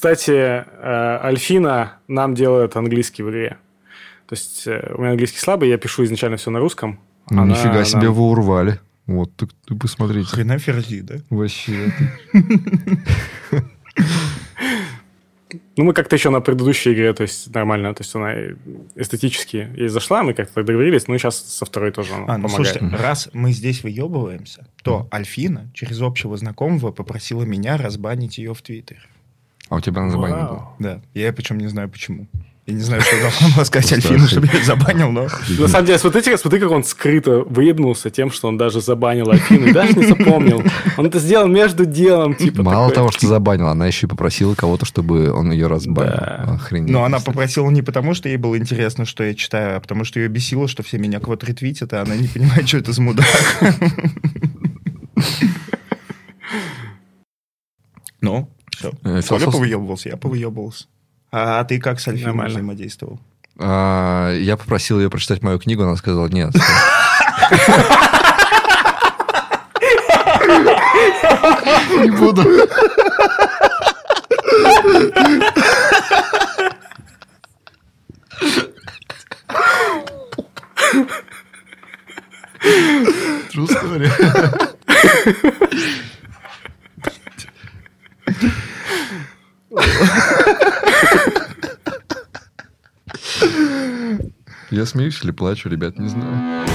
кстати, э, Альфина нам делает английский в игре. То есть э, у меня английский слабый, я пишу изначально все на русском. Ну, Она нифига себе нам- вы урвали. Вот, ты, ты посмотрите. Хрена ферзи, да? Вообще. Ну, мы как-то еще на предыдущей игре, то есть нормально, то есть она эстетически ей зашла, мы как-то так договорились, ну, и сейчас со второй тоже она А, ну помогает. слушайте, раз мы здесь выебываемся, то Альфина через общего знакомого попросила меня разбанить ее в Твиттере. А у тебя на забане Вау. было? Да. Я причем не знаю почему. Я не знаю, что должна была сказать Альфину, чтобы я забанил, но... На самом деле, смотрите, смотри, как он скрыто выебнулся тем, что он даже забанил Афину, и даже не запомнил. Он это сделал между делом, типа Мало того, что забанила, она еще и попросила кого-то, чтобы он ее разбанил. Да. Охренеть. Но она попросила не потому, что ей было интересно, что я читаю, а потому что ее бесило, что все меня кого-то ретвитят, а она не понимает, что это за мудак. Ну, все. Э, Коля повыебывался, я повыебывался. А, а ты как с Альфиной Нормально. взаимодействовал? А, Я попросил ее прочитать мою книгу, она сказала нет. Не буду. True story. Я смеюсь или плачу, ребят, не знаю.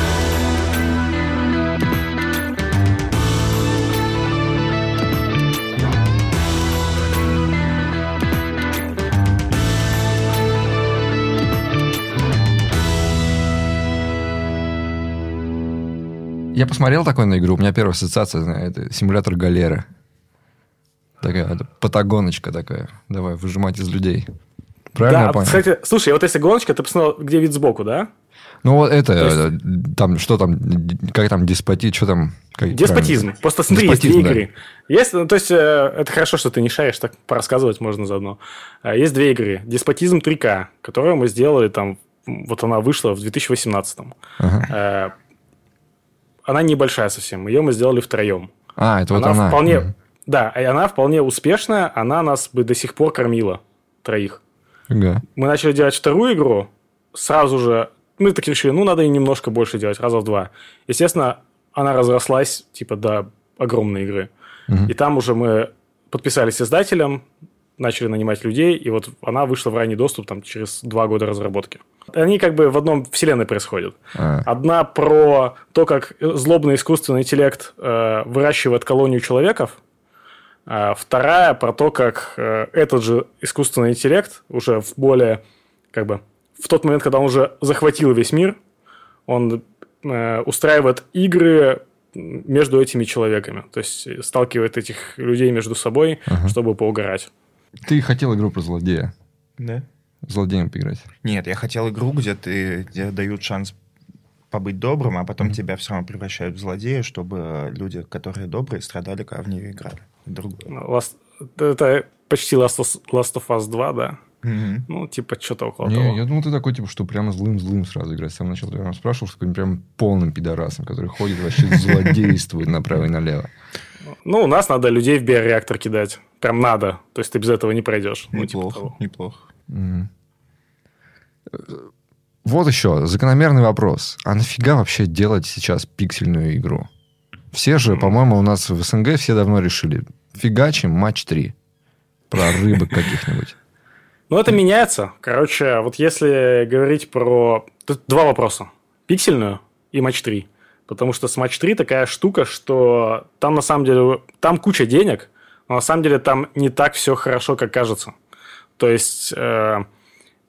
Я посмотрел такой на игру, у меня первая ассоциация, это симулятор галеры. Такая патагоночка такая. Давай, выжимать из людей. Правильно Да, я понял? кстати, слушай, вот если гоночка, ты посмотрел, где вид сбоку, да? Ну, вот это, То э, там, что там, как там, деспотит, что там? как Деспотизм. правильно? Просто смотри, есть две Деспотизм, да. игры. Есть, ну, то есть, э, это хорошо, что ты не шаришь, так порассказывать можно заодно. А, Есть две игры. Деспотизм 3К, которую мы сделали там, вот она вышла в 2018. Ага. Э, Она небольшая совсем. Ее мы сделали втроем. А, это вот она она. вполне... Мгм. Да, и она вполне успешная. Она нас бы до сих пор кормила. Троих. Ага. Мы начали делать вторую игру. Сразу же... Мы так решили, ну, надо и немножко больше делать, раза в два. Естественно, она разрослась, типа, до огромной игры. Мгм. И там уже мы подписались с издателем, начали нанимать людей, и вот она вышла в ранний доступ там через два года разработки. Они как бы в одном вселенной происходят. А, Одна про то, как злобный искусственный интеллект э, выращивает колонию человеков. А вторая про то, как э, этот же искусственный интеллект уже в более, как бы, в тот момент, когда он уже захватил весь мир, он э, устраивает игры между этими человеками. То есть сталкивает этих людей между собой, Ага. чтобы поугарать. Ты хотел игру про злодея. Да? Злодеем поиграть. Нет, я хотел игру, где ты где дают шанс побыть добрым, а потом тебя все равно превращают в злодея, чтобы люди, которые добрые, страдали, когда в нее играли. Другое. Last- это почти Last of, Last of Us 2, да? Мгм. Ну, типа, что-то около того. Не, я думал, ты такой, типа, что прямо злым-злым сразу играть. С самого начала ты прям спрашивал, что прям полным пидорасом, который ходит вообще злодействует направо и налево. Ну, у нас надо людей в биореактор кидать. Прям надо. То есть ты без этого не пройдешь. Ну, типа Неплохо, того. неплохо. Вот еще закономерный вопрос. А нафига вообще делать сейчас пиксельную игру? Все же, по-моему, у нас в СНГ все давно решили. Фигачим матч 3. Про рыбок каких-нибудь. Ну, это меняется. Короче, вот если говорить про... Тут два вопроса. Пиксельную и матч 3. Потому что с матч 3 такая штука, что там на самом деле... Там куча денег, но на самом деле там не так все хорошо, как кажется. То есть э,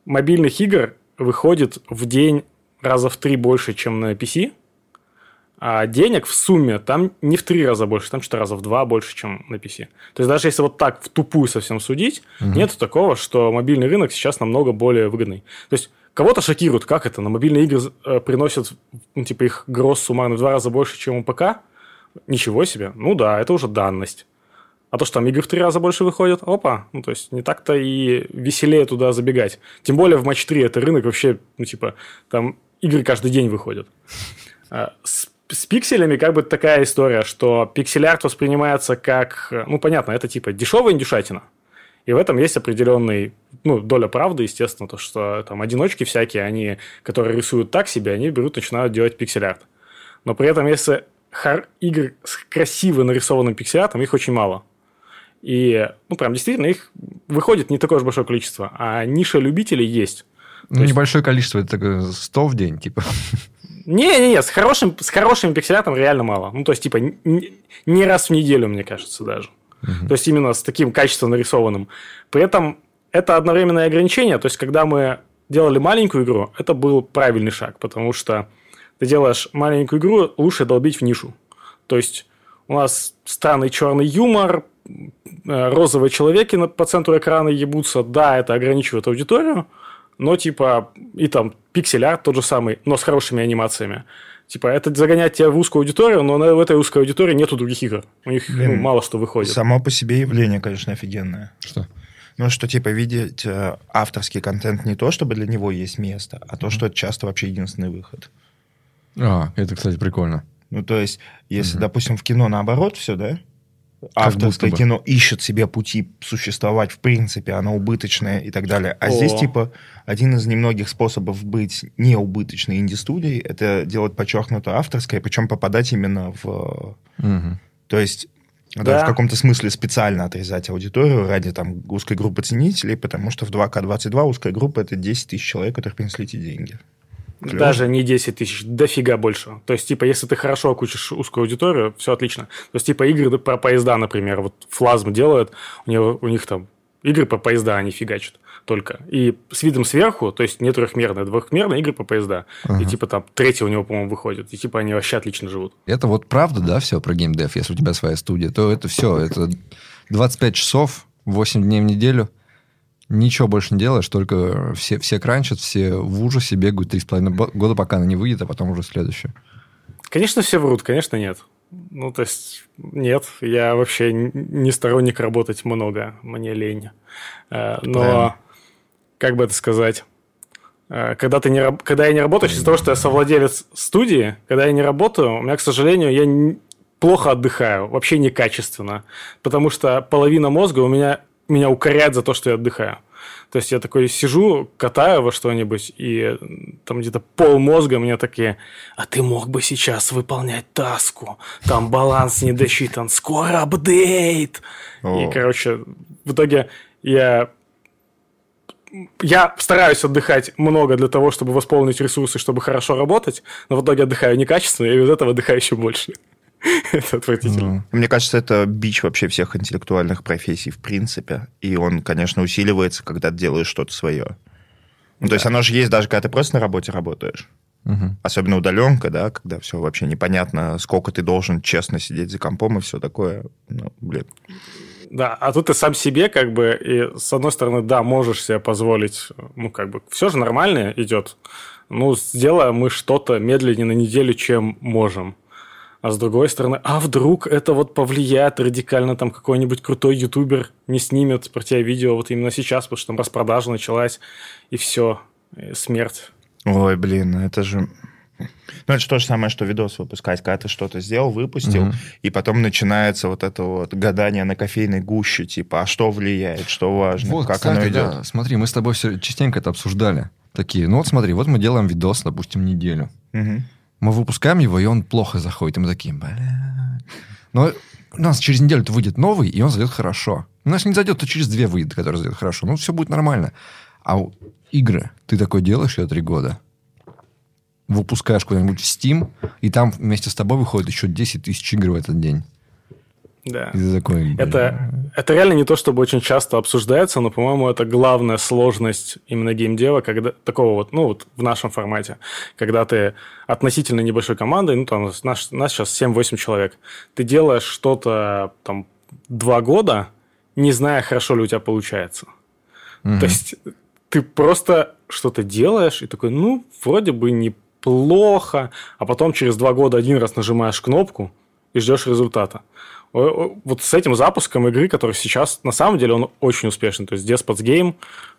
мобильных игр выходит в день раза в три больше, чем на PC, а денег в сумме там не в три раза больше, там что-то раза в два больше, чем на PC. То есть даже если вот так в тупую совсем судить, нет такого, что мобильный рынок сейчас намного более выгодный. То есть кого-то шокирует, как это, на мобильные игры э, приносят, ну, типа, их гросс суммарно в два раза больше, чем у ПК. Ничего себе. Ну да, это уже данность. А то, что там игры в три раза больше выходят, опа, ну, то есть не так-то и веселее туда забегать. Тем более в матч 3 это рынок вообще, ну, типа, там игры каждый день выходят. А, С, с пикселями как бы такая история, что пиксель-арт воспринимается как, ну, понятно, это типа дешевая индюшатина. И в этом есть определенный, ну, доля правды, естественно, то, что там одиночки всякие, они, которые рисуют так себе, они берут, начинают делать пиксель-арт. Но при этом, если хар- игр с красиво нарисованным пиксель-артом, их очень мало. И, ну, прям действительно, их выходит не такое уж большое количество, а ниша любителей есть. Ну, есть- небольшое количество, это такое 100 в день, типа. Не-не-не, с хорошим, с хорошим пикселятом реально мало. Ну, то есть, типа, н- н- не раз в неделю, мне кажется, даже. То есть, именно с таким качественно нарисованным. При этом это одновременное ограничение. То есть, когда мы делали маленькую игру, это был правильный шаг, потому что ты делаешь маленькую игру, лучше долбить в нишу. То есть, у нас странный черный юмор, э, розовые человеки по центру экрана ебутся. Да, это ограничивает аудиторию, но типа и там пиксель-арт тот же самый, но с хорошими анимациями. Типа, это загонять тебя в узкую аудиторию, но в этой узкой аудитории нету других игр. У них ну, Блин, мало что выходит. Само по себе явление, конечно, офигенное. Что? Ну, что, типа, видеть э, авторский контент не то, чтобы для него есть место, а то, что это часто вообще единственный выход. А, это, кстати, прикольно. Ну, то есть, если, Мгм. допустим, в кино наоборот все, да? Будто Авторское бы. кино ищет себе пути существовать в принципе, оно убыточное и так далее. А О. здесь, типа, один из немногих способов быть неубыточной инди-студией, это делать подчеркнуто авторское, причем попадать именно в... Мгм. То есть, Да. даже в каком-то смысле специально отрезать аудиторию ради там узкой группы ценителей, потому что в 2К22 узкая группа — это 10 тысяч человек, которые принесли эти деньги. Клёво. Даже не 10 тысяч, дофига больше. То есть, типа, если ты хорошо окучишь узкую аудиторию, все отлично. То есть, типа, игры про поезда, например, вот Флазм делают, у, него, у них там игры про поезда они фигачат только. И с видом сверху, то есть не трехмерные, а двухмерные игры про поезда. Ага. И типа там третий у него, по-моему, выходит. И типа они вообще отлично живут. Это вот правда, да, все про геймдев, если у тебя своя студия, то это все, это 25 часов, 8 дней в неделю, ничего больше не делаешь, только все, все кранчат, все в ужасе бегают 3,5 бо- года, пока она не выйдет, а потом уже следующее. Конечно, все врут, конечно, нет. Ну, то есть, нет, я вообще не сторонник работать много, мне лень. Э, Но, Правильно. как бы это сказать, э, когда, ты не, когда я не работаю, из-за того, что я совладелец студии, когда я не работаю, у меня, к сожалению, я плохо отдыхаю, вообще некачественно, потому что половина мозга у меня, меня укоряет за то, что я отдыхаю. То есть я такой сижу, катаю во что-нибудь, и там где-то пол мозга мне такие, а ты мог бы сейчас выполнять таску, там баланс не досчитан, скоро апдейт. И, короче, в итоге я я стараюсь отдыхать много для того, чтобы восполнить ресурсы, чтобы хорошо работать, но в итоге отдыхаю некачественно, и из этого отдыхаю еще больше. Это отвратительно. Ну, Мне кажется, это бич вообще всех интеллектуальных профессий в принципе. И он, конечно, усиливается, когда ты делаешь что-то свое. Ну, то есть оно же есть даже, когда ты просто на работе работаешь. мгм. Особенно удаленка, да, когда все вообще непонятно, сколько ты должен честно сидеть за компом и все такое. Ну, блин. Да, а тут ты сам себе как бы, и с одной стороны, да, можешь себе позволить, ну, как бы, все же нормально идет. Ну, сделаем мы что-то медленнее на неделю, чем можем. А с другой стороны, а вдруг это вот повлияет радикально, там какой-нибудь крутой ютубер не снимет про тебя видео вот именно сейчас, потому что там распродажа началась, и все, смерть. Ой, блин, это же... Ну, это же то же самое, что видос выпускать. Когда ты что-то сделал, выпустил, Мгм. и потом начинается вот это вот гадание на кофейной гуще, типа, а что влияет, что важно, Вот, как кстати, оно идет. да, смотри, мы с тобой все частенько это обсуждали. Такие, ну вот смотри, вот мы делаем видос, допустим, неделю. Мгм. Мы выпускаем его, и он плохо заходит. И мы такие, бля. Но у нас через неделю-то выйдет новый, и он зайдет хорошо. У нас не зайдет, то через две выйдет, который зайдет хорошо. Ну, все будет нормально. А игры, ты такой делаешь ее три года, выпускаешь куда-нибудь в Steam, и там вместе с тобой выходит еще 10 тысяч игр в этот день. Да. И ты такой, бля. Это, это реально не то, чтобы очень часто обсуждается, но, по-моему, это главная сложность именно геймдева, когда такого вот, ну, вот в нашем формате, когда ты относительно небольшой командой, ну, там, нас, нас сейчас 7-8 человек, ты делаешь что-то, там, два года, не зная, хорошо ли у тебя получается. Мгм. То есть ты просто что-то делаешь и такой, ну, вроде бы неплохо, а потом через два года один раз нажимаешь кнопку и ждешь результата. Вот с этим запуском игры, который сейчас, на самом деле, он очень успешный. То есть Despots Game,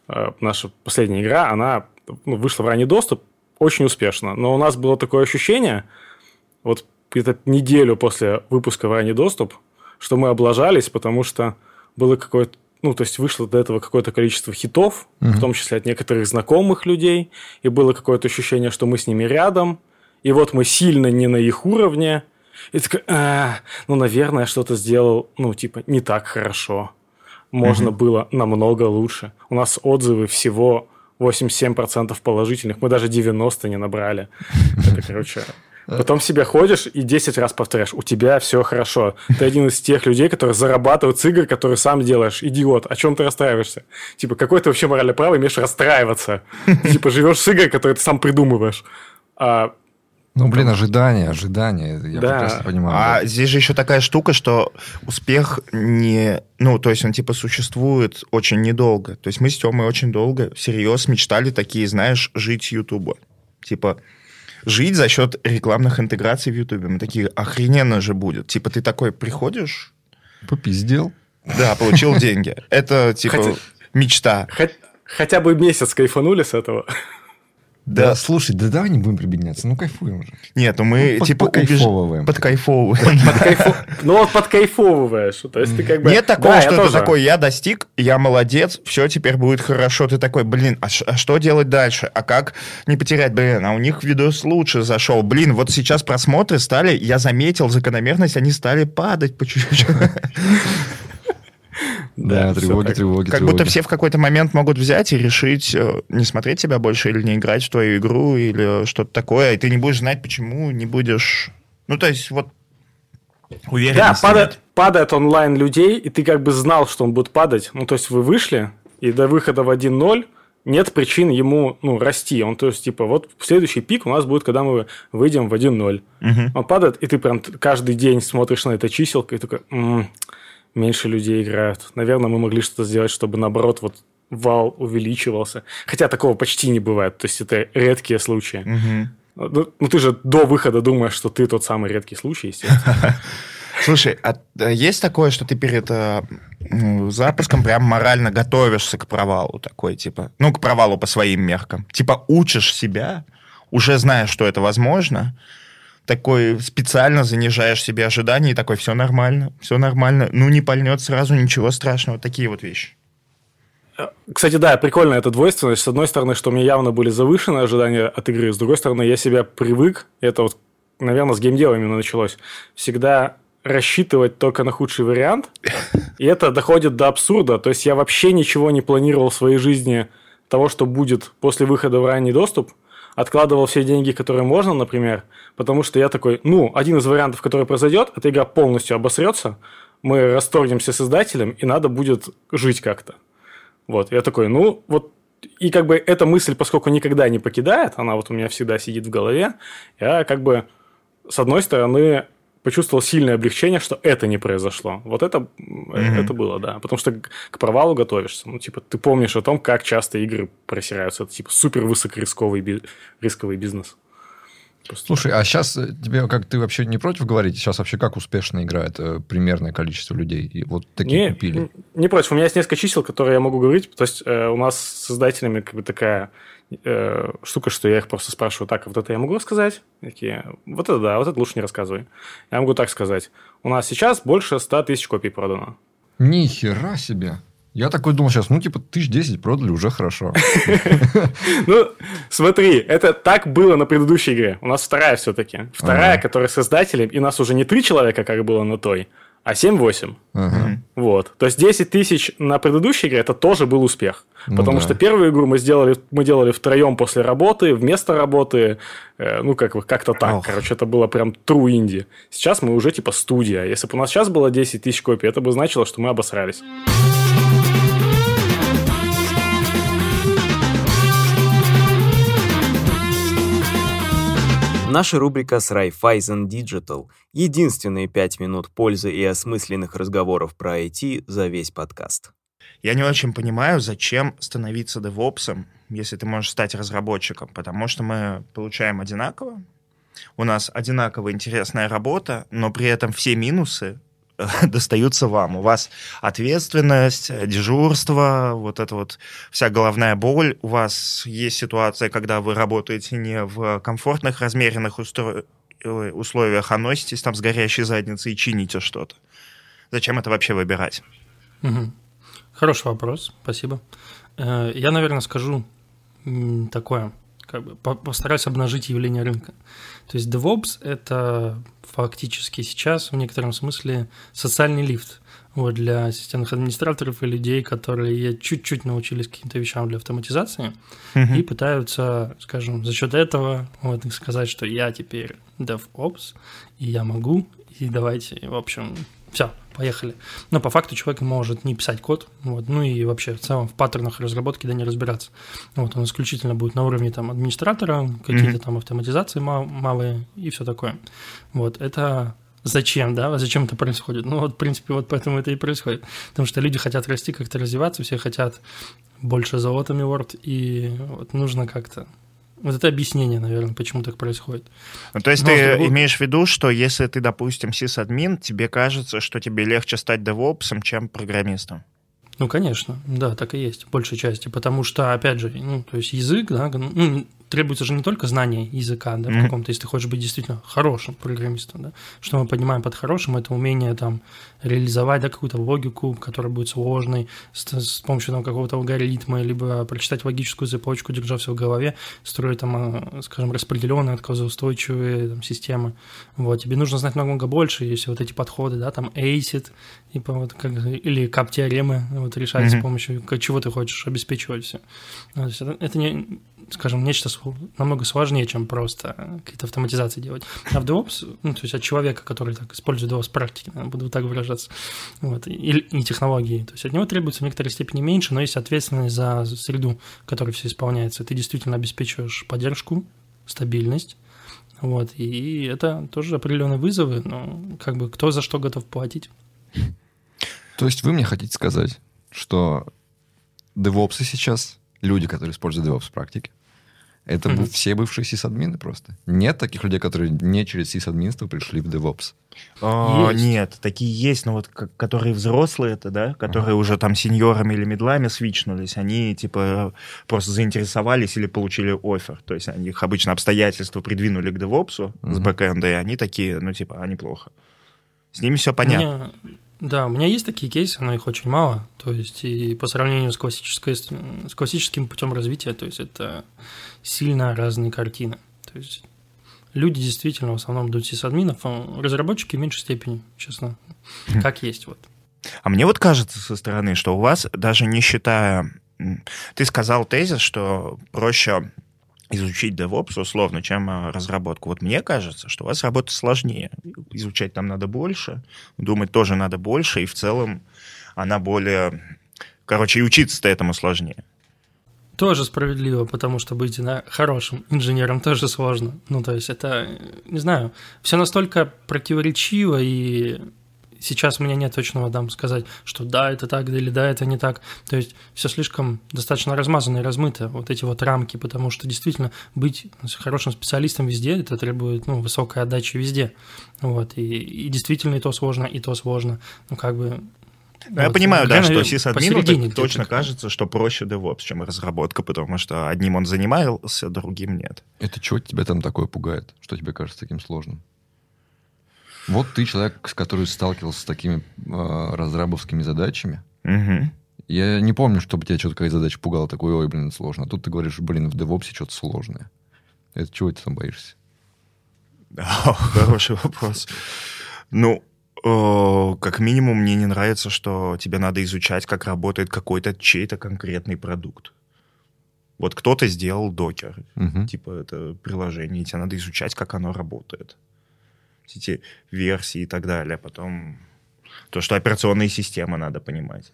э, наша последняя игра, она ну, вышла в ранний доступ очень успешно. Но у нас было такое ощущение, вот где-то неделю после выпуска в ранний доступ, что мы облажались, потому что было какое-то... ну, то есть вышло до этого какое-то количество хитов, mm-hmm. в том числе от некоторых знакомых людей, и было какое-то ощущение, что мы с ними рядом, и вот мы сильно не на их уровне, и такой, а, ну, наверное, что-то сделал, ну, типа, не так хорошо. Можно mm-hmm. было намного лучше. У нас отзывы всего 87% положительных, мы даже 90 не набрали. Это, короче, Потом себе ходишь и 10 раз повторяешь, у тебя все хорошо. Ты один из тех людей, которые зарабатывают с игр, которые сам делаешь. Идиот, о чем ты расстраиваешься? Типа, какой ты вообще моральное право имеешь расстраиваться? Типа, живешь с игрой, которые ты сам придумываешь. А ну, блин, ожидания, ожидания, я да. прекрасно понимаю. А да. здесь же еще такая штука, что успех не... Ну, то есть он, типа, существует очень недолго. То есть мы с Тёмой очень долго всерьез мечтали такие, знаешь, жить Ютуба. Типа, жить за счет рекламных интеграций в Ютубе. Мы такие, охрененно же будет. Типа, ты такой приходишь... Попиздел. Да, получил деньги. Это, типа, мечта. Хотя бы месяц кайфанули с этого. Да. да, слушай, да давай не будем прибедняться, ну кайфуем уже. Нет, ну мы ну, типа подкайфовываем. Подкайфовываем. Ну вот подкайфовываешь. То есть ты как бы... Нет такого, что ты такой, я достиг, я молодец, все теперь будет хорошо. Ты такой, блин, а, а что делать дальше? А как не потерять? Блин, а у них видос лучше зашел. Блин, вот сейчас просмотры стали, я заметил закономерность, они стали падать по чуть-чуть. Да, тревоги, тревоги, Как будто все в какой-то момент могут взять и решить, э, не смотреть тебя больше или не играть в твою игру или что-то такое, и ты не будешь знать, почему не будешь... Ну, то есть, вот уверенность. Да, падает, падает онлайн людей, и ты как бы знал, что он будет падать. Ну, то есть, вы вышли, и до выхода в 1.0 нет причин ему ну, расти. Он, то есть, типа, вот следующий пик у нас будет, когда мы выйдем в 1.0. Угу. Он падает, и ты прям каждый день смотришь на это чиселка и такой, м-м, меньше людей играют. Наверное, мы могли что-то сделать, чтобы наоборот вот вал увеличивался. Хотя такого почти не бывает. То есть это редкие случаи. Угу. Ну, ну ты же до выхода думаешь, что ты тот самый редкий случай, естественно. Слушай, а есть такое, что ты перед э, запуском прям морально готовишься к провалу такой, типа, ну, к провалу по своим меркам? Типа учишь себя, уже зная, что это возможно, такой специально занижаешь себе ожидания и такой, все нормально, все нормально, ну не пальнет сразу, ничего страшного, такие вот вещи. Кстати, да, прикольно эта двойственность. С одной стороны, что у меня явно были завышенные ожидания от игры, с другой стороны, я себя привык, это вот, наверное, с геймдевом именно началось, всегда рассчитывать только на худший вариант, и это доходит до абсурда. То есть я вообще ничего не планировал в своей жизни того, что будет после выхода в ранний доступ – откладывал все деньги, которые можно, например, потому что я такой, ну, один из вариантов, который произойдет, эта игра полностью обосрется, мы расторгнемся с издателем, и надо будет жить как-то. Вот, я такой, ну, вот и как бы эта мысль, поскольку никогда не покидает, она вот у меня всегда сидит в голове, я как бы, с одной стороны, почувствовал сильное облегчение, что это не произошло. Вот это, mm-hmm. это было, да. Потому что к провалу готовишься. Ну, типа, ты помнишь о том, как часто игры просираются. Это, типа, супер высокорисковый рисковый бизнес. Просто... Слушай, а сейчас э, тебе как ты вообще не против говорить? Сейчас вообще как успешно играет э, примерное количество людей? И вот такие не, купили. Не, не против. У меня есть несколько чисел, которые я могу говорить. То есть э, у нас с создателями как бы такая э, штука, что я их просто спрашиваю, так, а вот это я могу рассказать? Такие, вот это да, вот это лучше не рассказывай. Я могу так сказать. У нас сейчас больше 100 тысяч копий продано. Ни хера себе. Я такой думал сейчас, ну, типа, тысяч десять продали, уже хорошо. Ну, смотри, это так было на предыдущей игре. У нас вторая все-таки. Вторая, которая с издателем, и нас уже не три человека, как было на той, а 7-8. Ага. Вот. То есть 10 тысяч на предыдущей игре это тоже был успех. Ну, потому да. что первую игру мы сделали, мы делали втроем после работы, вместо работы, э, ну, как, как-то так. Ох. Короче, это было прям true инди. Сейчас мы уже типа студия. Если бы у нас сейчас было 10 тысяч копий, это бы значило, что мы обосрались. Наша рубрика с Raiffeisen Digital – единственные пять минут пользы и осмысленных разговоров про IT за весь подкаст. Я не очень понимаю, зачем становиться девопсом, если ты можешь стать разработчиком, потому что мы получаем одинаково, у нас одинаково интересная работа, но при этом все минусы достаются вам. У вас ответственность, дежурство, вот эта вот вся головная боль. У вас есть ситуация, когда вы работаете не в комфортных, размеренных устро... Э, условиях, а носитесь там с горящей задницей и чините что-то. Зачем это вообще выбирать? Угу. Хороший вопрос, спасибо. Э, я, наверное, скажу такое, как бы постараюсь обнажить явление рынка. То есть DevOps — это фактически сейчас в некотором смысле социальный лифт вот, для системных администраторов и людей, которые чуть-чуть научились каким-то вещам для автоматизации uh-huh. и пытаются, скажем, за счет этого вот, сказать, что я теперь DevOps, и я могу, и давайте, в общем, все, поехали. Но по факту человек может не писать код, вот, ну и вообще в целом в паттернах разработки да не разбираться. Вот он исключительно будет на уровне там администратора, какие-то mm-hmm. там автоматизации мал- малые и все такое. Вот, это зачем, да, зачем это происходит? Ну вот, в принципе, вот поэтому это и происходит. Потому что люди хотят расти, как-то развиваться, все хотят больше золотами Word, и вот нужно как-то вот это объяснение, наверное, почему так происходит. Ну, то есть Но ты другой... имеешь в виду, что если ты, допустим, сисадмин, тебе кажется, что тебе легче стать девопсом, чем программистом? Ну, конечно, да, так и есть, в большей части, потому что, опять же, ну, то есть язык, да, ну, требуется же не только знание языка, да, mm-hmm. в каком-то, если ты хочешь быть действительно хорошим программистом, да, что мы понимаем под хорошим, это умение там реализовать, да, какую-то логику, которая будет сложной, с, с помощью там какого-то алгоритма, либо прочитать логическую цепочку, держа все в голове, строить там, а, скажем, распределенные отказоустойчивые там, системы, вот, тебе нужно знать намного больше, если вот эти подходы, да, там ACID, типа вот как, или кап-теоремы вот решать mm-hmm. с помощью чего ты хочешь обеспечивать все. Это, это не, скажем, нечто намного сложнее, чем просто какие-то автоматизации делать. А в DevOps, ну, то есть от человека, который так использует DevOps практики, буду так выражаться, вот, и, и технологии, то есть от него требуется в некоторой степени меньше, но есть ответственность за среду, в которой все исполняется. Ты действительно обеспечиваешь поддержку, стабильность, вот, и это тоже определенные вызовы, но как бы кто за что готов платить. То есть вы мне хотите сказать, что девопсы сейчас, люди, которые используют DevOps практики, это mm-hmm. все бывшие сисадмины просто. Нет таких людей, которые не через сисадминство пришли в DevOps. О, нет, такие есть, но вот которые взрослые это, да, которые uh-huh. уже там сеньорами или медлами свичнулись, они типа просто заинтересовались или получили офер. То есть они их обычно обстоятельства придвинули к DevOps uh-huh. с бэкэнда, и они такие, ну типа, а неплохо. С ними все понятно. Меня, да, у меня есть такие кейсы, но их очень мало. То есть и по сравнению с, классической, с классическим путем развития, то есть это сильно разные картины. То есть люди действительно в основном идут сисадминов, а разработчики в меньшей степени, честно, хм. как есть вот. А мне вот кажется со стороны, что у вас, даже не считая... Ты сказал тезис, что проще изучить DevOps условно, чем а, разработку. Вот мне кажется, что у вас работа сложнее. Изучать там надо больше, думать тоже надо больше, и в целом она более... Короче, и учиться-то этому сложнее. Тоже справедливо, потому что быть да, хорошим инженером тоже сложно. Ну, то есть это, не знаю, все настолько противоречиво и сейчас у меня нет точного там сказать, что да, это так, или да, это не так. То есть все слишком достаточно размазано и размыто, вот эти вот рамки, потому что действительно быть хорошим специалистом везде, это требует ну, высокой отдачи везде. Вот, и, и действительно и то сложно, и то сложно. Ну, как бы ну, я вот, понимаю, да, что сисадмину точно кажется, что проще DevOps, чем разработка, потому что одним он занимался, другим нет. Это чего тебя там такое пугает? Что тебе кажется таким сложным? Вот ты человек, который сталкивался с такими э, разрабовскими задачами. Угу. Я не помню, чтобы тебя что-то какая задача пугала, такой, ой, блин, сложно. А тут ты говоришь, блин, в DevOps что-то сложное. Это чего ты там боишься? Хороший вопрос. Ну, как минимум, мне не нравится, что тебе надо изучать, как работает какой-то чей-то конкретный продукт. Вот кто-то сделал докер, угу. типа это приложение, и тебе надо изучать, как оно работает эти версии и так далее. Потом то, что операционные системы надо понимать.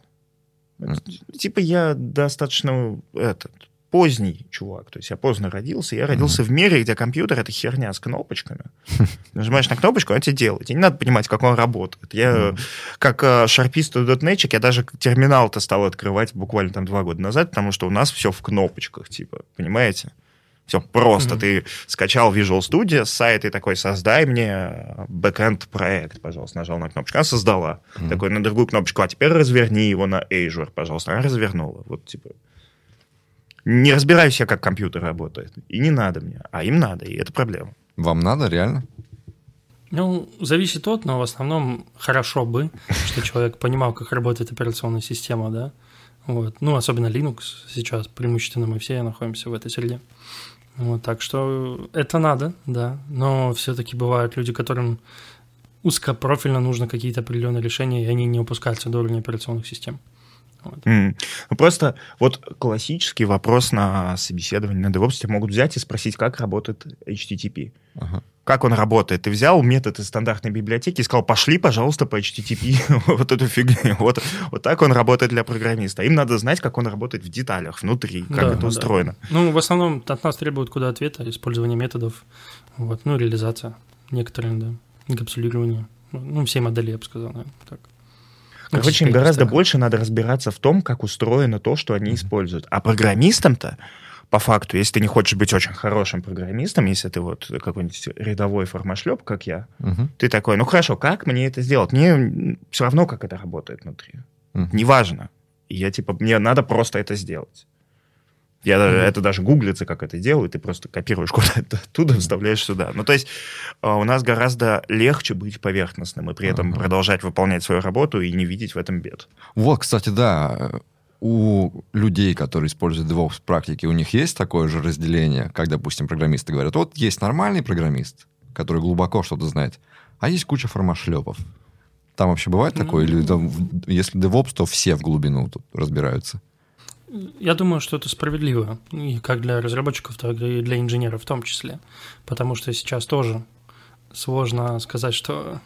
Типа я достаточно этот, поздний чувак. То есть я поздно родился. Я родился mm-hmm. в мире, где компьютер — это херня с кнопочками. Нажимаешь на кнопочку, он тебе делает. Тебе не надо понимать, как он работает. Я, mm-hmm. как э, шарпист и дотнетчик, я даже терминал-то стал открывать буквально там два года назад, потому что у нас все в кнопочках, типа, понимаете? Все просто. Mm-hmm. Ты скачал Visual Studio с сайта и такой, создай мне бэкэнд проект, пожалуйста. Нажал на кнопочку, она создала. Mm-hmm. Такой на другую кнопочку, а теперь разверни его на Azure, пожалуйста. Она развернула. Вот типа... Не разбираюсь я, как компьютер работает. И не надо мне. А им надо, и это проблема. Вам надо, реально? Ну, зависит от, но в основном хорошо бы, что человек понимал, как работает операционная система, да. Вот. Ну, особенно Linux сейчас, преимущественно мы все находимся в этой среде. Вот, так что это надо, да. Но все-таки бывают люди, которым узкопрофильно нужно какие-то определенные решения, и они не упускаются до уровня операционных систем. Вот. Mm. Ну, просто вот классический вопрос на собеседовании на DevOps могут взять и спросить, как работает HTTP. Ага. Как он работает? Ты взял метод из стандартной библиотеки и сказал, пошли, пожалуйста, по HTTP вот эту фигню. Вот, вот так он работает для программиста. Им надо знать, как он работает в деталях, внутри, как да, это да. устроено. Ну, в основном от нас требуют куда ответа, использование методов, вот, ну, реализация некоторые, да, инкапсулирование. Ну, все модели, я бы сказал, наверное, так. Короче, им гораздо больше надо разбираться в том, как устроено то, что они mm-hmm. используют. А программистам-то, по факту, если ты не хочешь быть очень хорошим программистом, если ты вот какой-нибудь рядовой формашлеп, как я, uh-huh. ты такой, ну хорошо, как мне это сделать? Мне все равно, как это работает внутри. Uh-huh. Неважно. И я типа, мне надо просто это сделать. Я, mm-hmm. Это даже гуглится, как это делают, ты просто копируешь куда-то оттуда, вставляешь сюда. Ну, то есть а, у нас гораздо легче быть поверхностным и при этом mm-hmm. продолжать выполнять свою работу и не видеть в этом бед. Вот, кстати, да, у людей, которые используют DevOps практики, у них есть такое же разделение, как, допустим, программисты говорят, вот есть нормальный программист, который глубоко что-то знает, а есть куча формашлепов. Там вообще бывает такое? Или там, если DevOps, то все в глубину тут разбираются? Я думаю, что это справедливо, и как для разработчиков, так и для инженеров в том числе, потому что сейчас тоже сложно сказать, что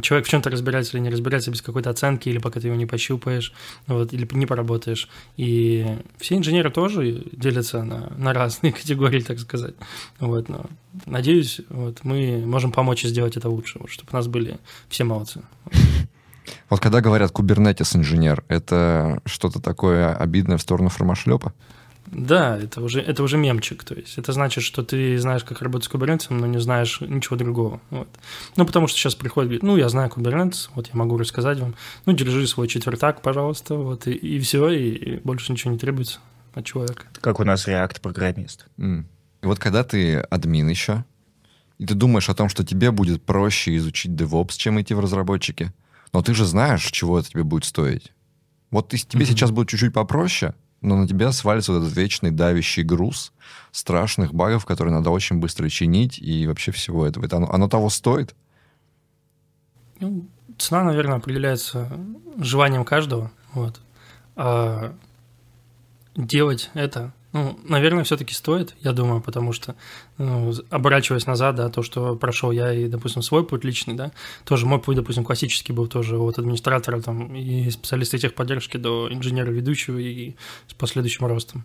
человек в чем-то разбирается или не разбирается без какой-то оценки, или пока ты его не пощупаешь, вот, или не поработаешь. И все инженеры тоже делятся на, на разные категории, так сказать. Вот, но надеюсь, вот, мы можем помочь сделать это лучше, вот, чтобы у нас были все молодцы. Вот когда говорят кубернетис инженер, это что-то такое обидное в сторону формашлепа? Да, это уже, это уже мемчик. То есть это значит, что ты знаешь, как работать с кубернетисом, но не знаешь ничего другого. Вот. Ну, потому что сейчас приходит, говорит, ну, я знаю кубернетис, вот я могу рассказать вам. Ну, держи свой четвертак, пожалуйста, вот, и, и все, и, и больше ничего не требуется от человека. Как у нас React-программист. Mm. И вот когда ты админ еще, и ты думаешь о том, что тебе будет проще изучить DevOps, чем идти в разработчики, но ты же знаешь, чего это тебе будет стоить. Вот тебе mm-hmm. сейчас будет чуть-чуть попроще, но на тебя свалится вот этот вечный давящий груз страшных багов, которые надо очень быстро чинить, и вообще всего этого. Это оно, оно того стоит? Ну, цена, наверное, определяется желанием каждого. Вот. А делать это ну, наверное, все-таки стоит, я думаю, потому что, ну, оборачиваясь назад, да, то, что прошел я и, допустим, свой путь личный, да, тоже мой путь, допустим, классический был тоже от администратора там и специалиста техподдержки до инженера ведущего и с последующим ростом.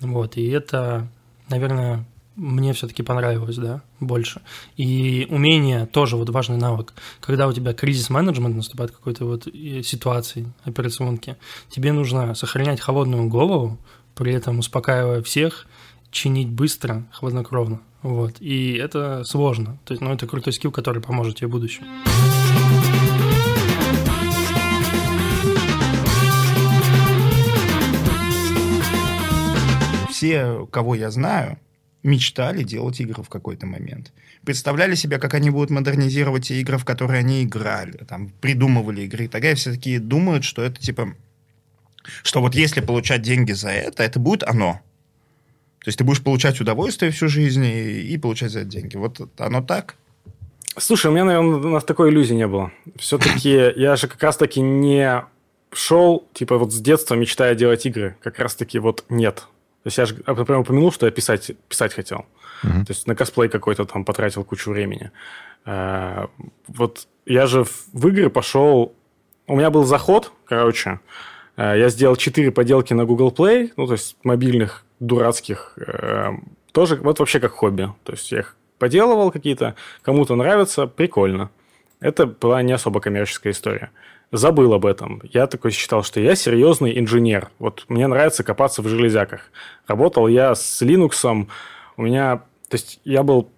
Вот, и это, наверное, мне все-таки понравилось, да, больше. И умение тоже вот важный навык. Когда у тебя кризис-менеджмент наступает какой-то вот ситуации, операционки, тебе нужно сохранять холодную голову, при этом успокаивая всех, чинить быстро, хладнокровно. Вот. И это сложно. То есть, ну, это крутой скилл, который поможет тебе в будущем. Все, кого я знаю, мечтали делать игры в какой-то момент. Представляли себе, как они будут модернизировать те игры, в которые они играли, там, придумывали игры и так. Все такие думают, что это, типа, что вот если получать деньги за это, это будет оно. То есть ты будешь получать удовольствие всю жизнь и, и получать за это деньги. Вот оно так? Слушай, у меня, наверное, у нас такой иллюзии не было. Все-таки я же как раз-таки не шел, типа, вот с детства мечтая делать игры. Как раз-таки вот нет. То есть я же прямо упомянул, что я писать, писать хотел. Uh-huh. То есть на косплей какой-то там потратил кучу времени. А, вот я же в игры пошел... У меня был заход, короче, я сделал 4 поделки на Google Play, ну, то есть мобильных, дурацких, э, тоже вот вообще как хобби. То есть я их поделывал какие-то, кому-то нравится, прикольно. Это была не особо коммерческая история. Забыл об этом. Я такой считал, что я серьезный инженер. Вот мне нравится копаться в железяках. Работал я с Linux. У меня... То есть я был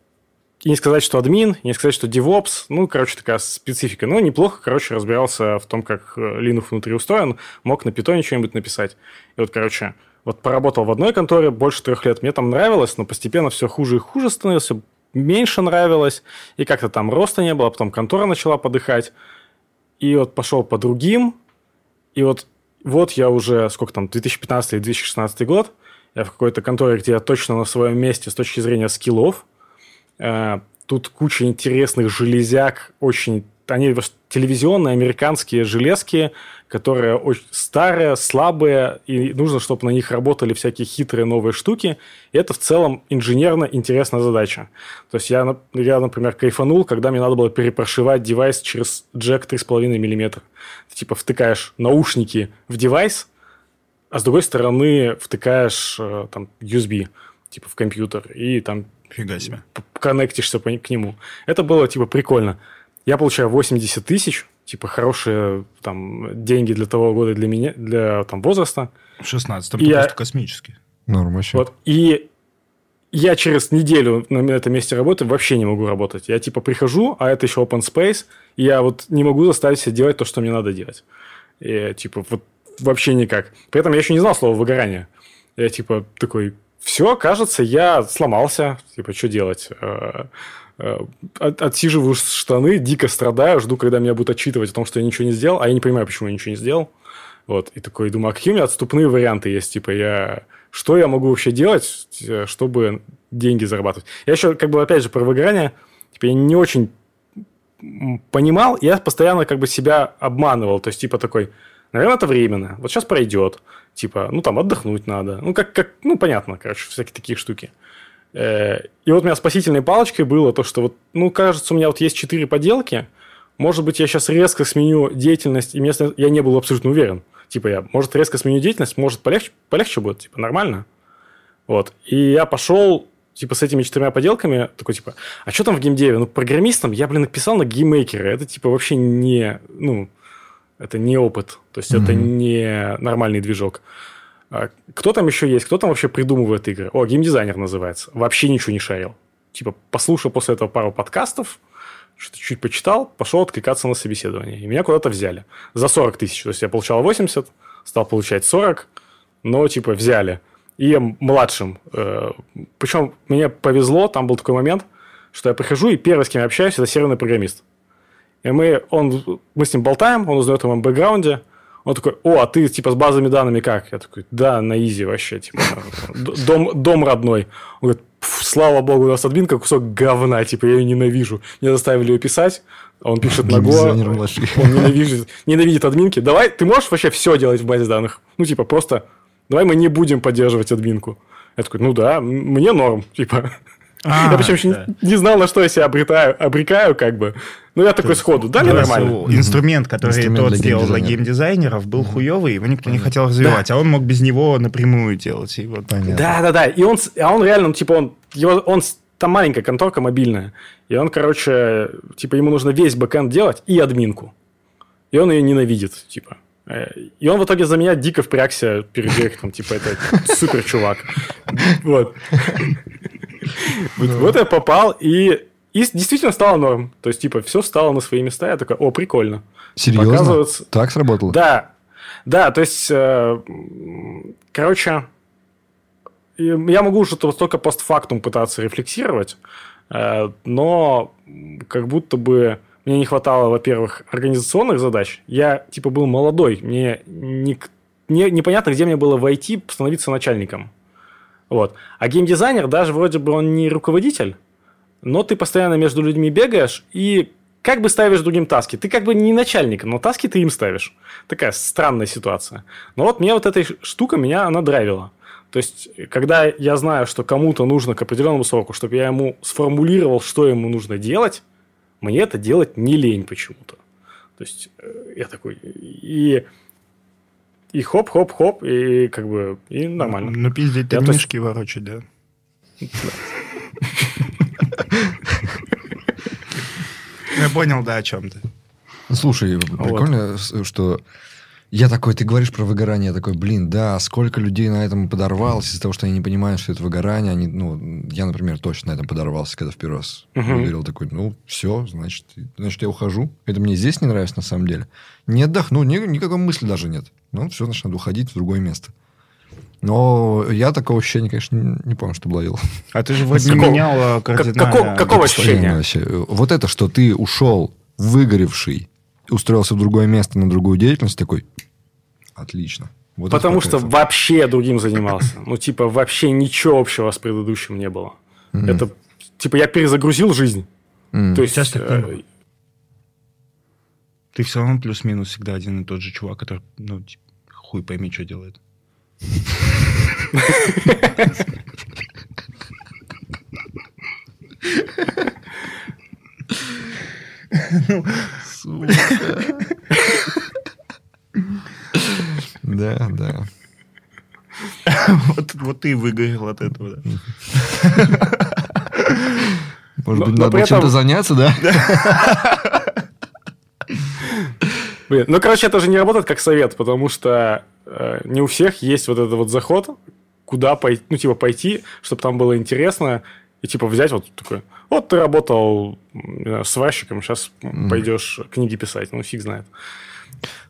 и не сказать, что админ, не сказать, что DevOps, ну, короче, такая специфика. Но неплохо, короче, разбирался в том, как Linux внутри устроен, мог на питоне что-нибудь написать. И вот, короче, вот поработал в одной конторе больше трех лет, мне там нравилось, но постепенно все хуже и хуже становилось, меньше нравилось, и как-то там роста не было, потом контора начала подыхать, и вот пошел по другим, и вот вот я уже, сколько там, 2015-2016 год, я в какой-то конторе, где я точно на своем месте с точки зрения скиллов. Э, тут куча интересных железяк, очень... Они телевизионные американские железки, которые очень старые, слабые, и нужно, чтобы на них работали всякие хитрые новые штуки. И это в целом инженерно интересная задача. То есть я, я например, кайфанул, когда мне надо было перепрошивать девайс через джек 3,5 мм. Ты типа втыкаешь наушники в девайс, а с другой стороны втыкаешь э, там USB, типа в компьютер, и там Фига себе. коннектишься к нему. Это было типа прикольно. Я получаю 80 тысяч, типа хорошие там деньги для того года для меня, для там возраста. В 16-м ты я... просто космический. Норм вообще. Вот. И я через неделю на этом месте работы вообще не могу работать. Я типа прихожу, а это еще open space, и я вот не могу заставить себя делать то, что мне надо делать. И типа вот вообще никак. При этом я еще не знал слова выгорание. Я типа такой, все, кажется, я сломался. Типа, что делать? Э, э, отсиживаю штаны, дико страдаю, жду, когда меня будут отчитывать о том, что я ничего не сделал, а я не понимаю, почему я ничего не сделал. Вот, и такой думаю, а какие у меня отступные варианты есть? Типа, я... Что я могу вообще делать, э, чтобы деньги зарабатывать? Я еще, как бы, опять же, про выгорание, типа, я не очень понимал, я постоянно как бы себя обманывал. То есть, типа, такой, Наверное, это временно. Вот сейчас пройдет. Типа, ну, там, отдохнуть надо. Ну, как, как ну, понятно, короче, всякие такие штуки. Э, и вот у меня спасительной палочкой было то, что вот, ну, кажется, у меня вот есть четыре поделки. Может быть, я сейчас резко сменю деятельность, и место я не был абсолютно уверен. Типа, я, может, резко сменю деятельность, может, полегче, полегче будет, типа, нормально. Вот. И я пошел, типа, с этими четырьмя поделками, такой, типа, а что там в геймдеве? Ну, программистом я, блин, написал на GameMaker е. Это, типа, вообще не, ну, это не опыт, то есть mm-hmm. это не нормальный движок. А кто там еще есть? Кто там вообще придумывает игры? О, геймдизайнер называется. Вообще ничего не шарил. Типа, послушал после этого пару подкастов, что-то чуть почитал, пошел откликаться на собеседование. И меня куда-то взяли. За 40 тысяч. То есть, я получал 80, стал получать 40, но, типа, взяли. И я младшим. Э, Причем мне повезло, там был такой момент, что я прихожу, и первый, с кем я общаюсь, это серверный программист. И мы, он, мы с ним болтаем, он узнает о моем бэкграунде. Он такой, о, а ты типа с базами данными как? Я такой, да, на изи вообще, типа, дом, дом родной. Он говорит, слава богу, у нас админка кусок говна, типа, я ее ненавижу. Мне заставили ее писать, он пишет на Go, он ненавидит, ненавидит админки. Давай, ты можешь вообще все делать в базе данных? Ну, типа, просто давай мы не будем поддерживать админку. Я такой, ну да, мне норм, типа. А, я причем еще да. не, не знал, на что я себя обретаю, обрекаю, как бы. Ну, я такой сходу, да, мне нормально. Инструмент, который инструмент тот сделал для геймдизайнеров, был хуевый, его никто не хотел развивать, да. а он мог без него напрямую делать. И вот. Понятно. Да, да, да. И он, а он реально, ну, типа, он, его, он там маленькая конторка мобильная. И он, короче, типа, ему нужно весь бэкэнд делать и админку. И он ее ненавидит, типа. Э, и он в итоге за меня дико впрягся перед директором, типа, это супер чувак. Вот. Вот я попал, и и действительно стало норм. То есть, типа, все стало на свои места. Я такой, о, прикольно. Серьезно? Так сработало? Да. Да, то есть, э, короче, я могу уже только постфактум пытаться рефлексировать, э, но как будто бы мне не хватало, во-первых, организационных задач. Я, типа, был молодой. Мне не, не, непонятно, где мне было войти, становиться начальником. Вот. А геймдизайнер, даже вроде бы он не руководитель, но ты постоянно между людьми бегаешь и как бы ставишь другим таски. Ты как бы не начальник, но таски ты им ставишь. Такая странная ситуация. Но вот мне вот эта штука, меня она драйвила. То есть, когда я знаю, что кому-то нужно к определенному сроку, чтобы я ему сформулировал, что ему нужно делать, мне это делать не лень почему-то. То есть, э, я такой... И и хоп-хоп-хоп, и как бы, и нормально. Ну, пиздить ты мишки есть... ворочать, да? Я понял, да, о чем ты. Слушай, прикольно, что я такой, ты говоришь про выгорание, я такой, блин, да, сколько людей на этом подорвалось из-за того, что они не понимают, что это выгорание. Они, ну, я, например, точно на этом подорвался, когда в первый раз uh-huh. говорил такой, ну, все, значит, значит, я ухожу. Это мне здесь не нравится, на самом деле. Не отдохну, ни, никакой мысли даже нет. Ну, все, значит, надо уходить в другое место. Но я такого ощущения, конечно, не, помню, что ловил. А ты же вот не менял кардинально. Какого, какого ощущения? Вот это, что ты ушел выгоревший, устроился в другое место на другую деятельность, такой, Отлично. Вот Потому что вообще другим занимался. Ну, типа, вообще ничего общего с предыдущим не было. Это, типа, я перезагрузил жизнь. М. То есть... Сейчас так э. Ты все равно плюс-минус всегда один и тот же чувак, который, ну, типа, хуй пойми, что делает. Да, да. Вот, вот ты и выгорел от этого, да. Может Но- быть, но надо чем-то заняться, да? Блин, ну, короче, это же не работает как совет, потому что э, не у всех есть вот этот вот заход, куда пойти, ну, типа, пойти, чтобы там было интересно, и, типа, взять вот такой, вот ты работал знаю, сварщиком, сейчас пойдешь книги писать, ну, фиг знает.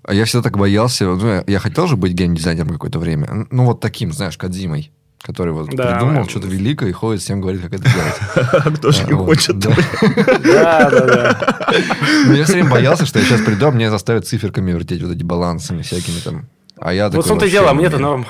А я всегда так боялся. Ну, я хотел же быть геймдизайнером какое-то время. Ну, вот таким, знаешь, Кадзимой. Который вот Да, придумал что-то великое и ходит, всем говорит, как это делать. А кто же А, не хочет? да. Да, да, да. Ну, я все время боялся, что я сейчас приду, а мне заставят циферками вертеть вот эти балансами всякими там. А я Вот в том-то и дело, не мне это норм.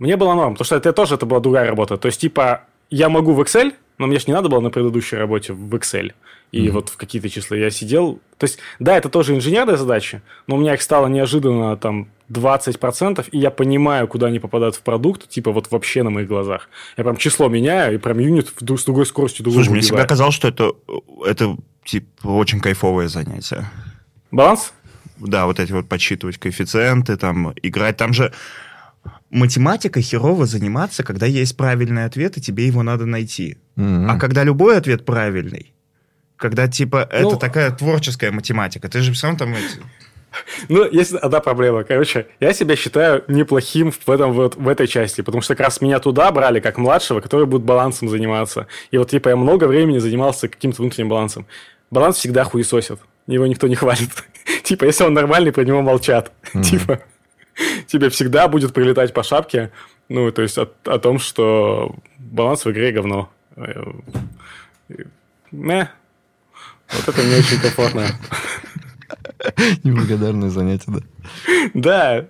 Мне было норм, потому что это тоже это была другая работа. То есть, типа, я могу в Excel, но мне же не надо было на предыдущей работе в Excel. И вот в какие-то числа я сидел. То есть, да, это тоже инженерная задача, но у меня их стало неожиданно там 20%, и я понимаю, куда они попадают в продукт, типа вот вообще на моих глазах. Я прям число меняю, и прям юнит в с другой скоростью другой Слушай, мне всегда казалось, что это, это типа, очень кайфовое занятие. Баланс? Да, вот эти вот подсчитывать коэффициенты, там, играть. Там же математика херово заниматься, когда есть правильный ответ, и тебе его надо найти. Мгм. А когда любой ответ правильный, когда, типа, это Ну- такая творческая математика, ты же все равно там... эти- Ну, есть одна проблема. Короче, я себя считаю неплохим в, этом, вот, в этой части, потому что как раз меня туда брали, как младшего, который будет балансом заниматься. И вот, типа, я много времени занимался каким-то внутренним балансом. Баланс всегда хуесосит. Его никто не хвалит. Типа, если он нормальный, про него молчат. Типа, тебе всегда будет прилетать по шапке, ну, то есть о том, что баланс в игре говно. Э, Мeh. Вот это не очень комфортно. Неблагодарное занятие, да. Да.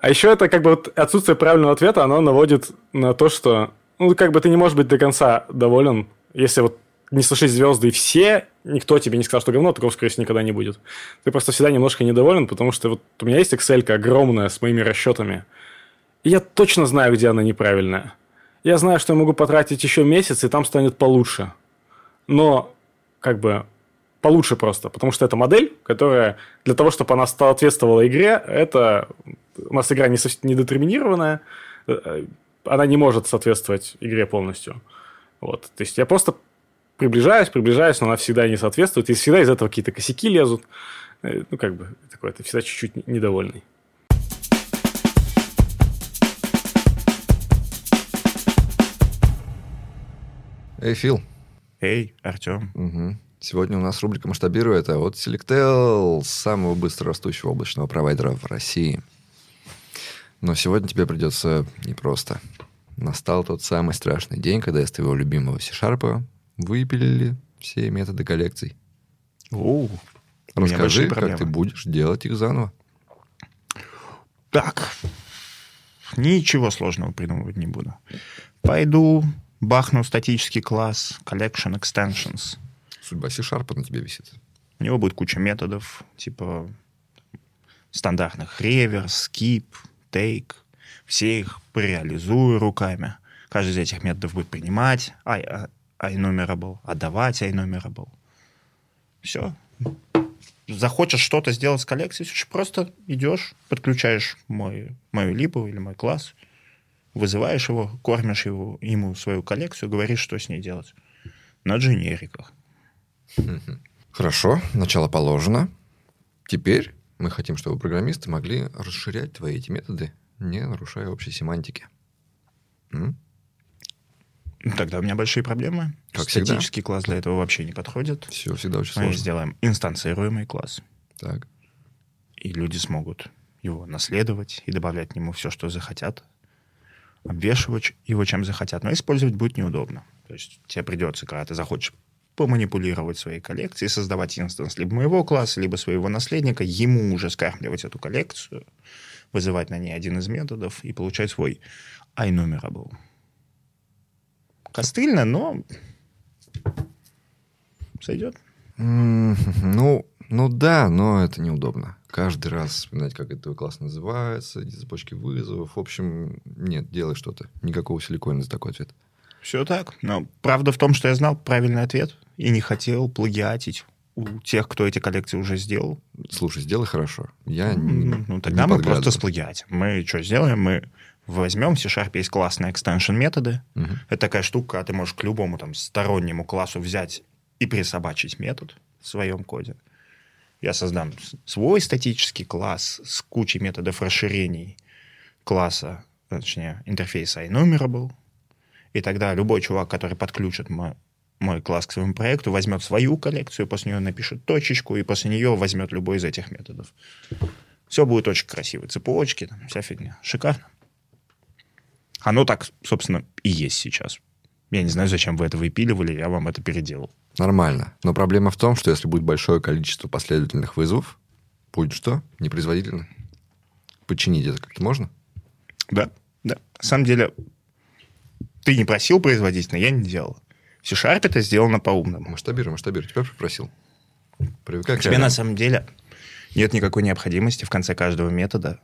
А еще это как бы вот отсутствие правильного ответа, оно наводит на то, что ну, как бы ты не можешь быть до конца доволен, если вот не сошлись звезды и все, никто тебе не сказал, что говно, такого, скорее всего, никогда не будет. Ты просто всегда немножко недоволен, потому что вот у меня есть Excel огромная с моими расчетами, и я точно знаю, где она неправильная. Я знаю, что я могу потратить еще месяц, и там станет получше. Но, как бы, получше просто, потому что это модель, которая для того, чтобы она соответствовала игре, это у нас игра не, сов- недетерминированная, э, она не может соответствовать игре полностью. Вот. То есть я просто приближаюсь, приближаюсь, но она всегда не соответствует, и всегда из этого какие-то косяки лезут. Э, Ну, как бы, такой, ты всегда чуть-чуть недовольный. Эй, Фил. Эй, Артем. Мгм. Сегодня у нас рубрика «Масштабирует» от Selectel, самого быстро растущего облачного провайдера в России. Но сегодня тебе придется непросто. Настал тот самый страшный день, когда из твоего любимого C-Sharp выпилили все методы коллекций. Меня Расскажи, как ты проблемы. будешь делать их заново. Так, ничего сложного придумывать не буду. Пойду, бахну статический класс Collection Extensions. Судьба C-Sharp на тебе висит. У него будет куча методов, типа стандартных реверс, skip, take. Все их реализую руками. Каждый из этих методов будет принимать I, а, INumerable, отдавать INumerable. Все. Захочешь что-то сделать с коллекцией, просто идешь, подключаешь мой, мою либу или мой класс, вызываешь его, кормишь его, ему свою коллекцию, говоришь, что с ней делать. На дженериках. Хорошо, начало положено. Теперь мы хотим, чтобы программисты могли расширять твои эти методы, не нарушая общей семантики. М? Тогда у меня большие проблемы. Как всегда. Статический класс для этого вообще не подходит. Все всегда очень Мы сложно. сделаем инстанцируемый класс, Так. и люди смогут его наследовать и добавлять к нему все, что захотят, обвешивать его чем захотят, но использовать будет неудобно. То есть тебе придется, когда ты захочешь поманипулировать своей коллекцией, создавать инстанс либо моего класса, либо своего наследника, ему уже скармливать эту коллекцию, вызывать на ней один из методов и получать свой iNumerable. Костыльно, но сойдет. Ну, ну да, но это неудобно. Каждый раз вспоминать, как это класс называется, эти цепочки вызовов. В общем, нет, делай что-то. Никакого силикона за такой ответ. Все так. Но правда в том, что я знал правильный ответ и не хотел плагиатить у тех, кто эти коллекции уже сделал. Слушай, сделай хорошо. Я не- Ну, ну, тогда не мы просто сплагиатим. Мы что сделаем? Мы возьмем, в C-Sharp есть классные extension методы. Мгм. Это такая штука, ты можешь к любому там стороннему классу взять и присобачить метод в своем коде. Я создам свой статический класс с кучей методов расширений класса, точнее, интерфейса enumerable. И тогда любой чувак, который подключит мой, класс к своему проекту, возьмет свою коллекцию, после нее напишет точечку, и после нее возьмет любой из этих методов. Все будет очень красиво. Цепочки, там, вся фигня. Шикарно. Оно так, собственно, и есть сейчас. Я не знаю, зачем вы это выпиливали, я вам это переделал. Нормально. Но проблема в том, что если будет большое количество последовательных вызовов, будет что? Непроизводительно. Починить это как-то можно? Да, да. На самом деле, ты не просил производительно, я не делал. В C-Sharp это сделано по-умному. Масштабируй, масштабируй. Тебя попросил. Привыкай к Тебе на самом деле нет никакой необходимости в конце каждого метода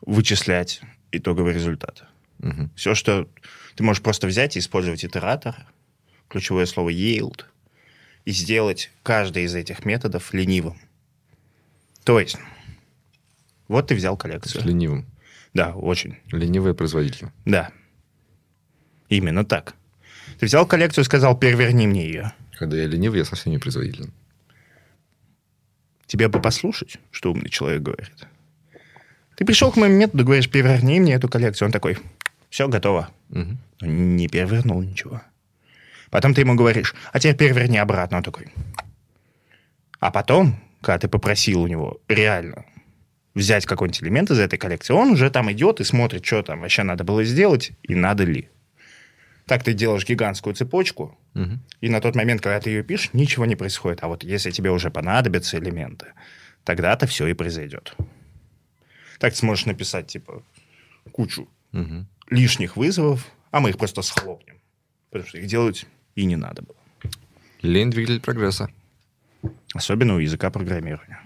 вычислять итоговый результат. Мгм. Все, что ты можешь просто взять и использовать итератор, ключевое слово yield, и сделать каждый из этих методов ленивым. То есть, вот ты взял С коллекцию. ленивым. Да, очень. Ленивый и производительно. Да. Именно так. Ты взял коллекцию и сказал, переверни мне ее. Когда я ленивый, я совсем не производителен. Тебе бы послушать, что умный человек говорит. Ты пришел к моему методу, говоришь, переверни мне эту коллекцию. Он такой, все, готово. Но не перевернул ничего. Потом ты ему говоришь, а теперь переверни обратно. Он такой. А потом, когда ты попросил у него реально взять какой-нибудь элемент из этой коллекции, он уже там идет и смотрит, что там вообще надо было сделать и надо ли. Так ты делаешь гигантскую цепочку, Мгм. и на тот момент, когда ты ее пишешь, ничего не происходит. А вот если тебе уже понадобятся элементы, тогда-то все и произойдет. Так ты сможешь написать, типа, кучу Мгм. лишних вызовов, а мы их просто схлопнем. Потому что их делать и не надо было. Лень двигатель прогресса. Особенно у языка программирования.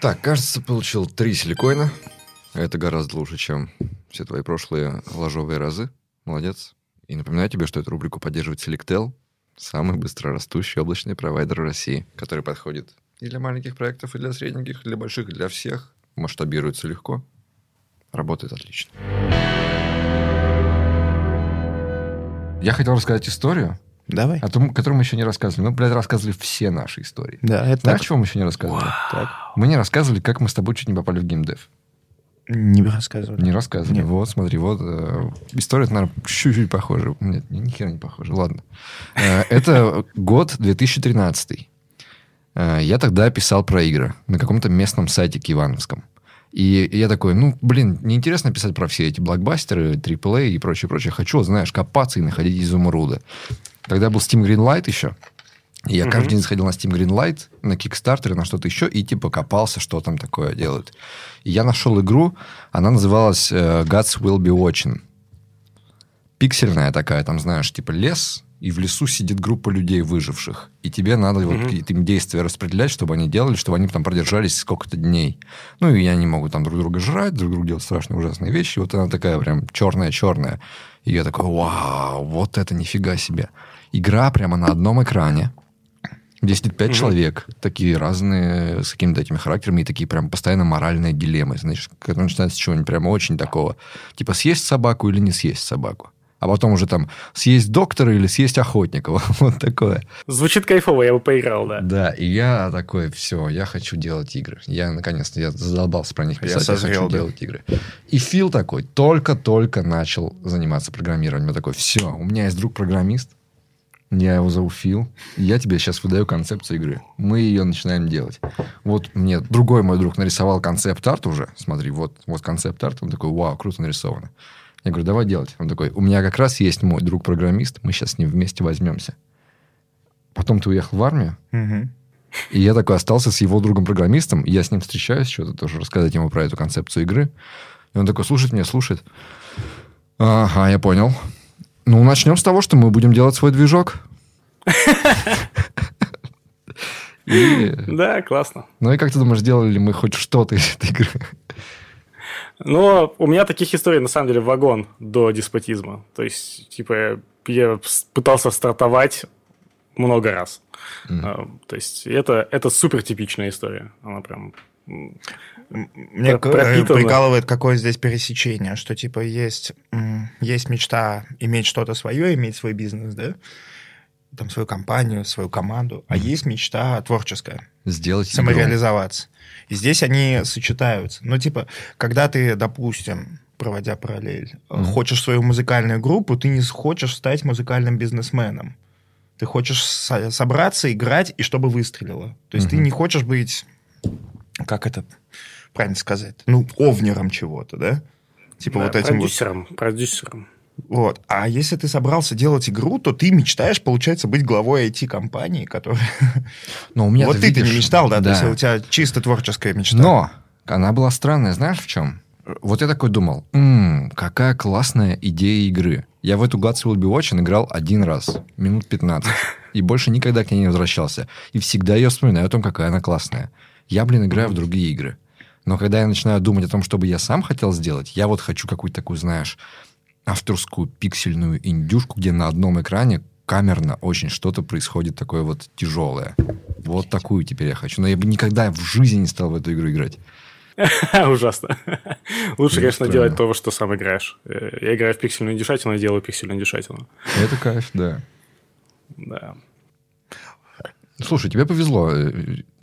Так, кажется, получил три силикоина. Это гораздо лучше, чем все твои прошлые ложовые разы. Молодец. И напоминаю тебе, что эту рубрику поддерживает Selectel, самый быстрорастущий облачный провайдер России, который подходит и для маленьких проектов, и для средненьких, и для больших, и для всех. Масштабируется легко. Работает отлично. Я хотел рассказать историю, Давай. о том, которую мы еще не рассказывали. Мы, блядь, рассказывали все наши истории. Да, это Знаешь, так. чего мы еще не рассказывали? Так. Мы не рассказывали, как мы с тобой чуть не попали в геймдев. Не рассказывай. Не рассказывали. Нет. Вот, смотри, вот э, история, наверное, чуть-чуть похожа. Нет, ни хера не похожа. Ладно. Э, Это год 2013. Э, Я тогда писал про игры на каком-то местном сайте Ивановском. И я такой, ну, блин, неинтересно писать про все эти блокбастеры, AAA и прочее, прочее. Хочу, знаешь, копаться и находить изумруды. Тогда был Steam Greenlight еще. И я каждый день заходил на Steam Greenlight, на Kickstarter, на что-то еще, и типа копался, что там такое делают. И я нашел игру, она называлась э, Gods Will Be Watching. Пиксельная такая, там, знаешь, типа лес, и в лесу сидит группа людей выживших. И тебе надо вот какие-то им действия распределять, чтобы они делали, чтобы они там продержались сколько-то дней. Ну, и они могут там друг друга жрать, друг другу делать страшные ужасные вещи. Вот она такая прям черная-черная. И я такой, вау, вот это нифига себе. Игра прямо на одном экране, где сидит пять человек, такие разные, с какими-то этими характерами, и такие прям постоянно моральные дилеммы. Значит, когда начинается с чего-нибудь прямо очень такого, типа съесть собаку или не съесть собаку. А потом уже там съесть доктора или съесть охотника. Вот такое. Звучит кайфово, я бы поиграл, да. Да, и я такой, все, я хочу делать игры. Я, наконец-то, я задолбался про них Я писать, я, созрел, хочу да. делать игры. И Фил такой, только-только начал заниматься программированием. Я такой, все, у меня есть друг-программист, я его зову Фил, и я тебе сейчас выдаю концепцию игры. Мы ее начинаем делать. Вот мне другой мой друг нарисовал концепт-арт уже. Смотри, вот, вот концепт-арт. Он такой, вау, круто нарисовано. Я говорю, давай делать. Он такой, у меня как раз есть мой друг-программист, мы сейчас с ним вместе возьмемся. потом ты уехал в армию, и я такой остался с его другом-программистом, я с ним встречаюсь, что-то тоже рассказать ему про эту концепцию игры. И он такой слушает меня, слушает. Ага, я понял. Ну, начнем с того, что мы будем делать свой движок. И, Да, классно. ну и как ты думаешь, сделали ли мы хоть что-то из этой игры? Но у меня таких историй, на самом деле, вагон до деспотизма. То есть, типа, я пытался стартовать много раз. А, То есть, это, это супер типичная история. Она прям... Мне пропитано. прикалывает, какое здесь пересечение, что типа есть, есть мечта иметь что-то свое, иметь свой бизнес, да, там свою компанию, свою команду, а есть мечта творческая, Сделать игру. самореализоваться. И здесь они сочетаются. Ну, типа, когда ты, допустим, проводя параллель, Мгм. хочешь свою музыкальную группу, ты не хочешь стать музыкальным бизнесменом. Ты хочешь со- собраться, играть, и чтобы выстрелило. То есть ты Мгм. не хочешь быть, как это правильно сказать, ну, овнером чего-то, да? Типа да, вот этим вот. продюсером, продюсером. Вот. А если ты собрался делать игру, то ты мечтаешь, получается, быть главой IT-компании, которая... Но у меня вот ты-то не мечтал, да? То есть у тебя чисто творческая мечта. Но она была странная, знаешь, в чем? Вот я такой думал, «М, какая классная идея игры. Я в эту Gods Will Be Watching играл один раз, минут 15. И больше никогда к ней не возвращался. И всегда ее вспоминаю о том, какая она классная. Я, блин, играю в другие игры. Но когда я начинаю думать о том, что бы я сам хотел сделать, я вот хочу какую-то такую, знаешь, авторскую пиксельную индюшку, где на одном экране камерно очень что-то происходит такое вот тяжелое. Вот такую теперь я хочу. Но я бы никогда в жизни не стал в эту игру играть. Ужасно. Лучше, Ну, конечно, делать то, во что сам играешь. Э, Я играю в пиксельную дешатину и делаю пиксельную дешатину. Это кайф, да. Да. Слушай, тебе повезло.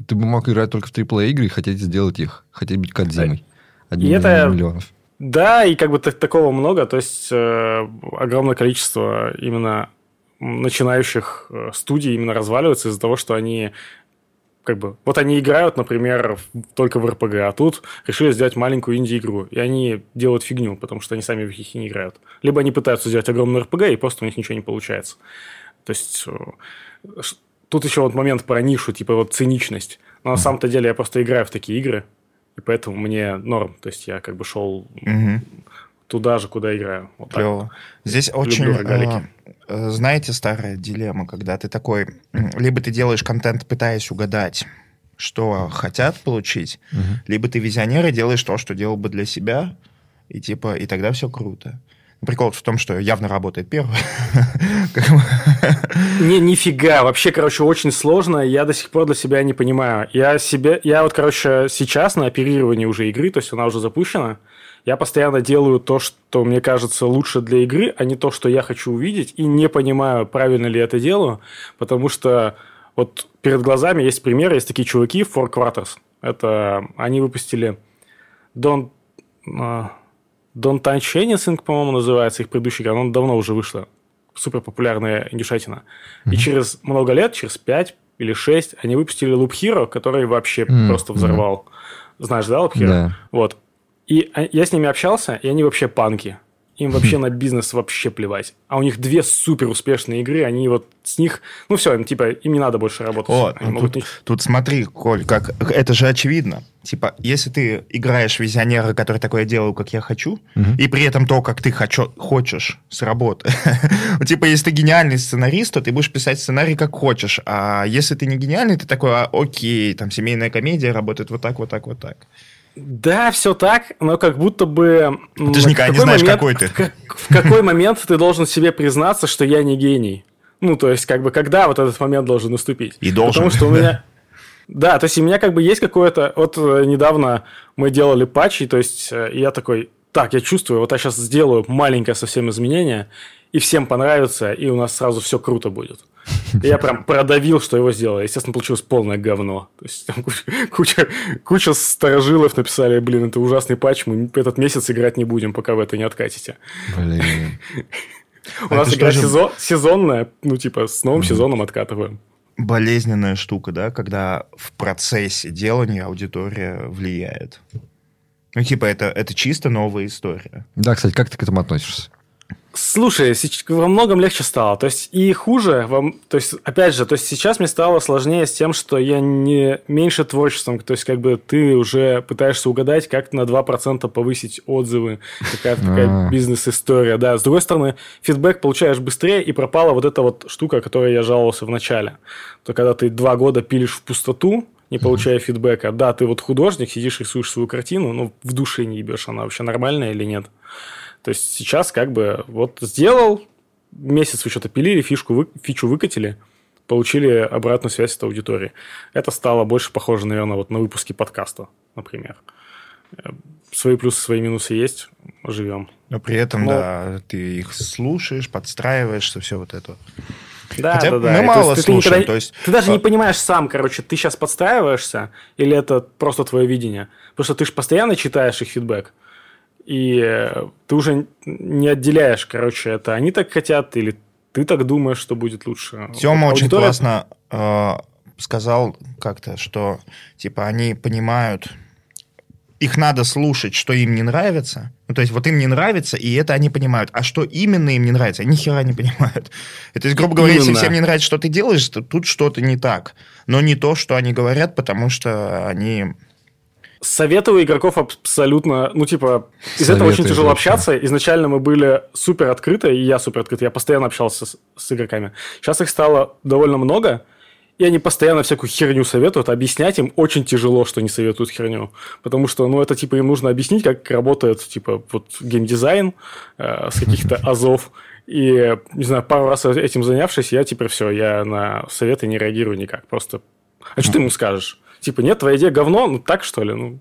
Ты бы мог играть только в AAA игры и хотеть сделать их. Хотеть быть Кадзимой. Одним И это- миллионов. Да, и как бы так- такого много, то есть э, огромное количество именно начинающих э, студий именно разваливаются из-за того, что они как бы... Вот они играют, например, в- только в РПГ, а тут решили сделать маленькую инди-игру, и они делают фигню, потому что они сами в них не играют. Либо они пытаются сделать огромную РПГ, и просто у них ничего не получается. То есть э, тут еще вот момент про нишу, типа вот циничность. Но на самом-то деле я просто играю в такие игры, и поэтому мне норм. То есть я как бы шел Мгм. туда же, куда играю. Вот так. Клево. Здесь очень, рогалики. э, знаете, старая дилемма, когда ты такой, либо ты делаешь контент, пытаясь угадать, что хотят получить, Мгм. либо ты визионер и делаешь то, что делал бы для себя, и типа, и тогда все круто. Прикол в том, что явно работает первый. Не, нифига. Вообще, короче, очень сложно. Я до сих пор для себя не понимаю. Я себе, я вот, короче, сейчас на оперировании уже игры, то есть она уже запущена. Я постоянно делаю то, что мне кажется лучше для игры, а не то, что я хочу увидеть, и не понимаю, правильно ли это делаю, потому что вот перед глазами есть пример, есть такие чуваки, Four Quarters. Это они выпустили Don't, а, Don't Touch Anything, по-моему, называется их предыдущая игра, она давно уже вышла. Супер популярная индюшатина. И через много лет, через 5 или 6, они выпустили Loop Hero, который вообще Мгм, просто взорвал. Знаешь, да, Loop Hero? Да. Вот. И а- я с ними общался, и они вообще панки. Им вообще на бизнес вообще плевать. А у них две супер успешные игры, они вот с них... Ну все, им типа, им не надо больше работать. Они ну могут тут, тут смотри, Коль, как это же очевидно. Типа, если ты играешь визионера, который такое делаю, как я хочу, Мгм. и при этом то, как ты хочу, хочешь, сработает. Ну, типа, если ты гениальный сценарист, то ты будешь писать сценарий как хочешь. А если ты не гениальный, ты такой, а, окей, там семейная комедия работает вот так, вот так, вот так. Да, все так, но как будто бы... Ты же никогда не знаешь, момент- какой ты. В, как- в какой момент ты должен себе признаться, что я не гений? Ну, то есть, как бы, когда вот этот момент должен наступить? И должен. Потому что у меня... Да, то есть у меня как бы есть какое-то... Вот э, недавно мы делали патчи, то есть э, я такой, так, я чувствую, вот я сейчас сделаю маленькое совсем изменение, и всем понравится, и у нас сразу все круто будет. И я прям продавил, что его сделал. Естественно, получилось полное говно. То есть там куча, куча, куча старожилов написали, блин, это ужасный патч, мы этот месяц играть не будем, пока вы это не откатите. Блин. У А нас это игра что же- сезон- сезонная, ну, типа, с новым сезоном откатываем. Болезненная штука, да, когда в процессе делания аудитория влияет. Ну, типа, это, это чисто новая история. Да, кстати, как ты к этому относишься? Слушай, во многом легче стало. То есть и хуже, вам, то есть опять же, то есть сейчас мне стало сложнее с тем, что я не меньше творчеством, то есть как бы ты уже пытаешься угадать, как на 2% повысить отзывы, какая-то такая А. бизнес-история. Да, с другой стороны, фидбэк получаешь быстрее, и пропала вот эта вот штука, о которой я жаловался в начале. То когда ты два года пилишь в пустоту, не получая фидбэка, да, ты вот художник, сидишь, рисуешь свою картину, но в душе не ебешь, она вообще нормальная или нет. То есть сейчас как бы вот сделал, месяц вы что-то пилили, фишку вы, фичу выкатили, получили обратную связь от аудитории. Это стало больше похоже, наверное, вот на выпуски подкаста, например. Э, Свои плюсы, свои минусы есть, живем. Но при этом, Ну- да, ты их слушаешь, подстраиваешься, все вот это. Да, Хотя да, да. мы И то мало есть ты слушаем, никогда- то есть- Ты даже а- не понимаешь сам, короче, ты сейчас подстраиваешься, или это просто твое видение. Потому что ты же постоянно читаешь их фидбэк, и э, ты уже не отделяешь, короче, это они так хотят, или ты так думаешь, что будет лучше. Тема очень классно э, сказал как-то, что типа они понимают, их надо слушать, что им не нравится. Ну, то есть вот им не нравится, и это они понимают. А что именно им не нравится, они ни хера не понимают. И, то есть, грубо говоря, если Именно. всем не нравится, что ты делаешь, то тут что-то не так. Но не то, что они говорят, потому что они... Советую игроков абсолютно, ну, типа, из этого очень тяжело вообще. общаться. Изначально мы были супер открыты, и я супер открыт, я постоянно общался с, с игроками. Сейчас их стало довольно много, и они постоянно всякую херню советуют. Объяснять им очень тяжело, что они советуют херню. Потому что, ну, это, типа, им нужно объяснить, как работает, типа, вот геймдизайн э, с каких-то азов. И, не знаю, пару раз этим занявшись, я теперь все, я на советы не реагирую никак. Просто, а что ты ему скажешь? Типа, нет, твоя идея говно, ну так что ли? Ну,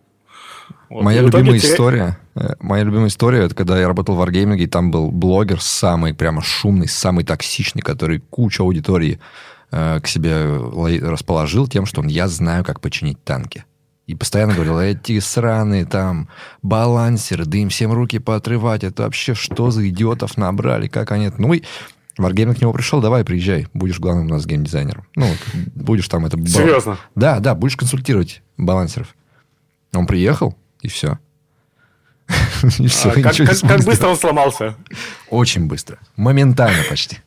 вот. Моя итоге любимая теря- история, э, моя любимая история, это когда я работал в Wargaming, и там был блогер самый прямо шумный, самый токсичный, который кучу аудитории э, к себе ло- расположил тем, что он «я знаю, как починить танки». И постоянно говорил, эти сраные там балансеры, да им всем руки поотрывать, это вообще что за идиотов набрали, как они... это?» Ну и Wargaming к нему пришел, давай, приезжай, будешь главным у нас геймдизайнером. Ну, будешь там это... Серьезно? Да, да, будешь консультировать балансеров. Он приехал, и все. И все, А как, как- как быстро он сломался? Очень быстро. Моментально почти.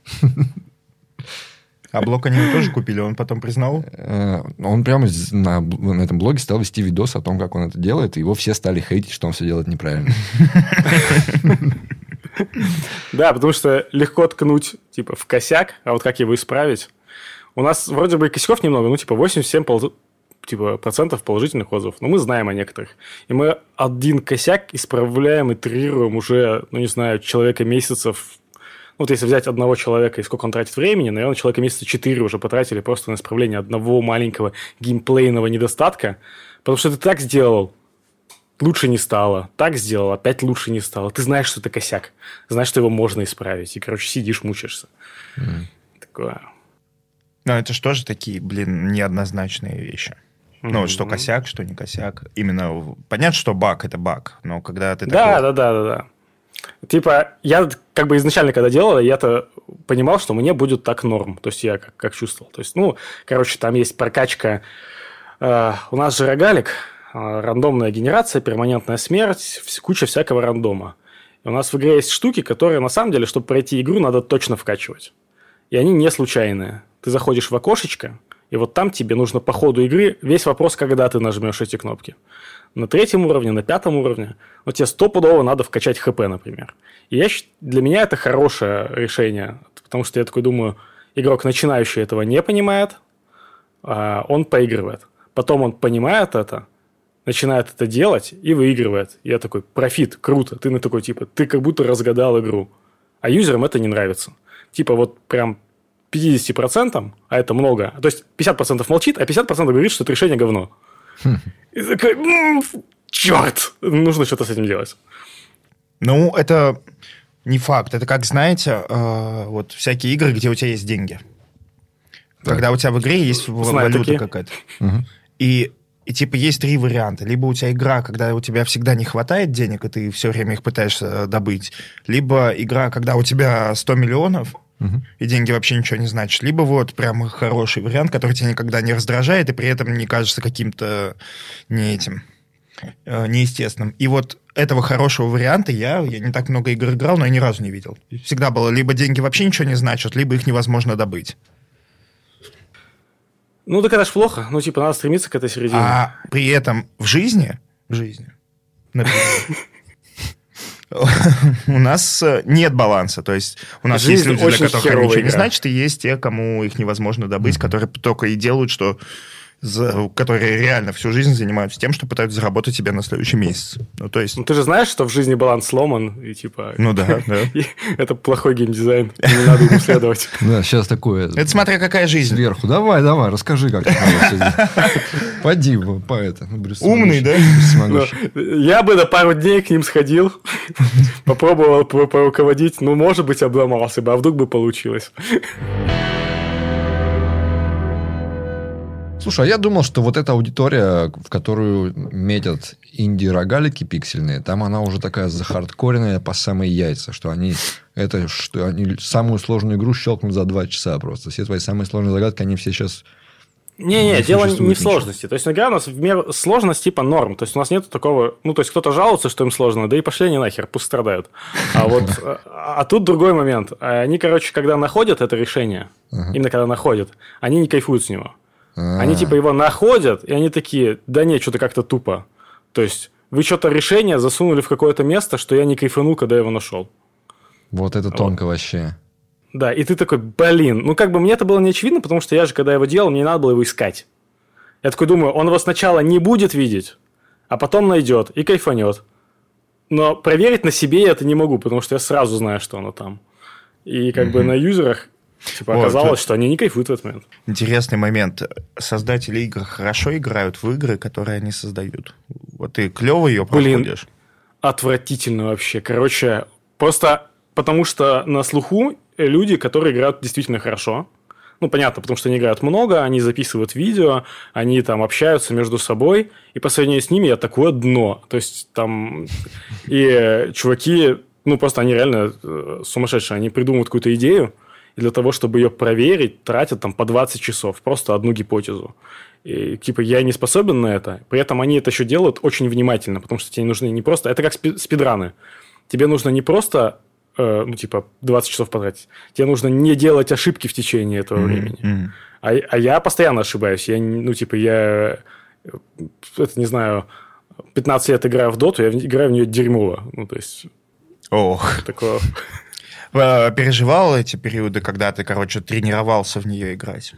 А блок они тоже купили, он потом признал. Э, Он прямо на, на этом блоге стал вести видос о том, как он это делает, и его все стали хейтить, что он все делает неправильно. Да, потому что легко ткнуть, типа, в косяк, а вот как его исправить? У нас вроде бы и косяков немного, ну, типа, 87 пол- типа, процентов положительных отзывов, но мы знаем о некоторых. И мы один косяк исправляем, итерируем уже, ну, не знаю, человека месяцев ну, вот если взять одного человека и сколько он тратит времени, наверное, человека месяца 4 уже потратили просто на исправление одного маленького геймплейного недостатка, потому что ты так сделал, лучше не стало, так сделал, опять лучше не стало. Ты знаешь, что это косяк, знаешь, что его можно исправить, и, короче, сидишь, мучаешься. Такое. Но это же тоже такие, блин, неоднозначные вещи. Ну, что косяк, что не косяк. Именно понятно, что баг это баг, но когда ты Да, такой- да, да, да, да. Типа, я как бы изначально, когда делал, я-то понимал, что мне будет так норм. То есть, я как, как чувствовал. То есть, ну, короче, там есть прокачка. Э, у нас же рогалик, рандомная генерация, перманентная смерть, куча всякого рандома. И у нас в игре есть штуки, которые, на самом деле, чтобы пройти игру, надо точно вкачивать. И они не случайные. Ты заходишь в окошечко, и вот там тебе нужно по ходу игры весь вопрос, когда ты нажмешь эти кнопки. На третьем уровне, на пятом уровне. Но тебе стопудово надо вкачать ХП, например. И я, для меня это хорошее решение, потому что я такой думаю, игрок начинающий этого не понимает, а он поигрывает. Потом он понимает это, начинает это делать и выигрывает. Я такой, профит, круто. Ты на такой, типа, ты как будто разгадал игру. А юзерам это не нравится. Типа вот прям 50%, а это много. То есть 50% молчит, а 50% говорит, что это решение говно. И такой, «М, черт, нужно что-то с этим делать. Ну, это не факт. Это как, знаете, э, вот всякие игры, где у тебя есть деньги. Когда у тебя в игре есть Знаю валюта такие. какая-то. И, и типа есть три варианта. Либо у тебя игра, когда у тебя всегда не хватает денег, и ты все время их пытаешься э, добыть. Либо игра, когда у тебя 100 миллионов, Мгм. и деньги вообще ничего не значат. Либо вот прям хороший вариант, который тебя никогда не раздражает, и при этом не кажется каким-то не этим. э, неестественным. И вот этого хорошего варианта я, я не так много игр играл, но я ни разу не видел. Всегда было либо деньги вообще ничего не значат, либо их невозможно добыть. Ну, так это ж плохо. Ну, типа, надо стремиться к этой середине. А при этом в жизни, в жизни, например, у нас э, нет баланса. То есть у нас есть люди, для которых ничего не значит, и есть те, кому их невозможно добыть, которые только и делают, что за- которые реально всю жизнь занимаются тем, что пытаются заработать себе на следующий месяц. Ну, то есть, Ну, ты же знаешь, что в жизни баланс сломан, и типа... ну да, да. и это плохой геймдизайн, не надо ему следовать. Да, сейчас такое Это смотря какая жизнь. сверху. Давай, давай, расскажи, как. Поди, в- по это. ну, Умный, да? Я бы на пару дней к ним сходил, попробовал по- поруководить, ну, может быть, обломался бы, а вдруг бы получилось. Слушай, а я думал, что вот эта аудитория, в которую метят инди-рогалики пиксельные, там она уже такая захардкоренная по самые яйца, что они это, что они самую сложную игру щелкнут за два часа просто. Все твои самые сложные загадки, они все сейчас... Не-не, Не дело не в ничего. сложности. То есть игра у нас в меру сложность типа норм. То есть у нас нет такого... Ну, то есть кто-то жалуется, что им сложно, да и пошли они нахер, пусть страдают. А вот... А а тут другой момент. Они, короче, когда находят это решение, именно когда находят, они не кайфуют с него. Они А, типа его находят, и они такие, да нет, что-то как-то тупо. То есть вы что-то решение засунули в какое-то место, что я не кайфанул, когда его нашел. Вот это тонко вообще. Да, и ты такой, блин, ну как бы мне это было не очевидно, потому что я же, когда его делал, мне не надо было его искать. Я такой думаю, он его сначала не будет видеть, а потом найдет и кайфанет. Но проверить на себе я это не могу, потому что я сразу знаю, что оно там. И как бы на юзерах типа, Вот, оказалось, что они не кайфуют в этот момент. Интересный момент. Создатели игр хорошо играют в игры, которые они создают. Вот ты клево ее Блин. проходишь. Отвратительно вообще. Короче, просто потому что на слуху люди, которые играют действительно хорошо. Ну, понятно, потому что они играют много, они записывают видео, они там общаются между собой, и по сравнению с ними я такое дно. То есть там... И э, чуваки, ну, просто они реально э, сумасшедшие. Они придумывают какую-то идею, и для того, чтобы ее проверить, тратят там по 20 часов. Просто одну гипотезу. И, типа, я не способен на это. При этом они это еще делают очень внимательно, потому что тебе нужны не просто... Это как спи- спидраны. Тебе нужно не просто, э, ну, типа, 20 часов потратить. Тебе нужно не делать ошибки в течение этого времени. Мгм. А, а я постоянно ошибаюсь. Я, ну, типа, я, э, это, не знаю, 15 лет играю в доту, я играю в нее дерьмово. Ну, то есть, Ох. такое... А, Переживал эти периоды, когда ты, короче, тренировался в нее играть?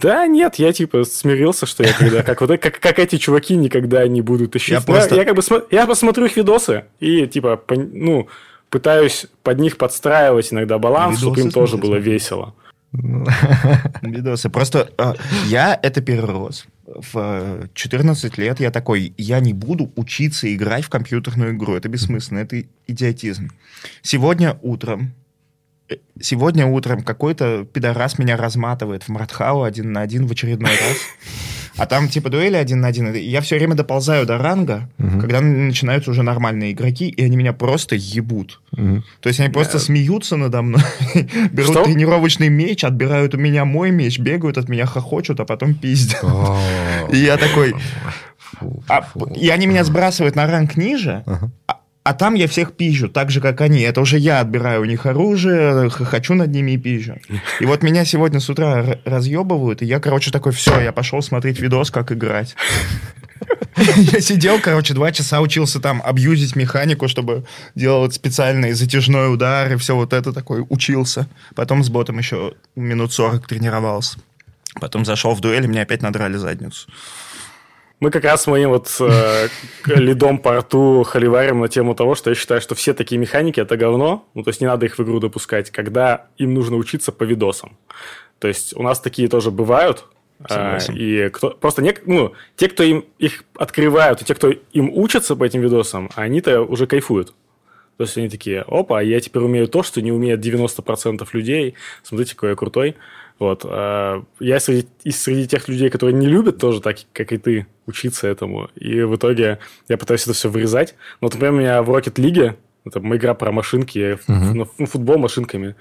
Да нет, я, типа, смирился, что я когда... Как, вот, э- как, как эти чуваки никогда не будут ищить. Я просто- я как бы я посмотрю их видосы и, типа, ну, пытаюсь под них подстраивать иногда баланс, чтобы им Видосы тоже было весело. Видосы. Просто а, я это перерос. В э, 14 лет я такой, я не буду учиться играть в компьютерную игру. Это бессмысленно, это идиотизм. Сегодня утром, э, сегодня утром какой-то пидорас меня разматывает в Мартхау один на один в очередной раз. А там типа дуэли один на один. И Я все время доползаю до ранга, когда начинаются уже нормальные игроки, и они меня просто ебут. Мгм. То есть они просто смеются надо мной, берут Что? тренировочный меч, отбирают у меня мой меч, бегают от меня, хохочут, а потом пиздят. И я такой... а, и они меня сбрасывают на ранг ниже, Ага. А, там я всех пизжу, так же, как они. Это уже я отбираю у них оружие, хохочу над ними и пизжу. И вот меня сегодня с утра разъебывают, и я, короче, такой, все, я пошел смотреть видос, как играть. Я сидел, короче, два часа учился там абьюзить механику, чтобы делать специальные затяжной удар и все вот это такой учился. Потом с ботом еще минут 40 тренировался. Потом зашел в дуэль, и мне опять надрали задницу. Мы как раз с моим вот э, лидом по рту холиварим на тему того, что я считаю, что все такие механики – это говно, ну, то есть не надо их в игру допускать, когда им нужно учиться по видосам. То есть у нас такие тоже бывают, а, Согласен. и кто, просто не, ну, те, кто им их открывают, и те, кто им учатся по этим видосам, они-то уже кайфуют. То есть они такие, опа, я теперь умею то, что не умеет 90% людей. Смотрите, какой я крутой. Вот. а Я среди, и среди тех людей, которые не любят тоже, так как и ты, учиться этому. И в итоге я пытаюсь это все вырезать. Но, вот, например, у меня в Rocket League, это моя игра про машинки, я Мгм. ну, футбол машинками.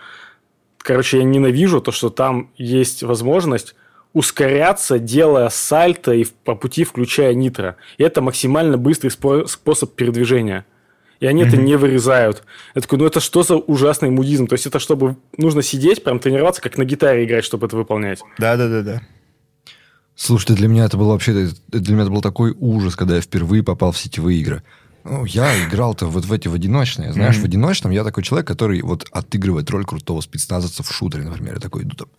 Короче, я ненавижу то, что там есть возможность ускоряться, делая сальто и по пути включая нитро. И это максимально быстрый способ передвижения. И они mm-hmm. это не вырезают. Я такой, ну это что за ужасный мудизм? То есть это чтобы нужно сидеть, прям тренироваться, как на гитаре играть, чтобы это выполнять. Да-да-да-да. Слушайте, для меня это был вообще, для меня это был такой ужас, когда я впервые попал в сетевые игры. Ну, я играл-то вот в эти в одиночные. Знаешь, mm-hmm. в одиночном я такой человек, который вот отыгрывает роль крутого спецназовца в шутере, например. Я такой иду там,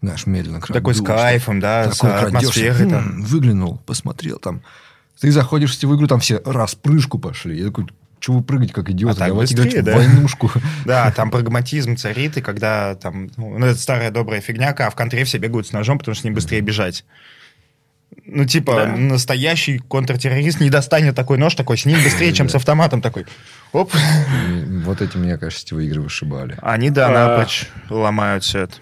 знаешь, медленно краду. Такой с кайфом, да, такой с атмосферой. Там. Выглянул, посмотрел там. Ты заходишь в сетевую игру, там все распрыжку пошли. Я такой, чего вы прыгать, как идиоты? А Давайте быстрее, играть да? в войнушку. Да, там прагматизм царит, и когда там... Ну, это старая добрая фигня, а в контре все бегают с ножом, потому что с ним быстрее бежать. Ну, типа, да. настоящий контртеррорист не достанет такой нож такой, с ним быстрее, чем с автоматом такой. Оп. Вот эти, мне кажется, сетевые игры вышибали. Они, да, напрочь ломают все это.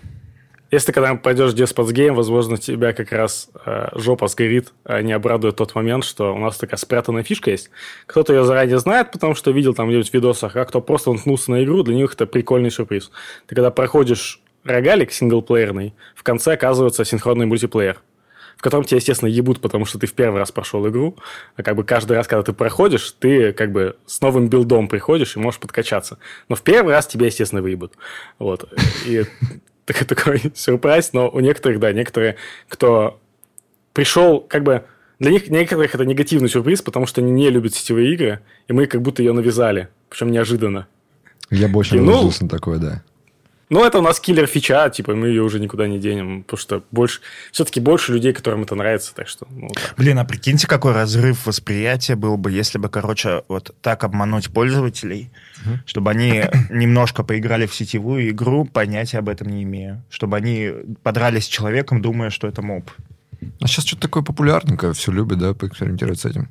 Если когда пойдешь в Despots Game, возможно, тебя как раз э, жопа сгорит, а не обрадует тот момент, что у нас такая спрятанная фишка есть. Кто-то ее заранее знает, потому что видел там где-нибудь в видосах, а кто просто наткнулся на игру, для них это прикольный сюрприз. Ты когда проходишь рогалик синглплеерный, в конце оказывается синхронный мультиплеер в котором тебя, естественно, ебут, потому что ты в первый раз прошел игру, а как бы каждый раз, когда ты проходишь, ты как бы с новым билдом приходишь и можешь подкачаться. Но в первый раз тебя, естественно, выебут. Вот. И такой сюрприз, но у некоторых, да, некоторые, кто пришел, как бы, для них некоторых это негативный сюрприз, потому что они не любят сетевые игры, и мы как будто ее навязали, причем неожиданно. Я бы очень ну, на такое, да. Ну, это у нас киллер фича, типа, мы ее уже никуда не денем, потому что больше, все-таки больше людей, которым это нравится, так что... Ну, так. Блин, а прикиньте, какой разрыв восприятия был бы, если бы, короче, вот так обмануть пользователей, угу. чтобы они немножко поиграли в сетевую игру, понятия об этом не имея, чтобы они подрались с человеком, думая, что это моб. А сейчас что-то такое популярненькое, все любят, да, поэкспериментировать с этим.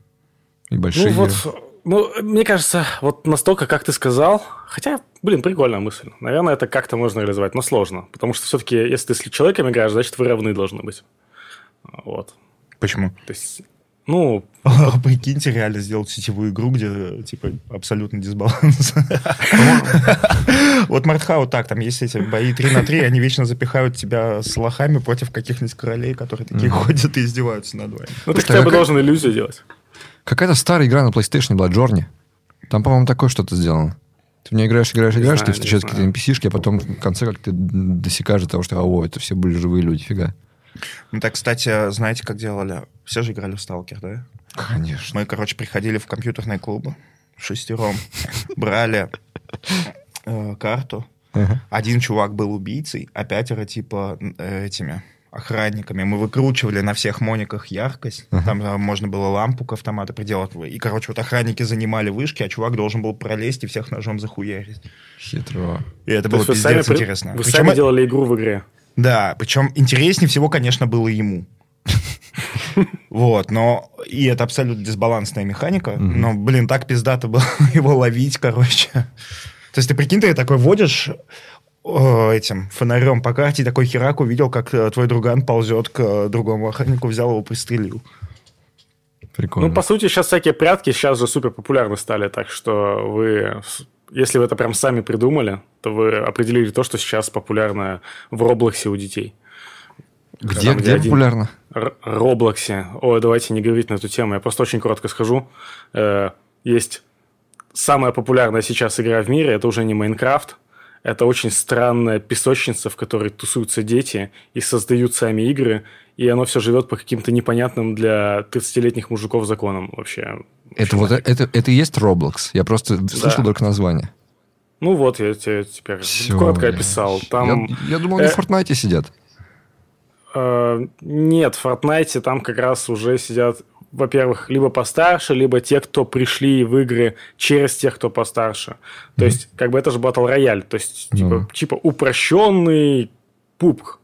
И большие... Ну, вот ну, мне кажется, вот настолько, как ты сказал, хотя, блин, прикольная мысль. Наверное, это как-то можно реализовать, но сложно. Потому что все-таки, если ты с человеком играешь, значит, вы равны должны быть. Вот. Почему? То есть, ну... Прикиньте, реально сделать сетевую игру, где, типа, абсолютно дисбаланс. Вот Мартхау так, там есть эти бои 3 на 3, они вечно запихают тебя с лохами против каких-нибудь королей, которые такие ходят и издеваются над вами. Ну, ты хотя бы должен иллюзию делать. Какая-то старая игра на PlayStation была, Джорни. Там, по-моему, такое что-то сделано. Ты в нее играешь, играешь, играешь, знаю, ты встречаешь какие-то NPC-шки, а потом в конце как ты досекаешь до того, что, о, это все были живые люди, фига. Ну, так, кстати, знаете, как делали? Все же играли в Сталкер, да? Конечно. Мы, короче, приходили в компьютерные клубы шестером, брали э, карту. Один чувак был убийцей, а пятеро, типа, э, этими охранниками. Мы выкручивали на всех мониках яркость. Uh-huh. Там а, можно было лампу к автомату приделать. И, короче, вот охранники занимали вышки, а чувак должен был пролезть и всех ножом захуярить. Хитро. И это То было пиздец сами, интересно. Вы причем, сами делали игру в игре. Да, причем интереснее всего, конечно, было ему. Вот, но и это абсолютно дисбалансная механика, но, блин, так пиздато было его ловить, короче. То есть ты прикинь, ты такой водишь этим фонарем по карте, такой херак увидел, как э, твой друган ползет к э, другому охраннику, взял его, пристрелил. Прикольно. Ну, по сути, сейчас всякие прятки сейчас же супер популярны стали, так что вы, если вы это прям сами придумали, то вы определили то, что сейчас популярно в Роблоксе у детей. Где, Там, где, где популярно? Роблоксе. Ой, давайте не говорить на эту тему, я просто очень коротко скажу. Э, есть самая популярная сейчас игра в мире, это уже не Майнкрафт, это очень странная песочница, в которой тусуются дети и создают сами игры, и оно все живет по каким-то непонятным для 30-летних мужиков законам вообще. Это вот это, это и есть Roblox? Я просто да. слышал только название. Ну вот, я тебе теперь все, коротко описал. Там, я, я думал, они э, в Fortnite сидят. Э, нет, в Fortnite там как раз уже сидят во-первых, либо постарше, либо те, кто пришли в игры через тех, кто постарше. То mm-hmm. есть, как бы это же батл рояль. То есть, mm-hmm. типа, типа упрощенный пупк.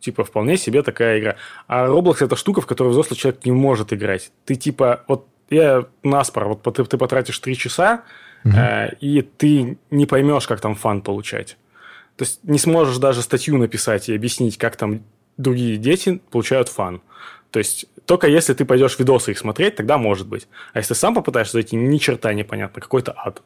Типа, вполне себе такая игра. А Roblox это штука, в которую взрослый человек не может играть. Ты типа, вот я наспор, вот ты, ты потратишь три часа, mm-hmm. э, и ты не поймешь, как там фан получать. То есть не сможешь даже статью написать и объяснить, как там другие дети получают фан. То есть только если ты пойдешь видосы их смотреть, тогда может быть. А если сам попытаешься зайти, ни черта непонятно, какой-то ад.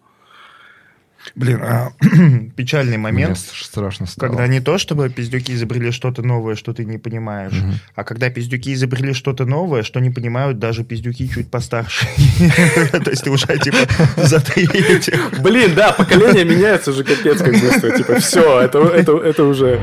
Блин, а, печальный Мне момент, с- страшно стало. когда не то, чтобы пиздюки изобрели что-то новое, что ты не понимаешь, Мгм. а когда пиздюки изобрели что-то новое, что не понимают даже пиздюки чуть постарше. То есть ты уже, типа, за три этих. Блин, да, поколение меняется же капец как быстро. Типа, все, это, это, это уже...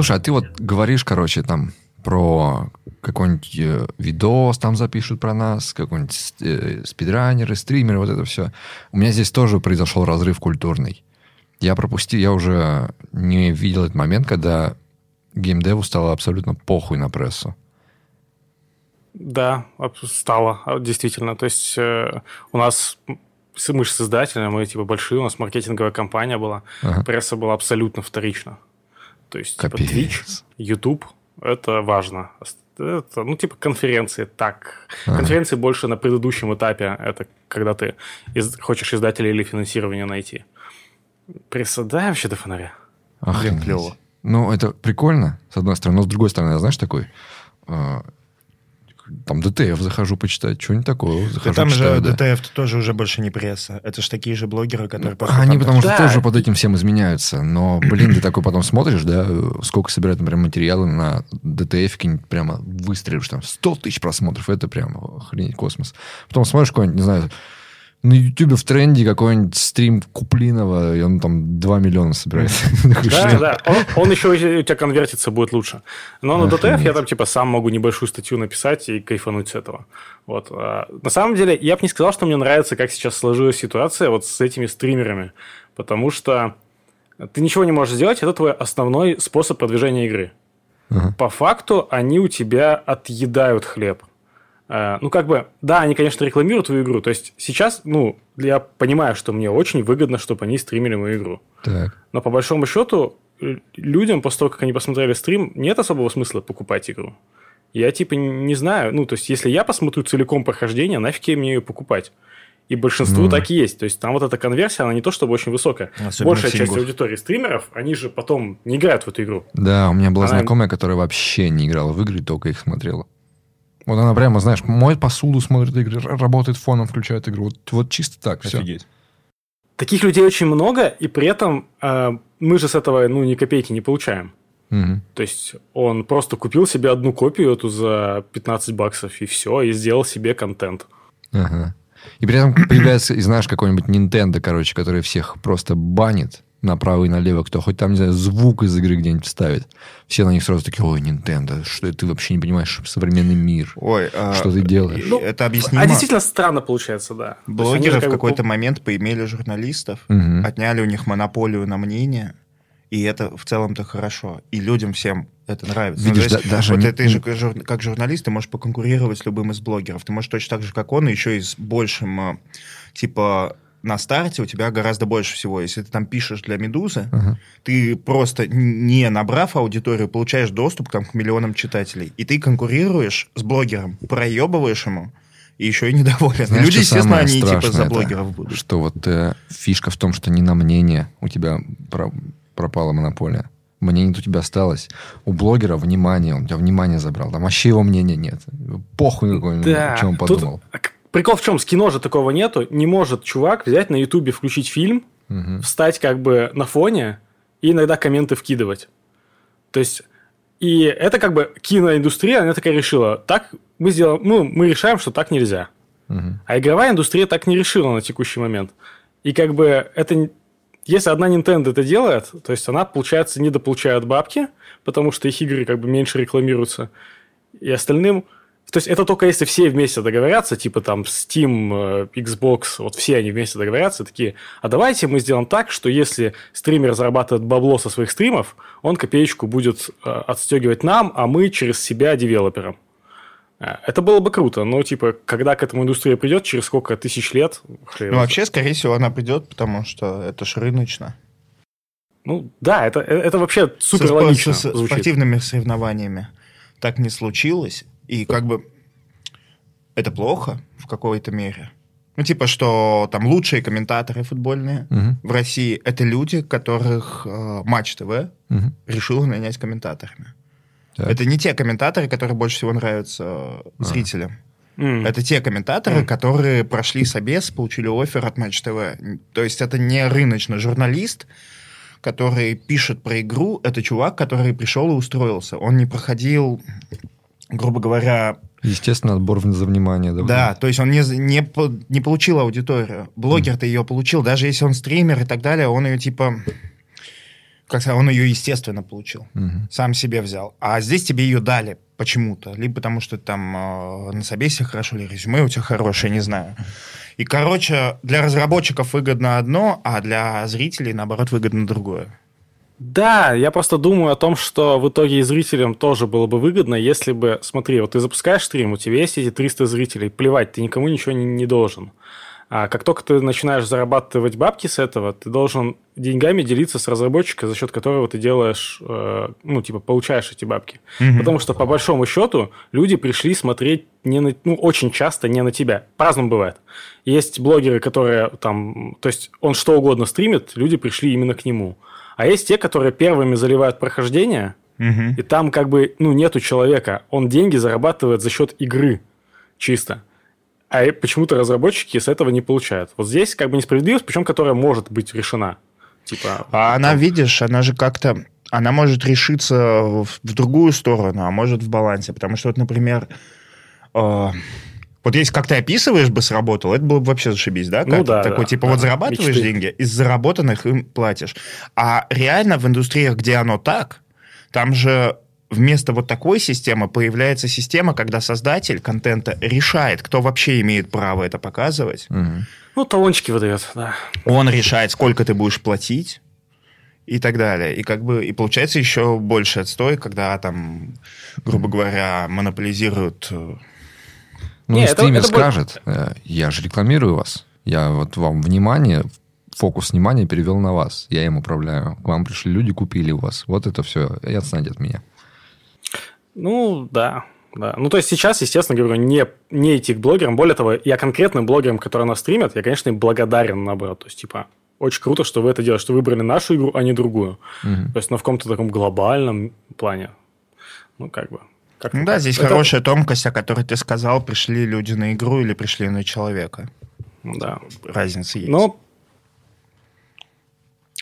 Слушай, а ты вот говоришь, короче, там про какой-нибудь э, видос там запишут про нас, какой-нибудь э, спидранеры, стримеры, вот это все. У меня здесь тоже произошел разрыв культурный. Я пропустил, я уже не видел этот момент, когда геймдеву стало абсолютно похуй на прессу. Да, стало, а, действительно. То есть э, у нас мы же создатели, мы типа большие, у нас маркетинговая компания была, Ага. пресса была абсолютно вторична. То есть типа Капец. Twitch, YouTube, это важно. Это, ну, типа конференции, так. Ага. Конференции больше на предыдущем этапе, это когда ты из- хочешь издателя или финансирование найти. Пресса, да, вообще до фонаря. Охренеть. клево. Ну, это прикольно, с одной стороны. Но с другой стороны, я, знаешь, такой... там DTF захожу почитать, что-нибудь такое. Да Захожу, там же читаю, да. DTF тоже уже больше не пресса. Это же такие же блогеры, которые... просто Они потому что Да. тоже под этим всем изменяются. Но, блин, ты такой потом смотришь, да, сколько собирают, например, материалы на DTF, прямо выстрелишь, там, 100 тысяч просмотров, это прям охренеть космос. Потом смотришь какой-нибудь, не знаю, на Ютубе в тренде какой-нибудь стрим Куплинова, и он там 2 миллиона собирает. Да, да. Он, он еще у тебя конвертится будет лучше. Но на DTF я там типа сам могу небольшую статью написать и кайфануть с этого. Вот. А, На самом деле, я бы не сказал, что мне нравится, как сейчас сложилась ситуация вот с этими стримерами. Потому что ты ничего не можешь сделать, это твой основной способ продвижения игры. По факту они у тебя отъедают хлеб. Э, Ну, как бы, да, они, конечно, рекламируют твою игру. То есть сейчас, ну, я понимаю, что мне очень выгодно, чтобы они стримили мою игру. Так. Но по большому счету, э, людям после того, как они посмотрели стрим, нет особого смысла покупать игру. Я типа не знаю, ну, то есть, если я посмотрю целиком прохождение, нафиг я мне ее покупать? И большинству Ну. так и есть. То есть, там вот эта конверсия, она не то чтобы очень высокая. Особенно Большая часть аудитории стримеров, они же потом не играют в эту игру. Да, у меня была Она- знакомая, которая вообще не играла в игры, только их смотрела. Вот она прямо, знаешь, моет посуду, смотрит игры, работает фоном, включает игру. Вот, вот чисто так, все. Офигеть. Таких людей очень много, и при этом э, мы же с этого, ну, ни копейки не получаем. То есть он просто купил себе одну копию эту за 15 баксов, и все, и сделал себе контент. Ага. И при этом появляется, и знаешь, какой-нибудь Nintendo, короче, который всех просто банит направо и налево, кто хоть там, не знаю, звук из игры где-нибудь вставит. Все на них сразу такие, ой, Nintendo, что ты вообще не понимаешь современный мир. Ой, а, Что ты делаешь? Ну, это объяснимо. А действительно странно получается, да. Блогеры в бы какой-то момент поимели журналистов, Мгм. отняли у них монополию на мнение, и это в целом-то хорошо. И людям всем это нравится. Видишь, то есть, да- даже вот не- ты же как жур- как журналист, ты можешь поконкурировать с любым из блогеров. Ты можешь точно так же, как он, и еще и с большим, а, типа, на старте у тебя гораздо больше всего. Если ты там пишешь для «Медузы», Ага. ты просто, не набрав аудиторию, получаешь доступ там, к миллионам читателей. И ты конкурируешь с блогером, проебываешь ему, и еще и недоволен. Знаешь, Люди, естественно, они типа за это? блогеров будут. Что вот э, фишка в том, что не на мнение у тебя про- пропала монополия. Мнение у тебя осталось. У блогера внимание, он у тебя внимание забрал. Там вообще его мнения нет. Похуй какой, Да, о чем он тут- подумал. а к- Прикол в чем? С кино же такого нету. Не может чувак взять на Ютубе, включить фильм, Мгм. встать как бы на фоне и иногда комменты вкидывать. То есть, и это как бы киноиндустрия, она такая решила, так мы сделаем, ну, мы решаем, что так нельзя. Мгм. А игровая индустрия так не решила на текущий момент. И как бы это... Если одна Nintendo это делает, то есть она, получается, недополучает бабки, потому что их игры как бы меньше рекламируются. И остальным... То есть это только если все вместе договорятся, типа там Steam, э, Xbox, вот все они вместе договорятся, такие, а давайте мы сделаем так, что если стример зарабатывает бабло со своих стримов, он копеечку будет э, отстегивать нам, а мы через себя девелоперам. Э, Это было бы круто, но, типа, когда к этому индустрия придет, через сколько тысяч лет, хрен Ну, вообще, скорее всего, она придет, потому что это ж рыночно. Ну, да, это, это вообще супер логично со- со звучит. спортивными соревнованиями так не случилось, и как бы это плохо в какой-то мере. Ну, типа, что там лучшие комментаторы футбольные Мгм. в России это люди, которых э, Матч ТВ Мгм. решил нанять комментаторами. Так. Это не те комментаторы, которые больше всего нравятся э, А. зрителям. М. Это те комментаторы, Мгм. которые прошли собес, получили офер от Матч ТВ. То есть это не рыночный журналист, который пишет про игру. Это чувак, который пришел и устроился. Он не проходил, грубо говоря, Естественно, отбор за внимание. Да, да, то есть он не, не, не получил аудиторию. Блогер-то ее получил. Даже если он стример и так далее, он ее типа... Как сказать, он ее естественно получил. Мгм. Сам себе взял. А здесь тебе ее дали почему-то. Либо потому, что там э, на собесе хорошо, или резюме у тебя хорошее, не знаю. И, короче, для разработчиков выгодно одно, а для зрителей, наоборот, выгодно другое. Да, я просто думаю о том, что в итоге и зрителям тоже было бы выгодно, если бы, смотри, вот ты запускаешь стрим, у тебя есть эти 300 зрителей, плевать, ты никому ничего не, не должен. А как только ты начинаешь зарабатывать бабки с этого, ты должен деньгами делиться с разработчиком, за счет которого ты делаешь, э, ну, типа, получаешь эти бабки. Потому что, по большому счету, люди пришли смотреть не на, ну, очень часто не на тебя. По-разному бывает. Есть блогеры, которые там, то есть он что угодно стримит, люди пришли именно к нему. А есть те, которые первыми заливают прохождение, Мгм. и там как бы, ну, нету человека. Он деньги зарабатывает за счет игры чисто. А почему-то разработчики с этого не получают. Вот здесь как бы несправедливость, причем которая может быть решена. Типа, А она, там, видишь, она же как-то... Она может решиться в, в другую сторону, а может в балансе. Потому что, вот, например, э, вот если как ты описываешь бы сработал, это было бы вообще зашибись, да? Ну Как? да, Такой, да, типа, да. вот зарабатываешь Мечты. деньги, из заработанных им платишь. А реально в индустриях, где оно так, там же вместо вот такой системы появляется система, когда создатель контента решает, кто вообще имеет право это показывать. Мгм. Ну, талончики выдает, да. Он решает, сколько ты будешь платить и так далее. И как бы и получается еще больше отстой, когда там, грубо говоря, монополизируют. Ну, Не, и это- стример это будет- скажет, э, я же рекламирую вас. Я вот вам внимание, фокус внимания перевел на вас. Я им управляю. К вам пришли люди, купили у вас. Вот это все. И отстаньте от меня. Ну, да. Да. Ну, то есть сейчас, естественно, говорю, не, не идти к блогерам. Более того, я конкретным блогерам, которые нас стримят, я, конечно, им благодарен, наоборот. То есть, типа, очень круто, что вы это делаете, что выбрали нашу игру, а не другую. Мгм. То есть, на в каком-то таком глобальном плане. Ну, как бы. Как-то Ну да, здесь Это- хорошая тонкость, о которой ты сказал, пришли люди на игру или пришли на человека. Да. Разница есть. Но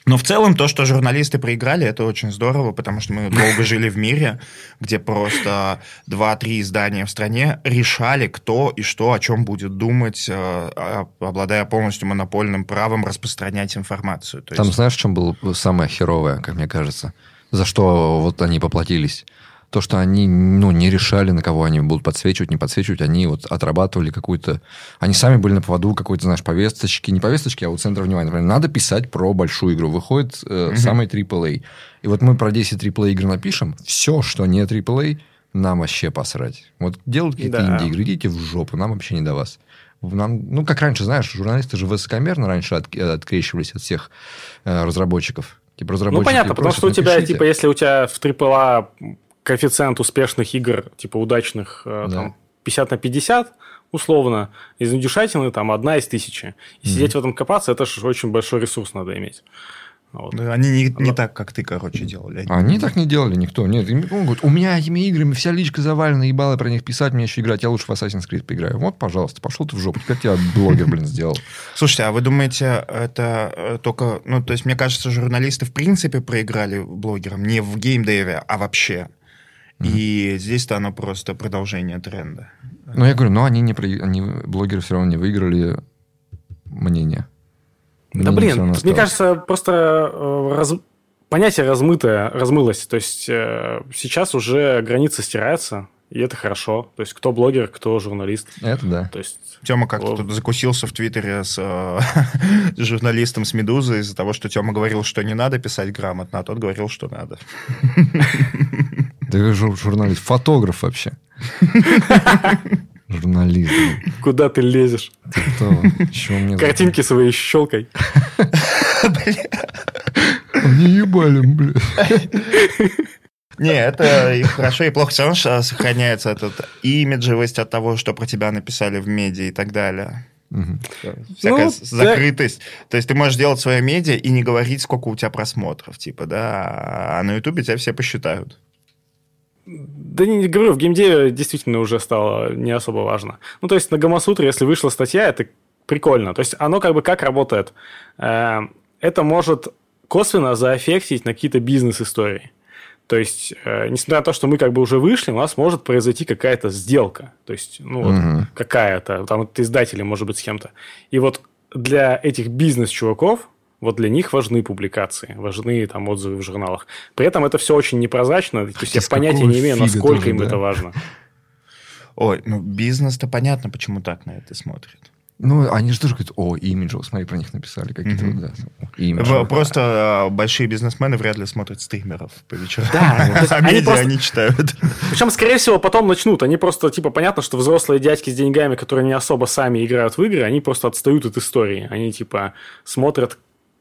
Но в целом то, что журналисты проиграли, это очень здорово, потому что мы долго жили в мире, где просто два-три издания в стране решали, кто и что, о чем будет думать, э, обладая полностью монопольным правом распространять информацию. То Там есть- знаешь, в чем было самое херовое, как мне кажется? За что вот они поплатились? То, что они ну, не решали, на кого они будут подсвечивать, не подсвечивать, они вот отрабатывали какую-то... Они сами были на поводу какой-то, знаешь, повесточки. Не повесточки, а вот центр внимания. Например, надо писать про большую игру. Выходит э, самый AAA. И вот мы про 10 AAA игр напишем. Все, что не AAA, нам вообще посрать. Вот делают какие-то Да. инди-игры, идите в жопу, нам вообще не до вас. Нам, ну, как раньше, знаешь, журналисты же высокомерно раньше от- открещивались от всех э, разработчиков. Типа Ну, разработчики понятно, потому просят, что у тебя, «Напишите». типа, если у тебя в AAA коэффициент успешных игр, типа, удачных, э, Да. там, 50 на 50, условно, из индюшатины там одна из тысячи. И сидеть в этом копаться, это же очень большой ресурс надо иметь. Вот. Да, Они не, не так, как ты, короче, делали. Они так не делали, никто. Нет, им- он говорит, у меня этими играми вся личка завалена, ебало про них писать, мне еще играть, я лучше в Assassin's Creed поиграю. Вот, пожалуйста, пошел ты в жопу, теперь тебя блогер, блин, сделал. Слушайте, а вы думаете, это э, только... Ну, то есть, мне кажется, журналисты в принципе проиграли блогерам не в геймдеве, а вообще. И здесь-то оно просто продолжение тренда. Но я говорю, но они не при- они, блогеры все равно не выиграли мнение. Да Мнение блин, равно тут, мне кажется, просто э, раз- понятие размытое, размылось. То есть э, сейчас уже границы стираются, и это хорошо. То есть кто блогер, кто журналист. Это да. То есть Тема как-то тут закусился в Твиттере с э, журналистом с «Медузы» из-за того, что Тема говорил, что не надо писать грамотно, а тот говорил, что надо. Да жур- журналист, фотограф вообще. Журналист. куда ты лезешь? Ты кто? Мне... Картинки свои щелкай. Они ебали, блядь. Не, это и хорошо, и плохо. Все равно сохраняется этот имиджевость от того, что про тебя написали в медиа и так далее. Мгм. Всякая Ну, закрытость. То есть ты можешь делать свое медиа и не говорить, сколько у тебя просмотров, типа, да, а на Ютубе тебя все посчитают. Да не говорю, в геймдеве действительно уже стало не особо важно. Ну, то есть на Гамасутре, если вышла статья, это прикольно. То есть оно как бы как работает? Э, это может косвенно заэффектить на какие-то бизнес-истории. То есть, э, несмотря на то, что мы как бы уже вышли, у нас может произойти какая-то сделка. То есть, ну, вот угу. какая-то, там, это издатели, может быть, с кем-то. И вот для этих бизнес-чуваков, вот для них важны публикации, важны там отзывы в журналах. При этом это все очень непрозрачно, то есть я понятия не имею, насколько тоже, им да? это важно. Ой, ну бизнес-то понятно, почему так на это смотрит. Ну, они же тоже говорят, о, имиджел, смотри, про них написали какие-то mm-hmm. да, имиджел. Просто а, большие бизнесмены вряд ли смотрят стримеров по вечерам. Да, а медиа они читают. Причем, скорее всего, потом начнут. Они просто, типа, понятно, что взрослые дядьки с деньгами, которые не особо сами играют в игры, они просто отстают от истории. Они, типа, смотрят,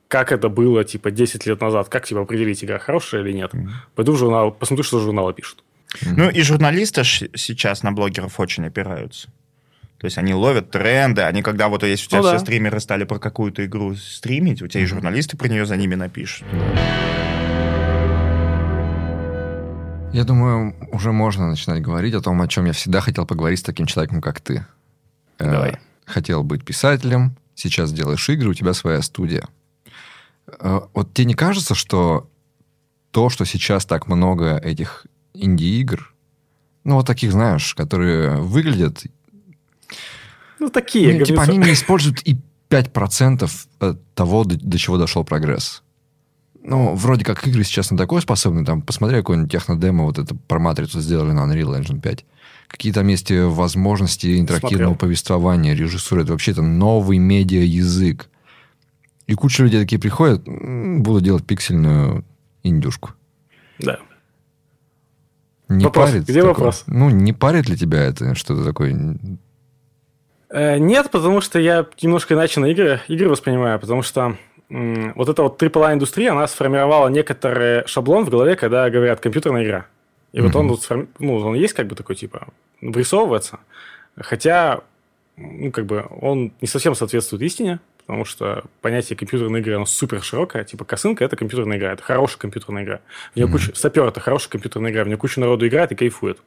как это было, типа, 10 лет назад. Как, типа, определить, игра хорошая или нет. Mm-hmm. Пойду в журнал, посмотрю, что журналы пишут. Mm-hmm. Ну, и журналисты сейчас на блогеров очень опираются. То есть они ловят тренды, они когда вот если у тебя ну, все да. стримеры стали про какую-то игру стримить, у тебя mm-hmm. и журналисты про нее за ними напишут. Я думаю, уже можно начинать говорить о том, о чем я всегда хотел поговорить с таким человеком, как ты. Э, Давай. Хотел быть писателем, сейчас делаешь игры, у тебя своя студия. Э, вот тебе не кажется, что то, что сейчас так много этих инди-игр, ну, вот таких, знаешь, которые выглядят ну, такие. Ну, типа они не используют и 5% от того, до, до чего дошел прогресс. Ну, вроде как игры сейчас на такое способны. Там, посмотри, какой-нибудь технодемо, вот это про матрицу сделали на Unreal Engine 5. Какие там есть возможности интерактивного Смотрел. повествования, режиссуры. Это вообще-то новый медиа-язык. И куча людей такие приходят, буду делать пиксельную индюшку. Да. Не вопрос. парит Где такое? вопрос? Ну, не парит ли тебя это что-то такое Э, нет, потому что я немножко иначе на игры, игры воспринимаю, потому что вот эта вот AAA-индустрия, она сформировала некоторый шаблон в голове, когда говорят «компьютерная игра». И mm-hmm. вот он, вот, ну, он есть как бы такой, типа, вырисовывается, хотя, ну, как бы, он не совсем соответствует истине, потому что понятие компьютерной игры, оно супер широкое, типа косынка – это компьютерная игра, это хорошая компьютерная игра. В нее mm-hmm. куча, сапер – это хорошая компьютерная игра, в нее куча народу играет и кайфует.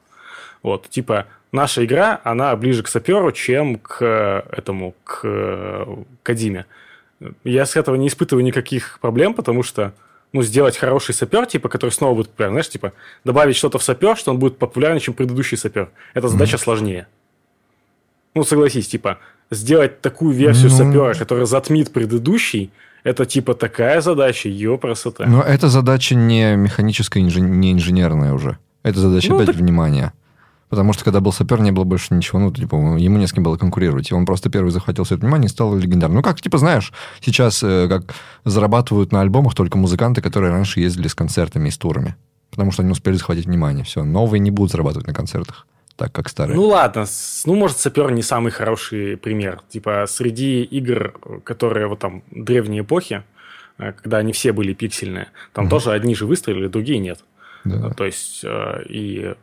Вот, типа, наша игра, она ближе к саперу, чем к этому, к Кадиме. Я с этого не испытываю никаких проблем, потому что ну, сделать хороший сапер, типа, который снова будет популярен. Знаешь, типа, добавить что-то в сапер, что он будет популярнее, чем предыдущий сапер. Эта задача mm-hmm. сложнее. Ну, согласись, типа, сделать такую версию ну... сапера, которая затмит предыдущий, это типа такая задача, ее красота. Но эта задача не механическая, не инженерная уже. Это задача ну, опять так... внимания. Потому что когда был сапер, не было больше ничего, ну, типа, ему не с кем было конкурировать. И он просто первый захватил все это внимание и стал легендарным. Ну, как, типа, знаешь, сейчас э, как зарабатывают на альбомах только музыканты, которые раньше ездили с концертами и с турами. Потому что они успели захватить внимание. Все, новые не будут зарабатывать на концертах так, как старые. Ну ладно, ну может сапер не самый хороший пример. Типа среди игр, которые вот там древние эпохи, э, когда они все были пиксельные, там угу. тоже одни же выстрелили, другие нет. Да. То есть э, и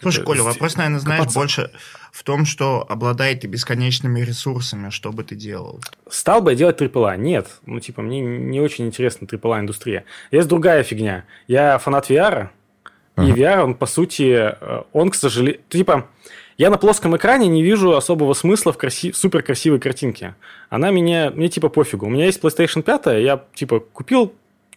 Слушай, Коля, вопрос, наверное, знаешь, копаться. больше в том, что обладает ты бесконечными ресурсами, что бы ты делал? Стал бы я делать AAA? Нет. Ну, типа, мне не очень интересна AAA-индустрия. Есть другая фигня. Я фанат VR, ага. и VR, он, по сути, э, он, к сожалению... Типа, я на плоском экране не вижу особого смысла в краси... супер красивой картинке. Она меня... Мне, типа, пофигу. У меня есть PlayStation 5, я, типа, купил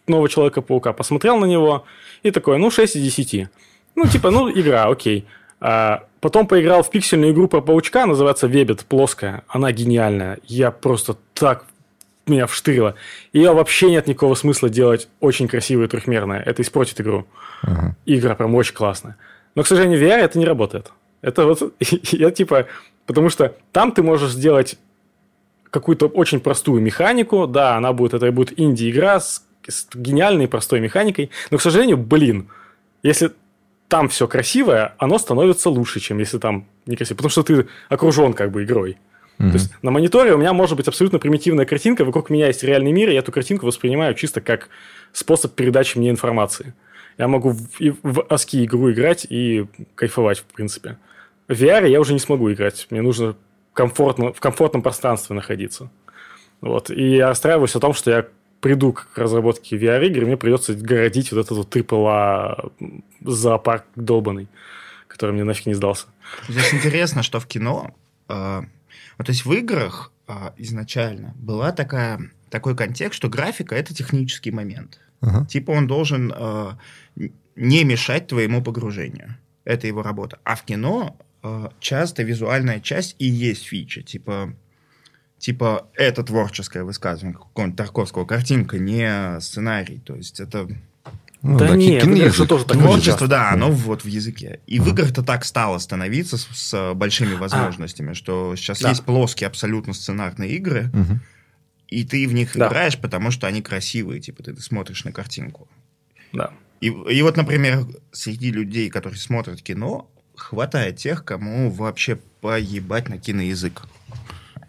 нового Человека-паука, посмотрел на него, и такой, ну, 6 из 10. Ну, типа, ну, игра, окей. А, потом поиграл в пиксельную игру про паучка, называется Вебет, плоская. Она гениальная. Я просто так меня вштырило. Ее вообще нет никакого смысла делать очень красивую трехмерную. Это испортит игру. Ага. Игра прям очень классная. Но, к сожалению, в VR это не работает. Это вот, я типа, потому что там ты можешь сделать какую-то очень простую механику, да, она будет, это будет инди-игра с, с гениальной простой механикой, но, к сожалению, блин, если там все красивое, оно становится лучше, чем если там некрасиво. Потому что ты окружен как бы игрой. Mm-hmm. То есть на мониторе у меня может быть абсолютно примитивная картинка, вокруг меня есть реальный мир, и я эту картинку воспринимаю чисто как способ передачи мне информации. Я могу в, в ASCII игру играть и кайфовать, в принципе. В VR я уже не смогу играть. Мне нужно комфортно, в комфортном пространстве находиться. Вот. И я расстраиваюсь о том, что я приду к разработке VR-игр, мне придется городить вот этот вот AAA зоопарк долбанный, который мне нафиг не сдался. Здесь интересно, что в кино, вот, то есть в играх э, изначально была такая, такой контекст, что графика — это технический момент. Ага. Типа он должен э, не мешать твоему погружению. Это его работа. А в кино э, часто визуальная часть и есть фича. Типа, типа это творческое высказывание какого-нибудь Тарковского. Картинка, не сценарий. То есть это Ну Да нет, киноязык. это же тоже Киноязык. творчество, да, Да. оно вот в языке. И в играх это так стало становиться с, с большими возможностями, что сейчас Да. есть плоские абсолютно сценарные игры, Мгм. и ты в них Да. играешь, потому что они красивые, типа ты смотришь на картинку. Да. И, и вот, например, среди людей, которые смотрят кино, хватает тех, кому вообще поебать на киноязык.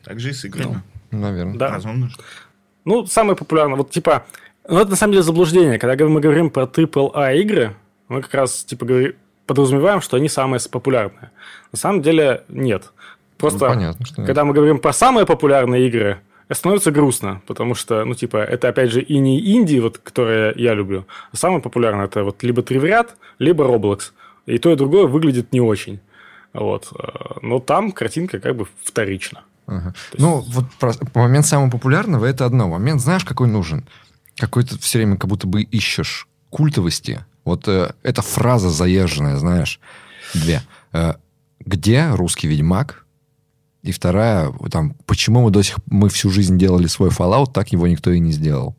Так же и с играми. Наверное. Да. Разумно. что- Ну, самое популярное, вот типа, ну это на самом деле заблуждение. Когда мы говорим про AAA игры, мы как раз типа говори- подразумеваем, что они самые популярные. На самом деле нет. Просто Ну, понятно, что нет. когда мы говорим про самые популярные игры, становится грустно, потому что, ну, типа, это, опять же, и не инди, вот, которые я люблю, а самое популярное это вот либо Тривряд, либо Roblox. И то, и другое выглядит не очень. Вот. э, Но там картинка как бы вторична. Ага. Ну, вот про- момент самого популярного это одно. Момент, знаешь, какой нужен? Какой-то все время как будто бы ищешь культовости. Вот э, эта фраза заезженная, знаешь, две. Э, где русский ведьмак? И вторая, там, почему мы до сих мы всю жизнь делали свой Fallout, так его никто и не сделал.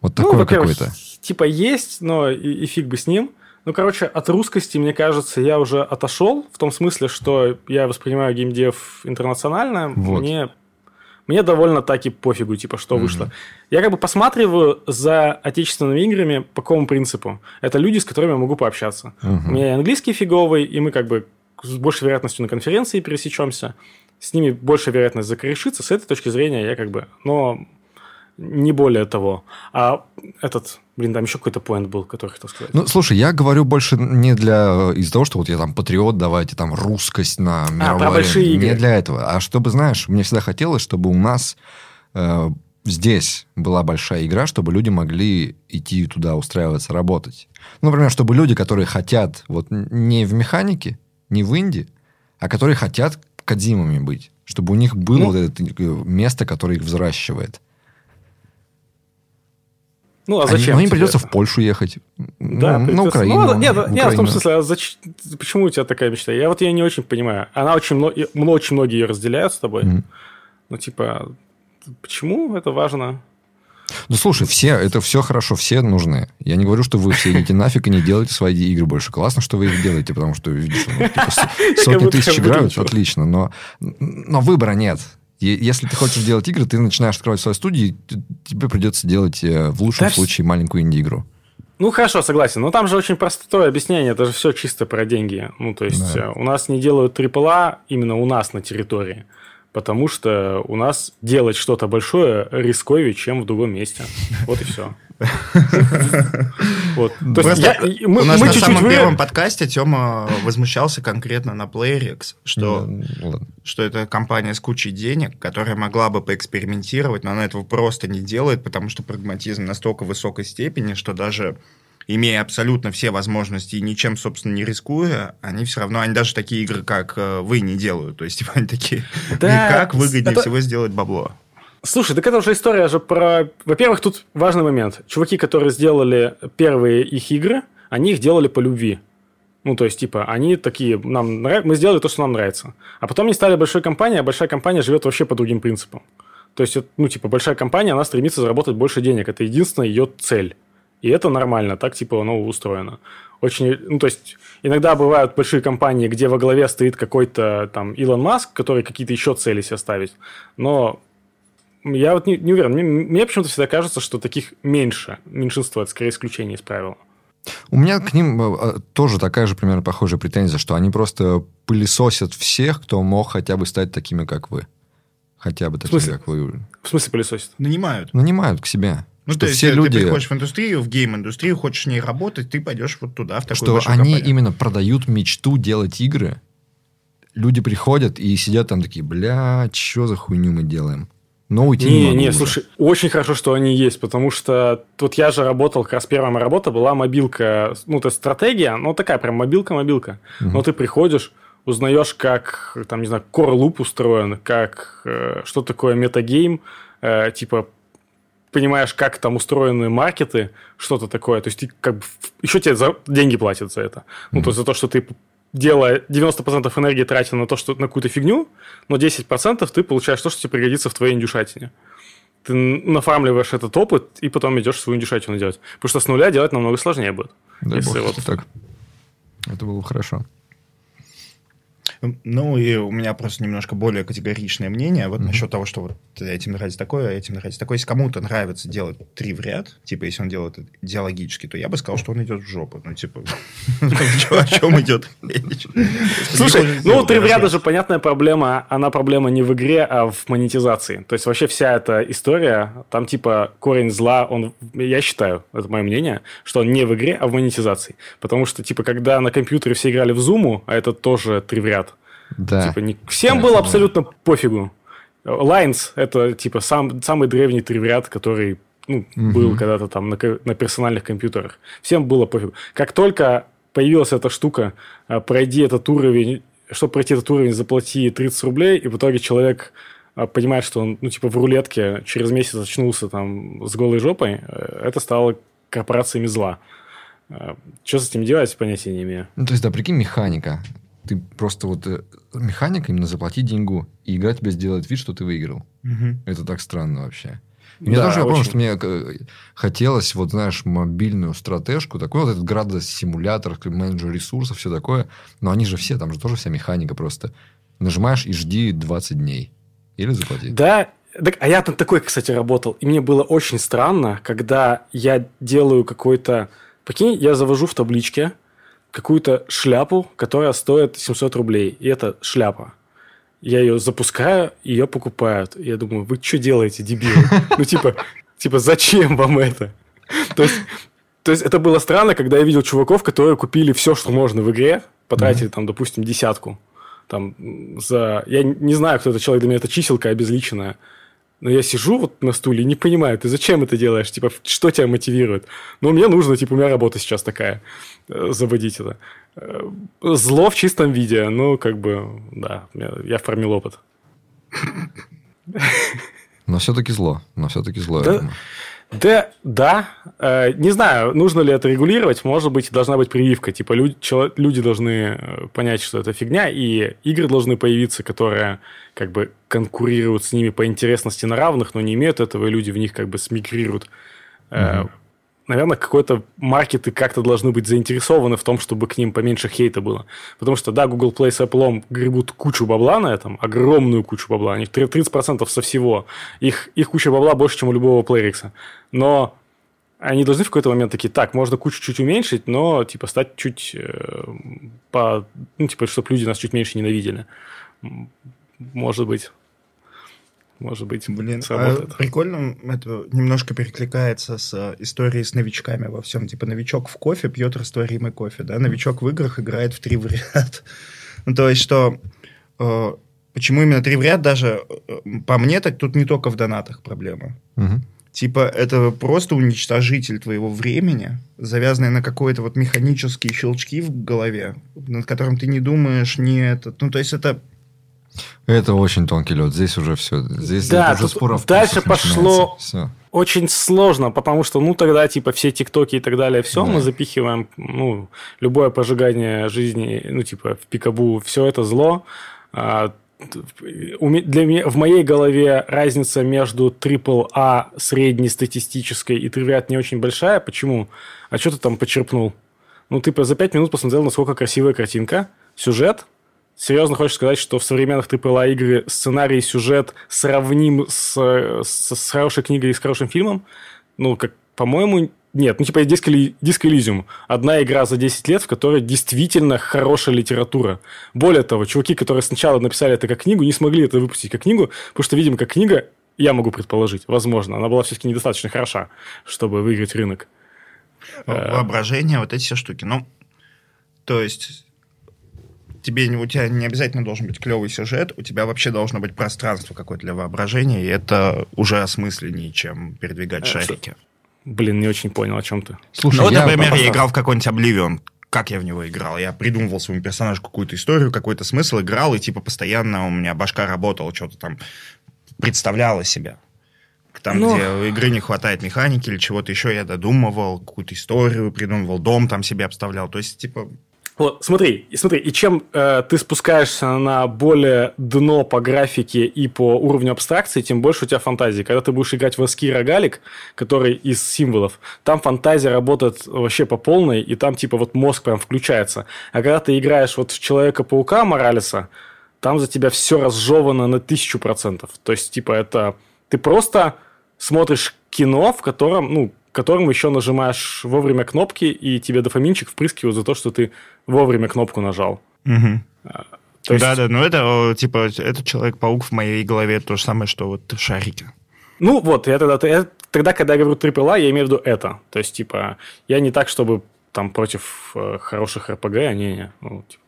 Вот такое ну, какое-то. Типа есть, но и, и фиг бы с ним. Ну, короче, от русскости, мне кажется, я уже отошел, в том смысле, что я воспринимаю геймдев интернационально. Вот. Мне, мне довольно так и пофигу, типа, что вышло. Я как бы посматриваю за отечественными играми по какому принципу. Это люди, с которыми я могу пообщаться. Мгм. У меня и английский фиговый, и мы как бы с большей вероятностью на конференции пересечемся. С ними больше вероятность закорешиться. С этой точки зрения я как бы... Но не более того. А этот... Блин, там еще какой-то поинт был, который хотел сказать. Ну, слушай, я говорю больше не для из-за того, что вот я там патриот, давайте там русскость на мировой про большие игры. Не для этого. А чтобы, знаешь, мне всегда хотелось, чтобы у нас э, здесь была большая игра, чтобы люди могли идти туда устраиваться, работать. Ну, например, чтобы люди, которые хотят вот не в механике, не в инди, а которые хотят кадзимами быть. Чтобы у них было Ну, вот это э, место, которое их взращивает. Ну, а Они- зачем? но им тебе придется в Польшу ехать. Да, ну, на. Украину. Ну, нет, в нет, в том смысле, а зач- почему у тебя такая мечта? Я вот ее не очень понимаю. Она очень, мно- очень многие ее разделяют с тобой. Мгм. Ну, типа, почему это важно? Ну, слушай, все, это все хорошо, все нужны. Я не говорю, что вы все идите нафиг и не делайте свои игры больше. Классно, что вы их делаете, потому что, видишь, ну, типа, сотни тысяч я играют, отлично, но, но выбора нет. Если ты хочешь делать игры, ты начинаешь открывать свою студию, тебе придется делать э, в лучшем вс- случае маленькую инди-игру. Ну, хорошо, согласен. Но там же очень простое объяснение. Это же все чисто про деньги. Ну, то есть, Да. э, у нас не делают AAA именно у нас на территории. Потому что у нас делать что-то большое рисковее, чем в другом месте. Вот и все. Вот. То есть я- мы у нас мы на чуть-чуть самом вы- первом подкасте Тёма возмущался конкретно на PlayerX, что, Ну, ладно. что это компания с кучей денег, которая могла бы поэкспериментировать, но она этого просто не делает, потому что прагматизм настолько высокой степени, что даже имея абсолютно все возможности и ничем, собственно, не рискуя, они все равно, они даже такие игры, как э, вы, не делают. То есть типа, они такие, Да, как выгоднее это- всего сделать бабло. Слушай, так это уже история же про... Во-первых, тут важный момент. Чуваки, которые сделали первые их игры, они их делали по любви. Ну, то есть, типа, они такие, нам нрав- мы сделали то, что нам нравится. А потом они стали большой компанией, а большая компания живет вообще по другим принципам. То есть, ну, типа, большая компания, она стремится заработать больше денег. Это единственная ее цель. И это нормально, так, типа, оно устроено. Очень, ну, то есть, иногда бывают большие компании, где во главе стоит какой-то там Илон Маск, который какие-то еще цели себе ставит. Но я вот не, не уверен. Мне, мне почему-то всегда кажется, что таких меньше. Меньшинство это скорее исключение из правила. У меня к ним э, э, тоже такая же примерно похожая претензия, что они просто пылесосят всех, кто мог хотя бы стать такими, как вы. Хотя бы такими, как вы. В смысле пылесосит? Нанимают. Нанимают к себе. Ну, что то есть все э, люди... ты приходишь в индустрию, в гейм-индустрию, хочешь в ней работать, ты пойдешь вот туда, в такую что они компанию. именно продают мечту делать игры. Люди приходят и сидят там такие, бля, что за хуйню мы делаем? но уйти не, не Не, могу слушай, очень хорошо, что они есть, потому что тут я же работал, как раз первая моя работа была мобилка, ну, то есть стратегия, ну, такая прям мобилка-мобилка. Мгм. Но ты приходишь, узнаешь, как, там, не знаю, core loop устроен, как, э, что такое метагейм, э, типа, понимаешь, как там устроены маркеты, что-то такое. То есть ты как бы... Еще тебе за деньги платят за это. Ну, то есть за то, что ты делая 90% энергии тратя на то, что на какую-то фигню, но 10% ты получаешь то, что тебе пригодится в твоей индюшатине. Ты нафармливаешь этот опыт и потом идешь свою индюшатину делать. Потому что с нуля делать намного сложнее будет. Дай Если бог, вот- так. Это было бы хорошо. Ну, и у меня просто немножко более категоричное мнение вот Мгм. насчет того, что вот этим нравится такое, а этим нравится такое. Если кому-то нравится делать три в ряд, типа, если он делает это идеологически, то я бы сказал, что он идет в жопу. Ну, типа, о чем идет речь? Слушай, ну три в хорошо. же понятная проблема, она проблема не в игре, а в монетизации. То есть вообще вся эта история, там типа корень зла, он, я считаю, это мое мнение, что он не в игре, а в монетизации. Потому что типа когда на компьютере все играли в Зуму, а это тоже три в ряд, Да. типа не- всем Да, было да. абсолютно пофигу. Lines это типа сам, самый древний три в ряд, который ну, Мгм. был когда-то там на, на персональных компьютерах. Всем было пофигу. Как только появилась эта штука, а, пройди этот уровень, чтобы пройти этот уровень, заплати 30 рублей, и в итоге человек а, понимает, что он, ну, типа, в рулетке через месяц очнулся там с голой жопой, э, это стало корпорациями зла. Что с этим делать, понятия не имею. Ну, то есть, да, прикинь, механика. Ты просто вот... э, Механика именно заплатить деньгу, и игра тебе сделает вид, что ты выиграл. Мгм. Это так странно вообще. И мне Да, тоже, я помню, что мне э, хотелось, вот, знаешь, мобильную стратежку, такой вот этот градос-симулятор, менеджер ресурсов, все такое. Но они же все, там же тоже вся механика просто. Нажимаешь и жди 20 дней. Или заплати. Да, так, а я там такой, кстати, работал. И мне было очень странно, когда я делаю какой-то... Прикинь, я завожу в табличке какую-то шляпу, которая стоит 700 рублей. И это шляпа. Я ее запускаю, ее покупают. И я думаю, вы что делаете, дебилы? Ну, типа, типа, зачем вам это? То есть, то есть, это было странно, когда я видел чуваков, которые купили все, что можно в игре, потратили там, допустим, десятку. Там, за... Я не знаю, кто это человек, для меня это чиселка обезличенная. Но я сижу вот на стуле и не понимаю, ты зачем это делаешь? Типа, что тебя мотивирует? Ну, мне нужно, типа, у меня работа сейчас такая, э, заводить это. Зло в чистом виде, ну, как бы, да, я я оформил опыт. Но все-таки зло. Но все-таки зло, я Да. думаю. Да, да. Э, не знаю, нужно ли это регулировать. Может быть, должна быть прививка. Типа, люди, чело- люди должны э, понять, что это фигня, и игры должны появиться, которые как бы конкурируют с ними по интересности на равных, но не имеют этого, и люди в них как бы смигрируют. Э, Мгм. Наверное, какой-то маркеты как-то должны быть заинтересованы в том, чтобы к ним поменьше хейта было. Потому что, да, Google Play с Apple гребут кучу бабла на этом, огромную кучу бабла. У них 30% со всего. Их, их куча бабла больше, чем у любого Playrix. Но они должны в какой-то момент такие, так, можно кучу чуть уменьшить, но, типа, стать чуть э, по... Ну, типа, чтобы люди нас чуть меньше ненавидели. Может быть. Может быть, Блин, а сработает. прикольно, это немножко перекликается с э, историей с новичками во всем. Типа новичок в кофе пьет растворимый кофе, да? Новичок в играх играет в три в ряд. Ну, то есть, что... э, почему именно три в ряд даже, э, по мне, так тут не только в донатах проблема. Мгм. Типа, это просто уничтожитель твоего времени, завязанный на какой-то вот механические щелчки в голове, над которым ты не думаешь, не этот. Ну, то есть, это Это очень тонкий лед. Здесь уже все. Здесь Да, уже споров дальше пошло- Все. очень сложно, потому что, ну, тогда, типа, все тиктоки и так далее, все Да. мы запихиваем, ну, любое прожигание жизни, ну, типа, в пикабу, все это зло. А, для меня, в моей голове разница между AAA среднестатистической и тривиат не очень большая. Почему? А что ты там почерпнул? Ну, ты за пять минут посмотрел, насколько красивая картинка, сюжет, Серьезно хочешь сказать, что в современных AAA игры сценарий и сюжет сравним с, с, с хорошей книгой и с хорошим фильмом? Ну, как, по-моему, нет. Ну, типа, Elysium. Одна игра за 10 лет, в которой действительно хорошая литература. Более того, чуваки, которые сначала написали это как книгу, не смогли это выпустить как книгу, потому что, видимо, как книга, я могу предположить, возможно, она была все-таки недостаточно хороша, чтобы выиграть рынок. Э. воображение, вот эти все штуки. Ну, то есть, тебе, у тебя не обязательно должен быть клевый сюжет, у тебя вообще должно быть пространство какое-то для воображения, и это уже осмысленнее, чем передвигать А, шарики. Блин, не очень понял, о чем ты. Слушай, ну, вот, я например, просто- я играл в какой-нибудь Oblivion. Как я в него играл? Я придумывал своему персонажу какую-то историю, какой-то смысл, играл, и типа постоянно у меня башка работала, что-то там представляла себя. Там, Ну. где у игры не хватает механики или чего-то еще, я додумывал, какую-то историю придумывал, дом там себе обставлял. То есть, типа, Вот, смотри, смотри, и чем э, ты спускаешься на более дно по графике и по уровню абстракции, тем больше у тебя фантазии. Когда ты будешь играть в ASCII рогалик, который из символов, там фантазия работает вообще по полной, и там типа вот мозг прям включается. А когда ты играешь вот в Человека-паука Моралеса, там за тебя все разжевано на тысячу процентов. То есть, типа, это... Ты просто смотришь кино, в котором, ну, которым еще нажимаешь вовремя кнопки, и тебе дофаминчик впрыскивают за то, что ты вовремя кнопку нажал. То есть, да, да, ну это, типа, это Человек-паук в моей голове то же самое, что вот шарики. Ну, вот, я тогда, я- тогда, когда я говорю AAA, я имею в виду это. То есть, типа, я не так, чтобы там против э, хороших RPG, а не, не, ну, типа,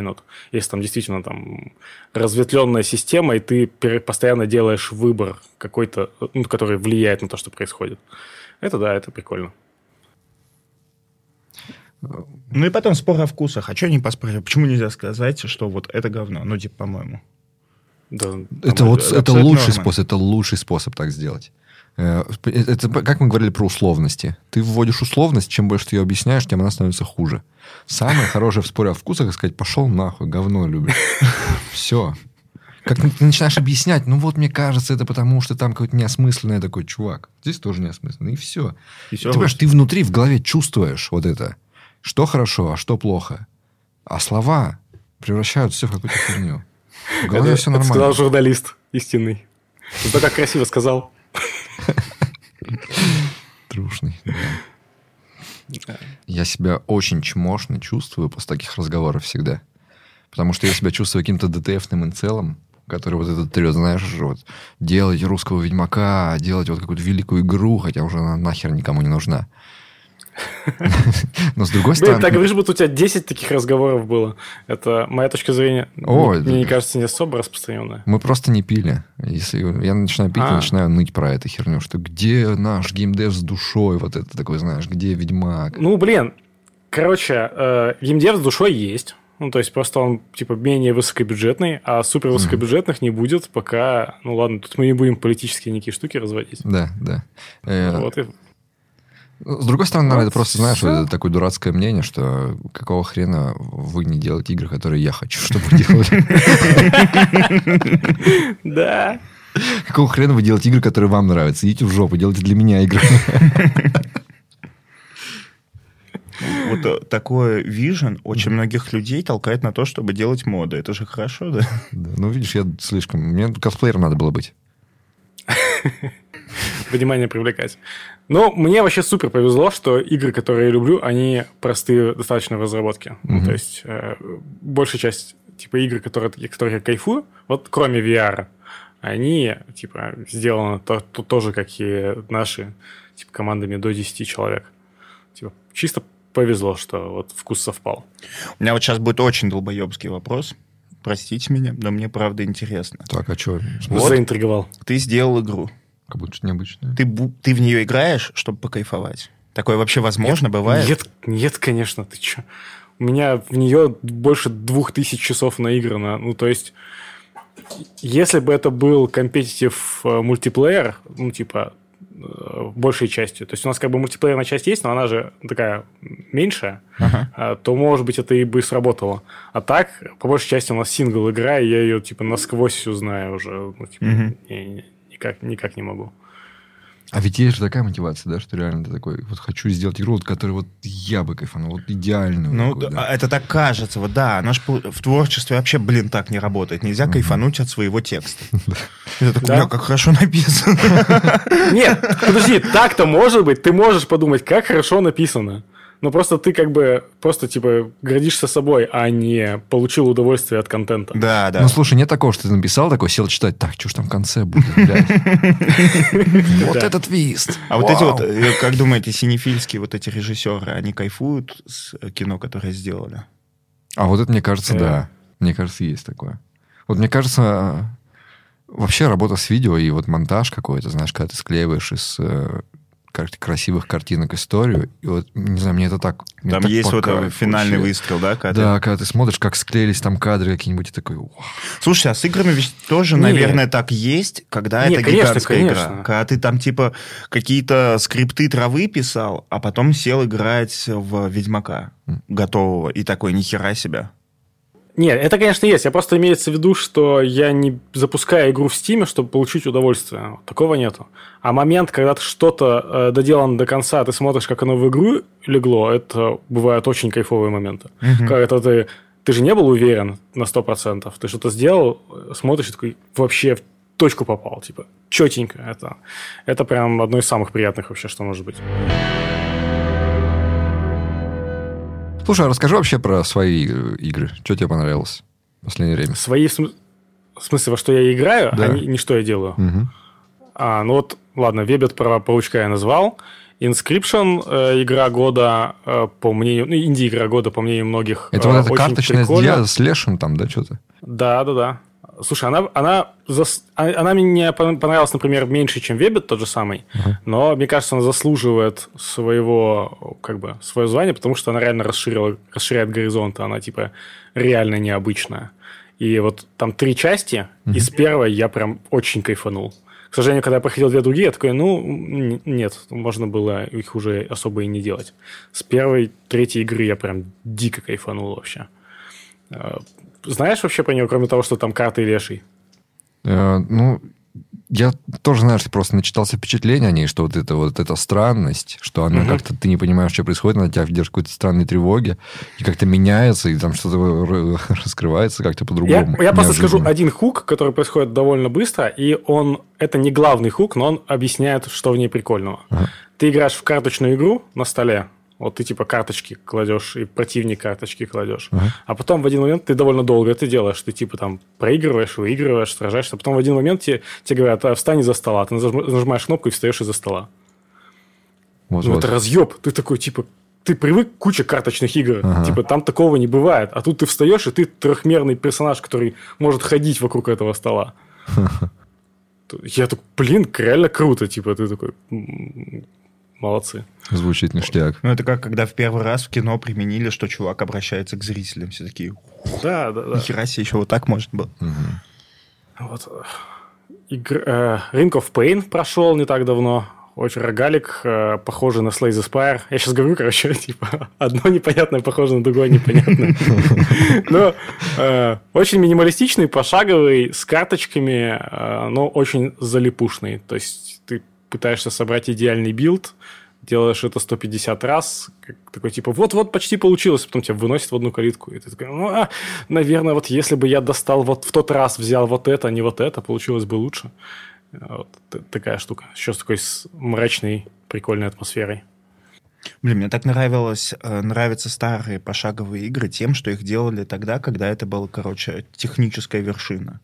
not? Если там действительно там разветвленная система, и ты постоянно делаешь выбор какой-то, ну, который влияет на то, что происходит. Это да, это прикольно. Ну и потом спор о вкусах. А что не поспорили? Почему нельзя сказать, что вот это говно? Ну, типа, по-моему. Да, Это вот это это лучший норма. способ, это лучший способ так сделать. Э, Это как мы говорили про условности. Ты вводишь условность, чем больше ты ее объясняешь, тем она становится хуже. Самое хорошее в споре о вкусах сказать, пошел нахуй, говно любишь. Все. Как ты начинаешь объяснять, ну вот мне кажется, это потому, что там какое-то неосмысленное такой чувак. Здесь тоже неосмысленно. И все. И всё Ты понимаешь, ты внутри, в голове чувствуешь вот это. Что хорошо, а что плохо. А слова превращают все в какую-то херню. В голове это, все это сказал нормально. журналист истинный. Ты так красиво сказал. Трушный. да. Я себя очень чмошно чувствую после таких разговоров всегда. Потому что я себя чувствую каким-то ДТФным инцелом, который вот этот трет, знаешь, вот, делать русского ведьмака, делать вот какую-то великую игру, хотя уже она нахер никому не нужна. Но с другой Блин, стороны... так говоришь, будто у тебя 10 таких разговоров было. Это моя точка зрения, О, мне, мне кажется, не особо распространенная. Мы просто не пили. Если я начинаю пить, я А. начинаю ныть про эту херню, что где наш геймдев с душой, вот это такой, знаешь, где Ведьмак. Ну, блин, короче, э, геймдев с душой есть. Ну, то есть, просто он, типа, менее высокобюджетный, а супер высокобюджетных не будет, пока... Ну, ладно, тут мы не будем политические никакие штуки разводить. Да, да. Э, Вот и... С другой стороны, наверное, Вот это просто, знаешь, это такое дурацкое мнение, что какого хрена вы не делаете игры, которые я хочу, чтобы вы делали? Да. Какого хрена вы делаете игры, которые вам нравятся? Идите в жопу, делайте для меня игры. Вот э, такое вижен очень многих людей толкает на то, чтобы делать моды. Это же хорошо, да? Да, Ну, видишь, я слишком... Мне косплеером надо было быть. Внимание привлекать. Но мне вообще супер повезло, что игры, которые я люблю, они простые достаточно в разработке. Ну, Мгм. то есть, э, большая часть типа игр, которые, которых я кайфую, вот кроме VR, они типа сделаны то, то- тоже, как и наши, типа командами до 10 человек. Типа, чисто повезло, что вот вкус совпал. У меня вот сейчас будет очень долбоебский вопрос. Простите меня, но мне правда интересно. Так, а что? Вот. Заинтриговал. Ты сделал игру. Как будто необычно. Ты, ты в нее играешь, чтобы покайфовать? Такое вообще возможно, бывает? Нет, нет, конечно, ты чё. У меня в нее больше двух тысяч часов наиграно. Ну, то есть, если бы это был компетитив э, мультиплеер, ну, типа, э, большей частью, то есть у нас как бы мультиплеерная часть есть, но она же такая меньшая, Ага. а, то, может быть, это и бы сработало. А так, по большей части у нас сингл игра, и я ее, типа, насквозь всю знаю уже. Ну, типа, Мгм. не- не- никак, никак не могу. А ведь есть же такая мотивация, да, что реально ты такой, вот хочу сделать игру, вот, которую вот я бы кайфанул, вот идеальную. Ну, такую, да, это так кажется, вот да, оно пол- в творчестве вообще, блин, так не работает. Нельзя кайфануть от своего текста. Это такой, Да. бля, как хорошо написано. Нет, подожди, так-то может быть. Ты можешь подумать, как хорошо написано. Но просто ты как бы просто типа гордишься собой, а не получил удовольствие от контента. Да, да. Ну, слушай, нет такого, что ты написал такой, сел читать, так, что ж там в конце будет, блядь. Вот этот твист. А вот эти вот, э, как думаете, синефильские вот эти режиссеры, они кайфуют с э, кино, которое сделали? А вот это, мне кажется, Э. да. Мне кажется, есть такое. Вот мне кажется, вообще работа с видео и вот монтаж какой-то, знаешь, когда ты склеиваешь из кар- красивых картинок историю, и вот, не знаю, мне это так... мне Там так есть вот э, финальный вообще. выстрел, да? когда ты- Да, когда ты смотришь, как склеились там кадры какие-нибудь, и такой, «Вау». Слушай, а с играми ведь тоже, Не. наверное, так есть, когда Не, это конечно, гигантская игра. конечно. Когда ты там, типа, какие-то скрипты травы писал, а потом сел играть в Ведьмака готового, и такой, нихера себя. Нет, это, конечно, есть. Я просто имеется в виду, что я не запускаю игру в Steam, чтобы получить удовольствие. Такого нету. А момент, когда ты что-то э, доделан до конца, ты смотришь, как оно в игру легло, это бывают очень кайфовые моменты. Когда ты, ты же не был уверен на 100%. Ты что-то сделал, э, смотришь и такой, вообще в точку попал. Типа, четенько. Это, это прям одно из самых приятных вообще, что может быть. Слушай, а расскажи вообще про свои э, игры. Что тебе понравилось в последнее время? Свои, в см- в смысле, во что я играю, Да. а не, не что я делаю. Мгм. А, ну вот, ладно, Вебет про паучка я назвал. Inscription э, игра года, э, по мнению, ну, инди-игра года, по мнению многих. Это э, вот эта карточная дья с лешим там, да, что-то? Да, да, да. Слушай, она, она, зас- а- она мне пон- понравилась, например, меньше, чем Вебет, тот же самый, но мне кажется, она заслуживает своего, как бы, свое звание, потому что она реально расширила, расширяет горизонты, она, типа, реально необычная. И вот там три части, и с первой я прям очень кайфанул. К сожалению, когда я проходил две другие, я такой, ну, нет, можно было их уже особо и не делать. С первой, третьей игры я прям дико кайфанул вообще. Э, Знаешь вообще про нее, кроме того, что там карты и леший? Э, ну, я тоже, знаешь, просто начитался впечатление о ней, что вот это вот эта странность, что она Мгм. как-то, ты не понимаешь, что происходит, она тебя держит в какой-то странной тревоге, и как-то меняется, и там что-то раскрывается как-то Я, по-другому. я просто скажу один хук, который происходит довольно быстро, и он это не главный хук, но он объясняет, что в ней прикольного. Ага. Ты играешь в карточную игру на столе, вот ты типа карточки кладешь, и противник карточки кладешь. Ага. А потом в один момент ты довольно долго это делаешь. Ты типа там проигрываешь, выигрываешь, сражаешься. А потом в один момент тебе, тебе говорят, «А, встань из-за стола. Ты нажим- нажимаешь кнопку и встаешь из-за стола. Вот, Ну, вот. это разъеб. Ты такой, типа, ты привык к куче карточных игр. Ага. Типа, там такого не бывает. А тут ты встаешь, и ты трехмерный персонаж, который может ходить вокруг этого стола. Я такой, блин, реально круто. Типа, ты такой, «М, молодцы. Звучит ништяк. Ну, это как когда в первый раз в кино применили, что чувак обращается к зрителям. Все такие, Да, да, да. нихера себе, еще вот так может было. Мгм. Вот. Игр- э, Ring of Pain прошел не так давно. Очень рогалик, э, похожий на Slay the Spire. Я сейчас говорю, короче, типа, одно непонятное похоже на другое непонятное. Но э, очень минималистичный, пошаговый, с карточками, э, но очень залипушный. То есть пытаешься собрать идеальный build, делаешь это 150 раз, как такой типа, вот-вот почти получилось, потом тебя выносит в одну калитку, и ты такой, ну, а, наверное, вот если бы я достал вот в тот раз, взял вот это, а не вот это, получилось бы лучше. Вот такая штука. Еще с такой с мрачной, прикольной атмосферой. Блин, мне так нравилось, э, нравятся старые пошаговые игры тем, что их делали тогда, когда это была, короче, техническая вершина.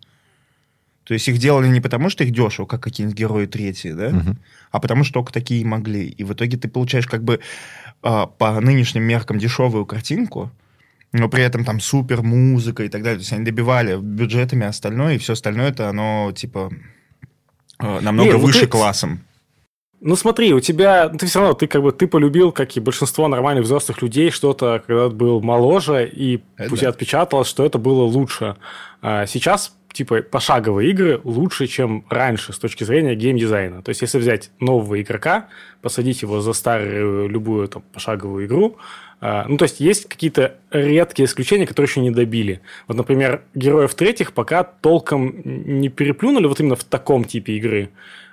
То есть их делали не потому, что их дешево, как какие-нибудь герои третьи, да, Мгм. а потому что только такие могли. И в итоге ты получаешь как бы а, по нынешним меркам дешевую картинку, но при этом там супер музыка и так далее. То есть они добивали бюджетами остальное, и все остальное это оно типа а, намного Не, ну выше ты- классом. Ну смотри, у тебя, ну, ты все равно, ты как бы, ты полюбил, как и большинство нормальных взрослых людей, что-то, когда ты был моложе, и Это у тебя да. отпечаталось, что это было лучше. А сейчас, типа, пошаговые игры лучше, чем раньше с точки зрения геймдизайна. То есть, если взять нового игрока, посадить его за старую любую там, пошаговую игру, а, ну, то есть, есть какие-то редкие исключения, которые еще не добили. Вот, например, героев третьих пока толком не переплюнули вот именно в таком типе игры.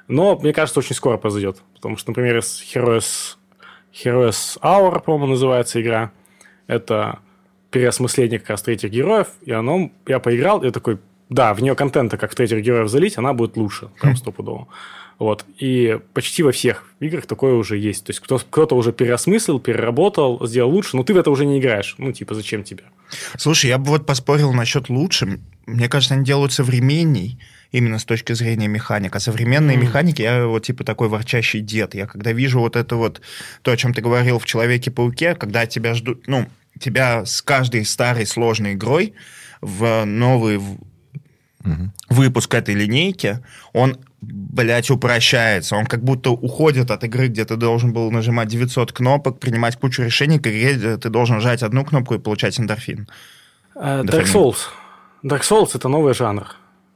Но, мне кажется, очень скоро произойдет. Потому что, например, Heroes, Heroes Hour, по-моему, называется игра. Это переосмысление как раз третьих героев. И оно, я поиграл, и такой, да, в нее контента, как в третьих героев залить, она будет лучше, прям стопудово. Вот. И почти во всех играх такое уже есть. То есть кто- кто-то уже переосмыслил, переработал, сделал лучше, но ты в это уже не играешь. Ну, типа, зачем тебе? Слушай, я бы вот поспорил насчет лучше. Мне кажется, они делают современней именно с точки зрения механик. А современные Мгм. механики, я вот типа такой ворчащий дед. Я когда вижу вот это вот, то, о чем ты говорил в Человеке-пауке, когда тебя ждут, ну, тебя с каждой старой сложной игрой в новый в- выпуск этой линейки, он, блядь, упрощается. Он как будто уходит от игры, где ты должен был нажимать 900 кнопок, принимать кучу решений, к игре, где ты должен жать одну кнопку и получать эндорфин. Э, Dark. Souls. Dark Souls это новый жанр.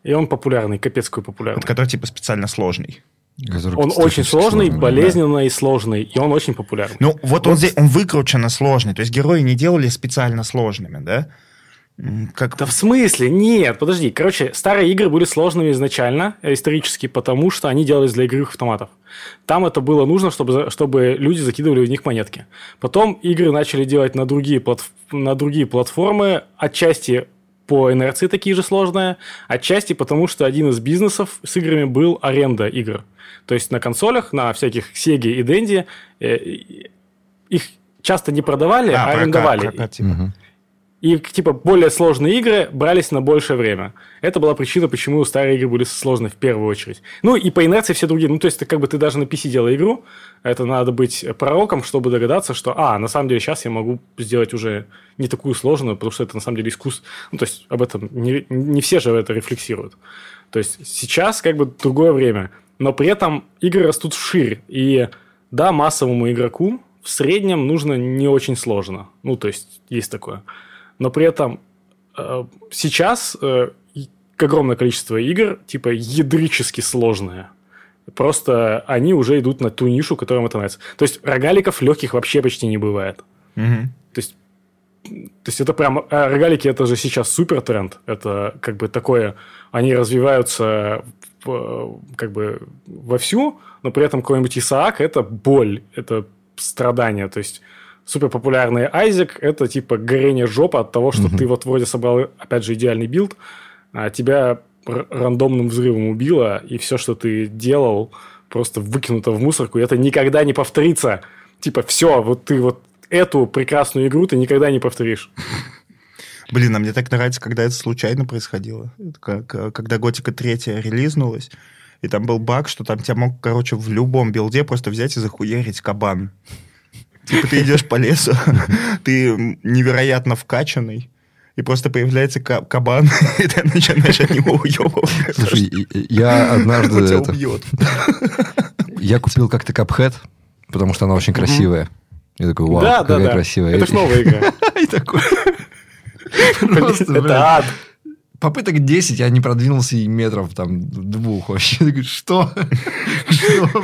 И он популярный, капец какой популярный. Вот который, типа, специально сложный. Который Он очень сложный, да. болезненный и сложный, и он очень популярный. Ну, вот он здесь, он выкрученно сложный. То есть герои не делали специально сложными, да? Как... Да в смысле? Нет, подожди. Короче, старые игры были сложными изначально, исторически, потому что они делались для игровых автоматов. Там это было нужно, чтобы, чтобы люди закидывали в них монетки. Потом игры начали делать на другие, платф- на другие платформы, отчасти по инерции такие же сложные, отчасти потому, что один из бизнесов с играми был аренда игр. То есть на консолях, на всяких Sega и Dendy э, их часто не продавали, а, прокат, арендовали. прокат, типа. Мгм. И, типа, более сложные игры брались на большее время. Это была причина, почему старые игры были сложны в первую очередь. Ну, и по инерции все другие. Ну, то есть, это как бы ты даже на PC делал игру, это надо быть пророком, чтобы догадаться, что, а, на самом деле, сейчас я могу сделать уже не такую сложную, потому что это, на самом деле, искусство. Ну, то есть, об этом не, не все же это рефлексируют. То есть, сейчас как бы другое время. Но при этом игры растут вширь. И, да, массовому игроку в среднем нужно не очень сложно. Ну, то есть, есть такое но при этом э, сейчас э, огромное количество игр, типа, ядрически сложные. Просто они уже идут на ту нишу, которым это нравится. То есть рогаликов легких вообще почти не бывает. Мгм. То есть, то есть это прям... а рогалики это же сейчас супер тренд. Это как бы такое... Они развиваются в- как бы вовсю, но при этом какой-нибудь Исаак это боль, это страдание. То есть супер популярный Айзек это типа горение жопы от того, что ты вот вроде собрал, опять же, идеальный build, а тебя рандомным взрывом убило, и все, что ты делал, просто выкинуто в мусорку, и это никогда не повторится. Типа, все, вот ты вот эту прекрасную игру ты никогда не повторишь. Блин, а мне так нравится, когда это случайно происходило. Как, когда Готика 3 релизнулась, и там был баг, что там тебя мог, короче, в любом билде просто взять и захуярить кабан. Типа ты идешь по лесу, ты невероятно вкачанный, и просто появляется ка- кабан, и ты начинаешь от него уебывать. Слушай, я однажды... Он тебя это, убьет. я купил как-то Cuphead, потому что она очень красивая. Я такой, вау, да, да, какая да. красивая. Это ж новая игра. И такой... Просто, Это ад. Попыток 10, я не продвинулся и метров там двух вообще. Я говорю, что? Что?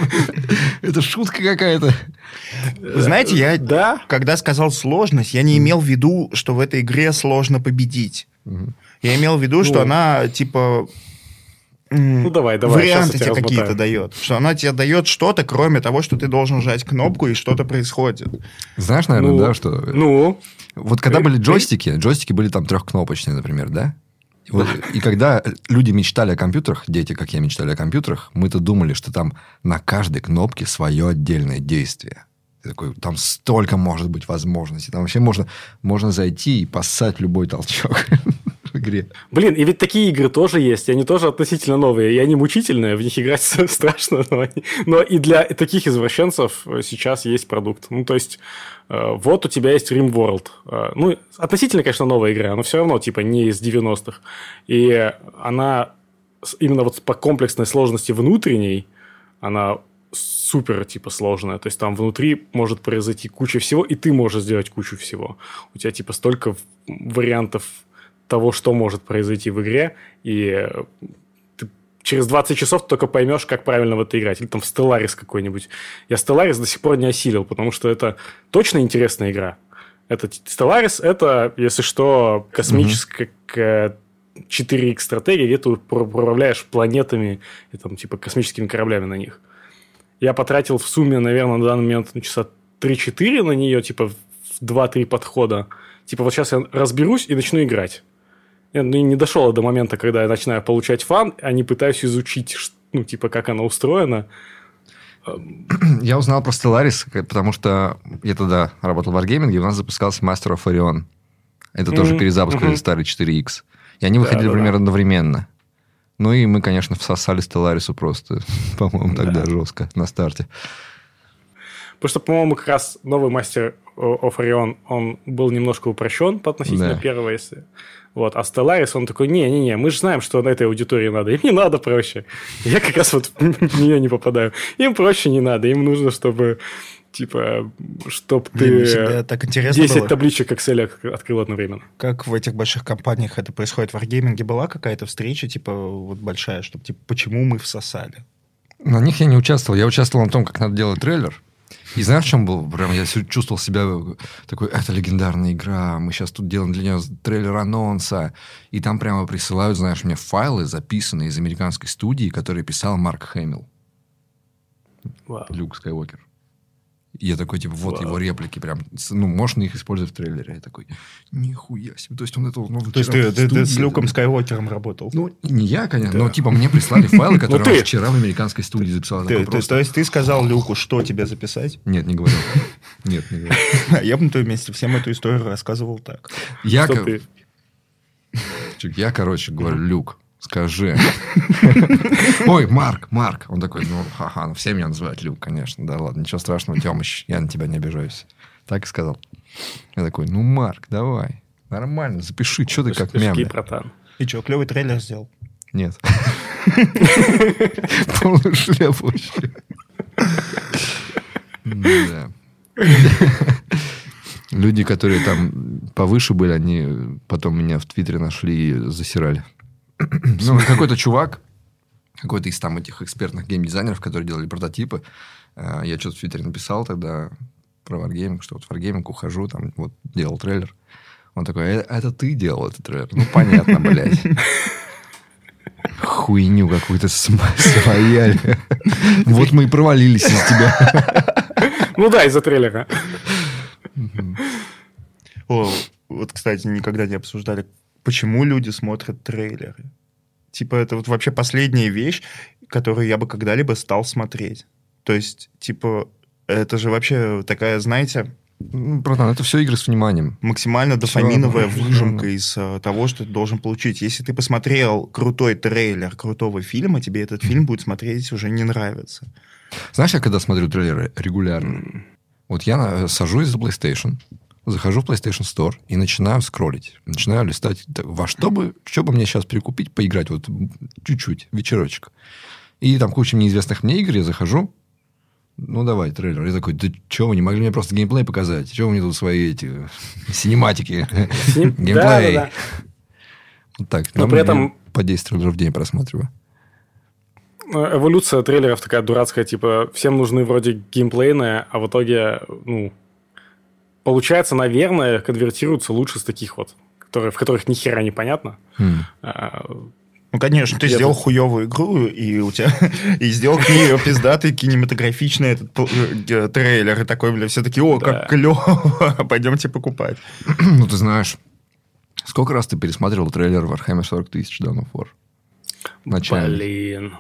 Это шутка какая-то. Знаете, я, Да. когда сказал сложность, я не имел в виду, что в этой игре сложно победить. Я имел в виду, что Ну. она, типа... Ну, давай, давай, Варианты тебе какие-то дает. Что она тебе дает что-то, кроме того, что ты должен жать кнопку, и что-то происходит. Знаешь, наверное, Ну, да, что... Ну, Вот когда Э, были э. джойстики, джойстики были там трехкнопочные, например, да? Вот- и когда люди мечтали о компьютерах, дети, как я, мечтали о компьютерах, мы-то думали, что там на каждой кнопке свое отдельное действие. Такой, там столько может быть возможностей. Там вообще можно, можно зайти и поссать любой толчок в игре. блин, и ведь такие игры тоже есть, и они тоже относительно новые, и они мучительные, в них играть страшно, но, они- но и для таких извращенцев сейчас есть продукт. Ну, то есть, э, вот у тебя есть RimWorld. Э, Ну, относительно, конечно, новая игра, но все равно, типа, не из 90-х. И она именно вот по комплексной сложности внутренней, она супер, типа, сложная. То есть, там внутри может произойти куча всего, и ты можешь сделать кучу всего. У тебя, типа, столько вариантов того, что может произойти в игре, и э, через 20 часов только поймешь, как правильно в это играть. Или там в Stellaris какой-нибудь. Я Stellaris до сих пор не осилил, потому что это точно интересная игра. Это Stellaris, это, если что, космическая 4X стратегия, где ты уп- управляешь планетами и там типа космическими кораблями на них. Я потратил в сумме, наверное, на данный момент ну, часа 3-4 на нее, типа в 2-3 подхода. Типа вот сейчас я разберусь и начну играть. Я ну, не дошел до момента, когда я начинаю получать фан, а не пытаюсь изучить, ну, типа, как она устроена. Я узнал про Stellaris, к- потому что я тогда работал в Wargaming, и у нас запускался Master of Orion. Это тоже Мгм, перезапуск мгм. старый 4X. И они выходили Да-да-да. примерно одновременно. Ну и мы, конечно, всосали Stellaris просто, по-моему, тогда жестко на старте. Потому что, по-моему, как раз новый мастер of Orion, он был немножко упрощен по относительно Да. первого, если... Вот, а Stellaris, он такой, не-не-не, мы же знаем, что на этой аудитории надо, им не надо проще. Я как раз вот в нее не попадаю. Им проще не надо, им нужно, чтобы, типа, чтобы Блин, ты тебе так интересно 10 было, табличек Excel отк- открыл одновременно. как в этих больших компаниях это происходит. В Wargaming была какая-то встреча, типа, вот большая, чтобы, типа, почему мы всосали? На них я не участвовал. Я участвовал на том, как надо делать трейлер. И знаешь, в чем был? Прям я чувствовал себя такой, это легендарная игра, мы сейчас тут делаем для нее трейлер анонса. И там прямо присылают, знаешь, мне файлы, записанные из американской студии, которые писал Марк Хэмилл, Вау. Люк Скайуокер. И я такой, типа, вот Вау. его реплики прям, ну, можно их использовать в трейлере. Я такой, нихуя себе. То есть он это... Ну, То есть ты, ты- ты с Люком Скайуокером работал? Ну, не я, конечно, но типа мне прислали файлы, которые ты. он вчера в американской студии записал. Ты- ты- то есть ты сказал Люку, что тебе записать? Нет, не говорил. Нет, не говорил. Я бы на твоем месте всем эту историю рассказывал так. Я, я, короче, говорю, Люк, скажи. Ой, Марк, Марк. Он такой, ну, ха-ха, ну, все меня называют Люк, конечно. Да ладно, ничего страшного, Тёмыч, я на тебя не обижаюсь. Так и сказал. Я такой, ну, Марк, давай. Нормально, запиши, что ты как мямля. братан. И что, клевый трейлер сделал? Нет. Полный шляп вообще. Да. Люди, которые там повыше были, они потом меня в Твиттере нашли и засирали. Ну, какой-то чувак, какой-то из там этих экспертных геймдизайнеров, которые делали прототипы, э, я что-то в Твиттере написал тогда про Wargaming, что вот в Wargaming ухожу, там вот делал трейлер. Он такой, «Э, это ты делал этот трейлер? Ну, понятно, блядь. Хуйню какую-то свояли. Вот мы и провалились из тебя. Ну да, из-за трейлера. О, вот, кстати, никогда не обсуждали, почему люди смотрят трейлеры. Типа, это вот вообще последняя вещь, которую я бы когда-либо стал смотреть. То есть, типа, это же вообще такая, знаете, Братан, это все игры с вниманием. максимально дофаминовая равно. выжимка из э, того, что ты должен получить. Если ты посмотрел крутой трейлер крутого фильма, тебе этот фильм будет смотреть уже не нравится. Знаешь, я когда смотрю трейлеры регулярно, вот я на- сажусь за PlayStation, захожу в PlayStation Store и начинаю скроллить. Начинаю листать, во что бы, что бы мне сейчас перекупить, поиграть вот чуть-чуть, вечерочек. И там куча неизвестных мне игр, я захожу, ну, давай, трейлер. Я такой, да что, вы не могли мне просто геймплей показать? Чего вы мне тут свои эти синематики? Геймплей. Вот так. Но при этом- по 10 трейлеров в день просматриваю. Э, Эволюция трейлеров такая дурацкая, типа, всем нужны вроде геймплейные, а в итоге, ну, получается, наверное, конвертируются лучше с таких вот, которые, в которых ни хера не понятно. Хм. А, Ну, конечно, ты Я сделал хуевую игру, и у тебя... И сделал к ней пиздатый кинематографичный этот э, трейлер. И такой, бля, все таки о, Да. как клево, пойдемте покупать. Ну, ты знаешь, сколько раз ты пересматривал трейлер Warhammer 40 тысяч Dawn of War? Начальный. Блин.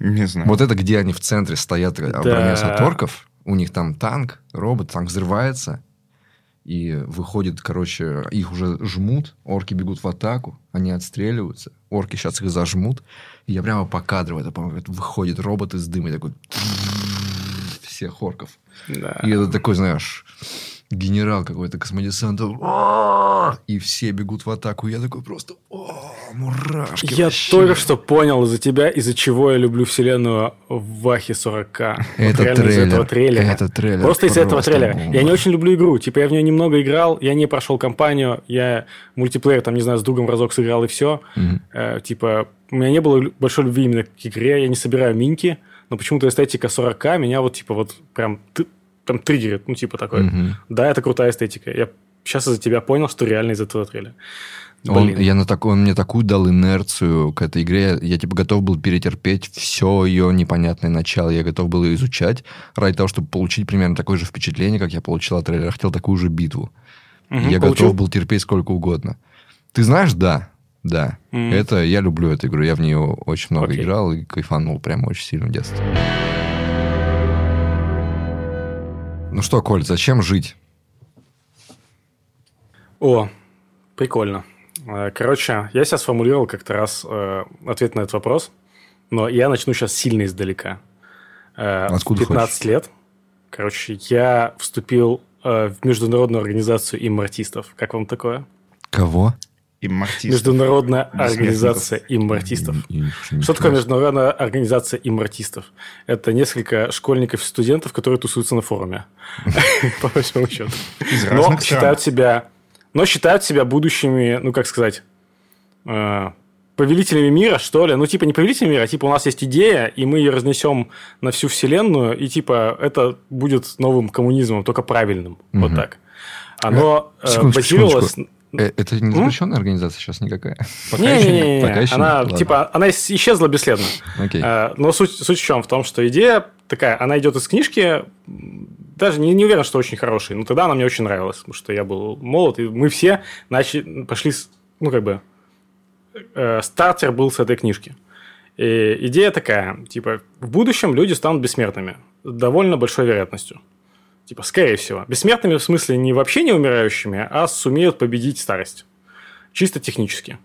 Не знаю. Вот это, где они в центре стоят, э, Да. обороняются от орков. У них там танк, робот, танк взрывается. И выходит, короче, их уже жмут, орки бегут в атаку, они отстреливаются, орки сейчас их зажмут. И я прямо по кадру это помню, выходит робот из дыма и такой всех орков. Да. И это такой, знаешь, генерал какой-то космодесанта. И все бегут в атаку. Я такой просто... «О, мурашки. Я вообще». только что понял из-за тебя, из-за чего я люблю вселенную Вахи 40к. Вот Это реально из-за трейлер. этого трейлера. Это трейлер. Просто из-за этого трейлера. бомба. Я не очень люблю игру. Типа, я в нее немного играл, я не прошел кампанию, я мультиплеер, там, не знаю, с другом разок сыграл и все. Мгм. типа, у меня не было большой любви именно к игре, я не собираю минки, но почему-то эстетика 40к меня вот, типа, вот прям там триггерит, ну, типа такой. Мгм. Да, это крутая эстетика. Я сейчас из-за тебя понял, что реально из этого трейлера. Он, я на так, он мне такую дал инерцию к этой игре. Я типа готов был перетерпеть все ее непонятное начало. Я готов был ее изучать ради того, чтобы получить примерно такое же впечатление, как я получил от трейлера. Я хотел такую же битву. Мгм, я получил? готов был терпеть сколько угодно. Ты знаешь, да. Да. Мгм. Это я люблю эту игру. Я в нее очень много Окей. играл и кайфанул прямо очень сильно в детстве. Ну что, Коль, зачем жить? О, прикольно. Э, Короче, я сейчас сформулировал как-то раз э, ответ на этот вопрос, но я начну сейчас сильно издалека. Э, Откуда в 15 хочешь? лет, короче, я вступил э, в Международную организацию иммартистов. Как вам такое? Кого? Иммартист. Международная организация иммартистов. Что такое Международная организация иммартистов? Это несколько школьников и студентов, которые тусуются на форуме. По большому счету. Но считают себя... Но считают себя будущими, ну, как сказать, э, повелителями мира, что ли. Ну, типа, не повелителями мира, а типа у нас есть идея, и мы ее разнесем на всю вселенную, и типа это будет новым коммунизмом, только правильным. Вот Мгм. так. Оно э, Секундочку, базировалось... секундочку. Э, Это не запрещенная организация сейчас никакая? Пока Не, еще не, нет. не, Пока еще она нет. Типа она ис- исчезла бесследно. Окей. Э, Но суть, суть в чем? В том, что идея такая, она идет из книжки, даже не, не уверен, что очень хороший, но тогда она мне очень нравилась, потому что я был молод, и мы все начали, пошли, ну, как бы, э, стартер был с этой книжки. И идея такая, типа, в будущем люди станут бессмертными с довольно большой вероятностью. Типа, скорее всего. Бессмертными в смысле не вообще не умирающими, а сумеют победить старость. Чисто технически.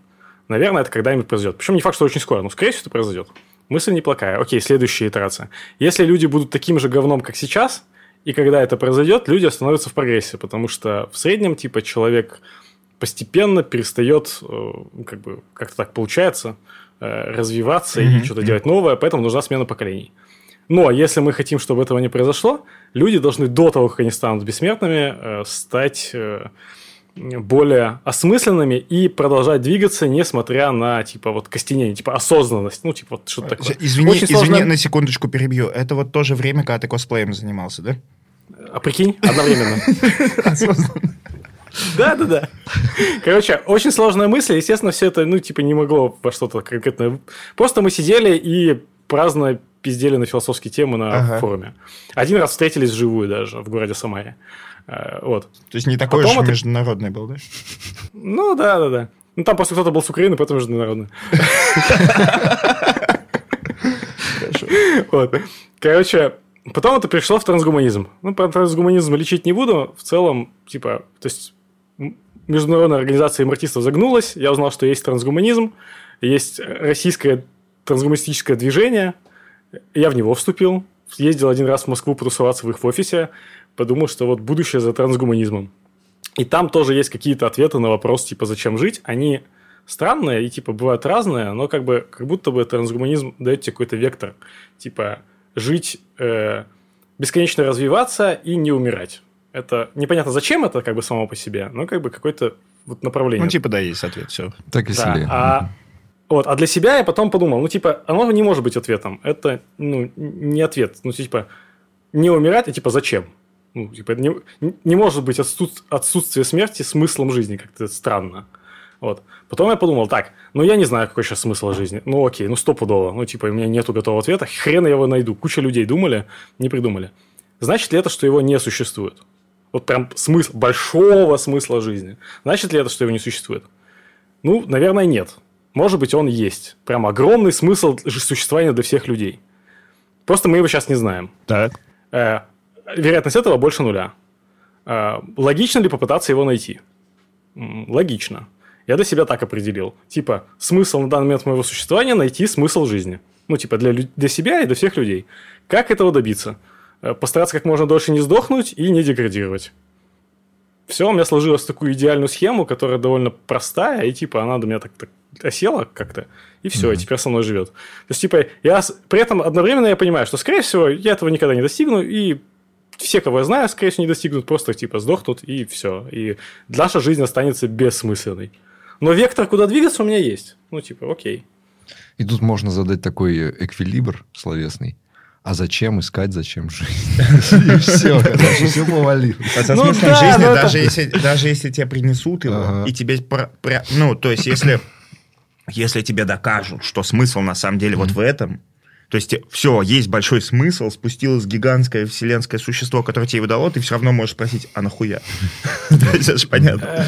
Наверное, это когда-нибудь произойдет. Причем не факт, что очень скоро, но скорее всего это произойдет. Мысль неплохая. Окей, следующая итерация. Если люди будут таким же говном, как сейчас, и когда это произойдет, люди остановятся в прогрессе, потому что в среднем, типа, человек постепенно перестает, э, как бы, как-то так получается, э, развиваться Мгм. и что-то делать новое, поэтому нужна смена поколений. Но если мы хотим, чтобы этого не произошло, люди должны до того, как они станут бессмертными, э, стать э, более осмысленными и продолжать двигаться, несмотря на, типа, вот костенение, типа, осознанность, ну, типа, вот что-то такое. Извини, Очень извини, сложно- на секундочку перебью. Это вот то же время, когда ты косплеем занимался, да? А прикинь, одновременно. Да, да, да. Короче, очень сложная мысль. Естественно, все это, ну, типа, не могло во что-то конкретное. Просто мы сидели и праздно пиздели на философские темы на Ага. форуме. Один раз встретились вживую даже в городе Самаре. Э, Вот. То есть не такой Потом уж это- международный был, да? Ну, да, да, да. Ну, там просто кто-то был с Украины, поэтому международный. Вот. Короче, потом это перешло в трансгуманизм. Ну, про трансгуманизм лечить не буду. В целом, типа, то есть международная организация иммартистов загнулась. Я узнал, что есть трансгуманизм, есть российское трансгуманистическое движение. Я в него вступил. Ездил один раз в Москву потусоваться в их офисе. Подумал, что вот будущее за трансгуманизмом. И там тоже есть какие-то ответы на вопрос, типа, зачем жить. Они странные и, типа, бывают разные, но как бы, как будто бы трансгуманизм дает тебе какой-то вектор. Типа, жить, э, бесконечно развиваться и не умирать. Это непонятно, зачем это, как бы, само по себе, но как бы какое-то вот направление. Ну, типа, да, есть ответ, все. Так и Да, себе. а, вот, а для себя я потом подумал, ну, типа, оно не может быть ответом. Это, ну, не ответ. Ну, типа, не умирать, а типа, зачем? Ну, типа, не, не может быть отсут- отсутствие смерти смыслом жизни, как-то странно. Вот. Потом я подумал, так, ну я не знаю, какой сейчас смысл жизни. Ну окей, ну стопудово. Ну типа у меня нету готового ответа. Хрен я его найду. Куча людей думали, не придумали. Значит ли это, что его не существует? Вот прям смысл, большого смысла жизни. Значит ли это, что его не существует? Ну, наверное, нет. Может быть, он есть. Прям огромный смысл существования для всех людей. Просто мы его сейчас не знаем. Так. Э, вероятность этого больше нуля. Э, логично ли попытаться его найти? Логично. Я для себя так определил. Типа, смысл на данный момент моего существования найти смысл жизни. Ну, типа, для, для себя и для всех людей. Как этого добиться? Э, Постараться как можно дольше не сдохнуть и не деградировать. Все, у меня сложилась такую идеальную схему, которая довольно простая, и типа она до меня так, так осела как-то, и все, и теперь со мной живет. То есть, типа, я при этом одновременно я понимаю, что, скорее всего, я этого никогда не достигну, и все, кого я знаю, скорее всего, не достигнут, просто типа сдохнут, и все. И наша жизнь останется бессмысленной. Но вектор, куда двигаться, у меня есть. Ну, типа, окей. И тут можно задать такой э, эквилибр словесный. А зачем искать, зачем жить? И все, короче, все повалилось. А со Ну смыслом жизни, но это- даже, если, даже если тебе принесут его, и тебе... ну, то есть, если, если тебе докажут, что смысл на самом деле вот в этом, то есть, все, есть большой смысл, спустилось гигантское вселенское существо, которое тебе его дало, ты все равно можешь спросить, а нахуя? Это же понятно.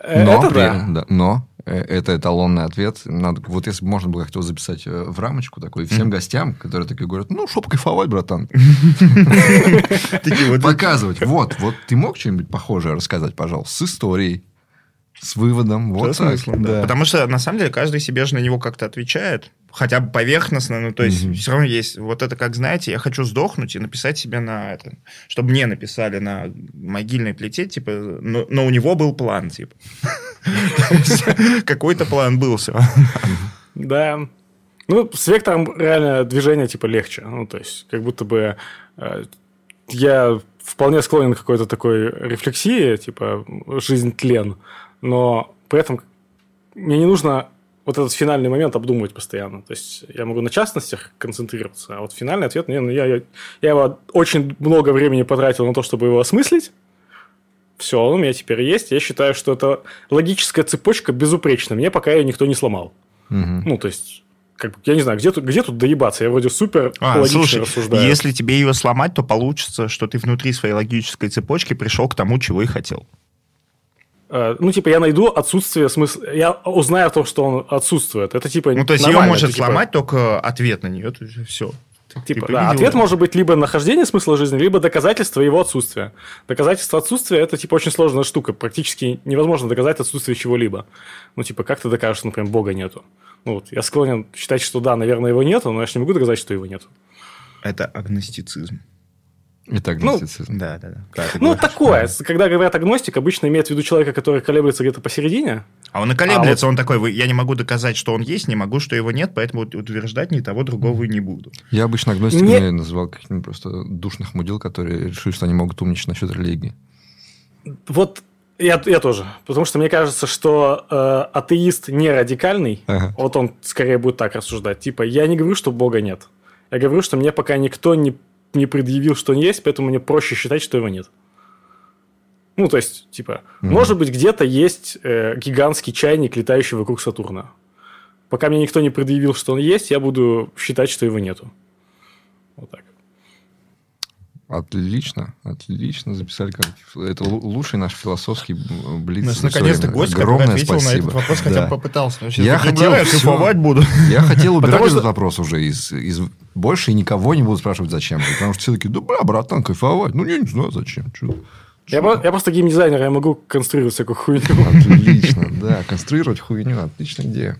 Э, Но, да, но э, это эталонный ответ. Надо, вот если бы можно было как-то его записать э, в рамочку такой, всем гостям, которые такие говорят, ну, чтоб кайфовать, братан. Показывать. Вот, вот ты мог что-нибудь похожее рассказать, пожалуйста, с историей, с выводом. Вот так. смыслом, да. да. Потому что, на самом деле, каждый себе же на него как-то отвечает. хотя бы поверхностно, ну, то есть Мгм. все равно есть, вот это как, знаете, я хочу сдохнуть и написать себе на это, чтобы мне написали на могильной плите, типа, но, но у него был план, типа. Какой-то план был все. Да. Ну, с вектором реально движение типа легче. Ну, то есть, как будто бы э, я вполне склонен к какой-то такой рефлексии, типа жизнь тлен, но при этом мне не нужно вот этот финальный момент обдумывать постоянно. То есть я могу на частностях концентрироваться, а вот финальный ответ, не, ну, я, я, я его очень много времени потратил на то, чтобы его осмыслить. Все, он у меня теперь есть. Я считаю, что это логическая цепочка безупречна. Мне пока ее никто не сломал. Мгм. Ну, то есть, как, я не знаю, где тут, где тут доебаться? Я вроде супер А, логично слушай, рассуждаю. если тебе ее сломать, то получится, что ты внутри своей логической цепочки пришел к тому, чего и хотел. Э, ну, типа, я найду отсутствие смысла. Я узнаю то, что он отсутствует. Это типа. Ну, то есть ее может это, типа, сломать только ответ на нее, все. Типа, да, ответ может быть либо нахождение смысла жизни, либо доказательство его отсутствия. Доказательство отсутствия это типа очень сложная штука. Практически невозможно доказать отсутствие чего-либо. Ну, типа, как ты докажешь, что, например, Бога нету? Ну, вот, я склонен считать, что да, наверное, его нету, но я же не могу доказать, что его нету. Это агностицизм. Это Ну, агностицизм. Да, да, да. Как ты Ну, говоришь? такое. Когда говорят агностик, обычно имеют в виду человека, который колеблется где-то посередине. А он и колеблется, он такой, «Вы- я не могу доказать, что он есть, не могу, что его нет, поэтому вот утверждать ни того, другого не буду. Я обычно агностиками Не- называл каких-нибудь просто душных мудил, которые решили, что они могут умничать насчет религии. Вот я, я тоже. Потому что мне кажется, что э, атеист не радикальный, Ага. вот он скорее будет так рассуждать. Типа, я не говорю, что Бога нет. Я говорю, что мне пока никто не, не предъявил, что он есть, поэтому мне проще считать, что его нет. Ну, то есть, типа, Мгм. может быть, где-то есть э, гигантский чайник, летающий вокруг Сатурна. Пока мне никто не предъявил, что он есть, я буду считать, что его нету. Вот так. Отлично, отлично записали. Как... Это лу- лучший наш философский блиц. Нас наконец-то гость, который Огромное ответил на спасибо. этот вопрос, хотя Да. попытался. Вообще, Я хотел кайфовать буду. Я хотел убирать Потому этот что- вопрос уже из, из... Больше и никого не буду спрашивать, зачем. Потому что все такие, да, бля, братан, кайфовать. Ну, я не знаю, зачем. Чё? Я, про- я просто геймдизайнер, я могу конструировать всякую хуйню. Отлично, да. Конструировать хуйню. Отличная идея.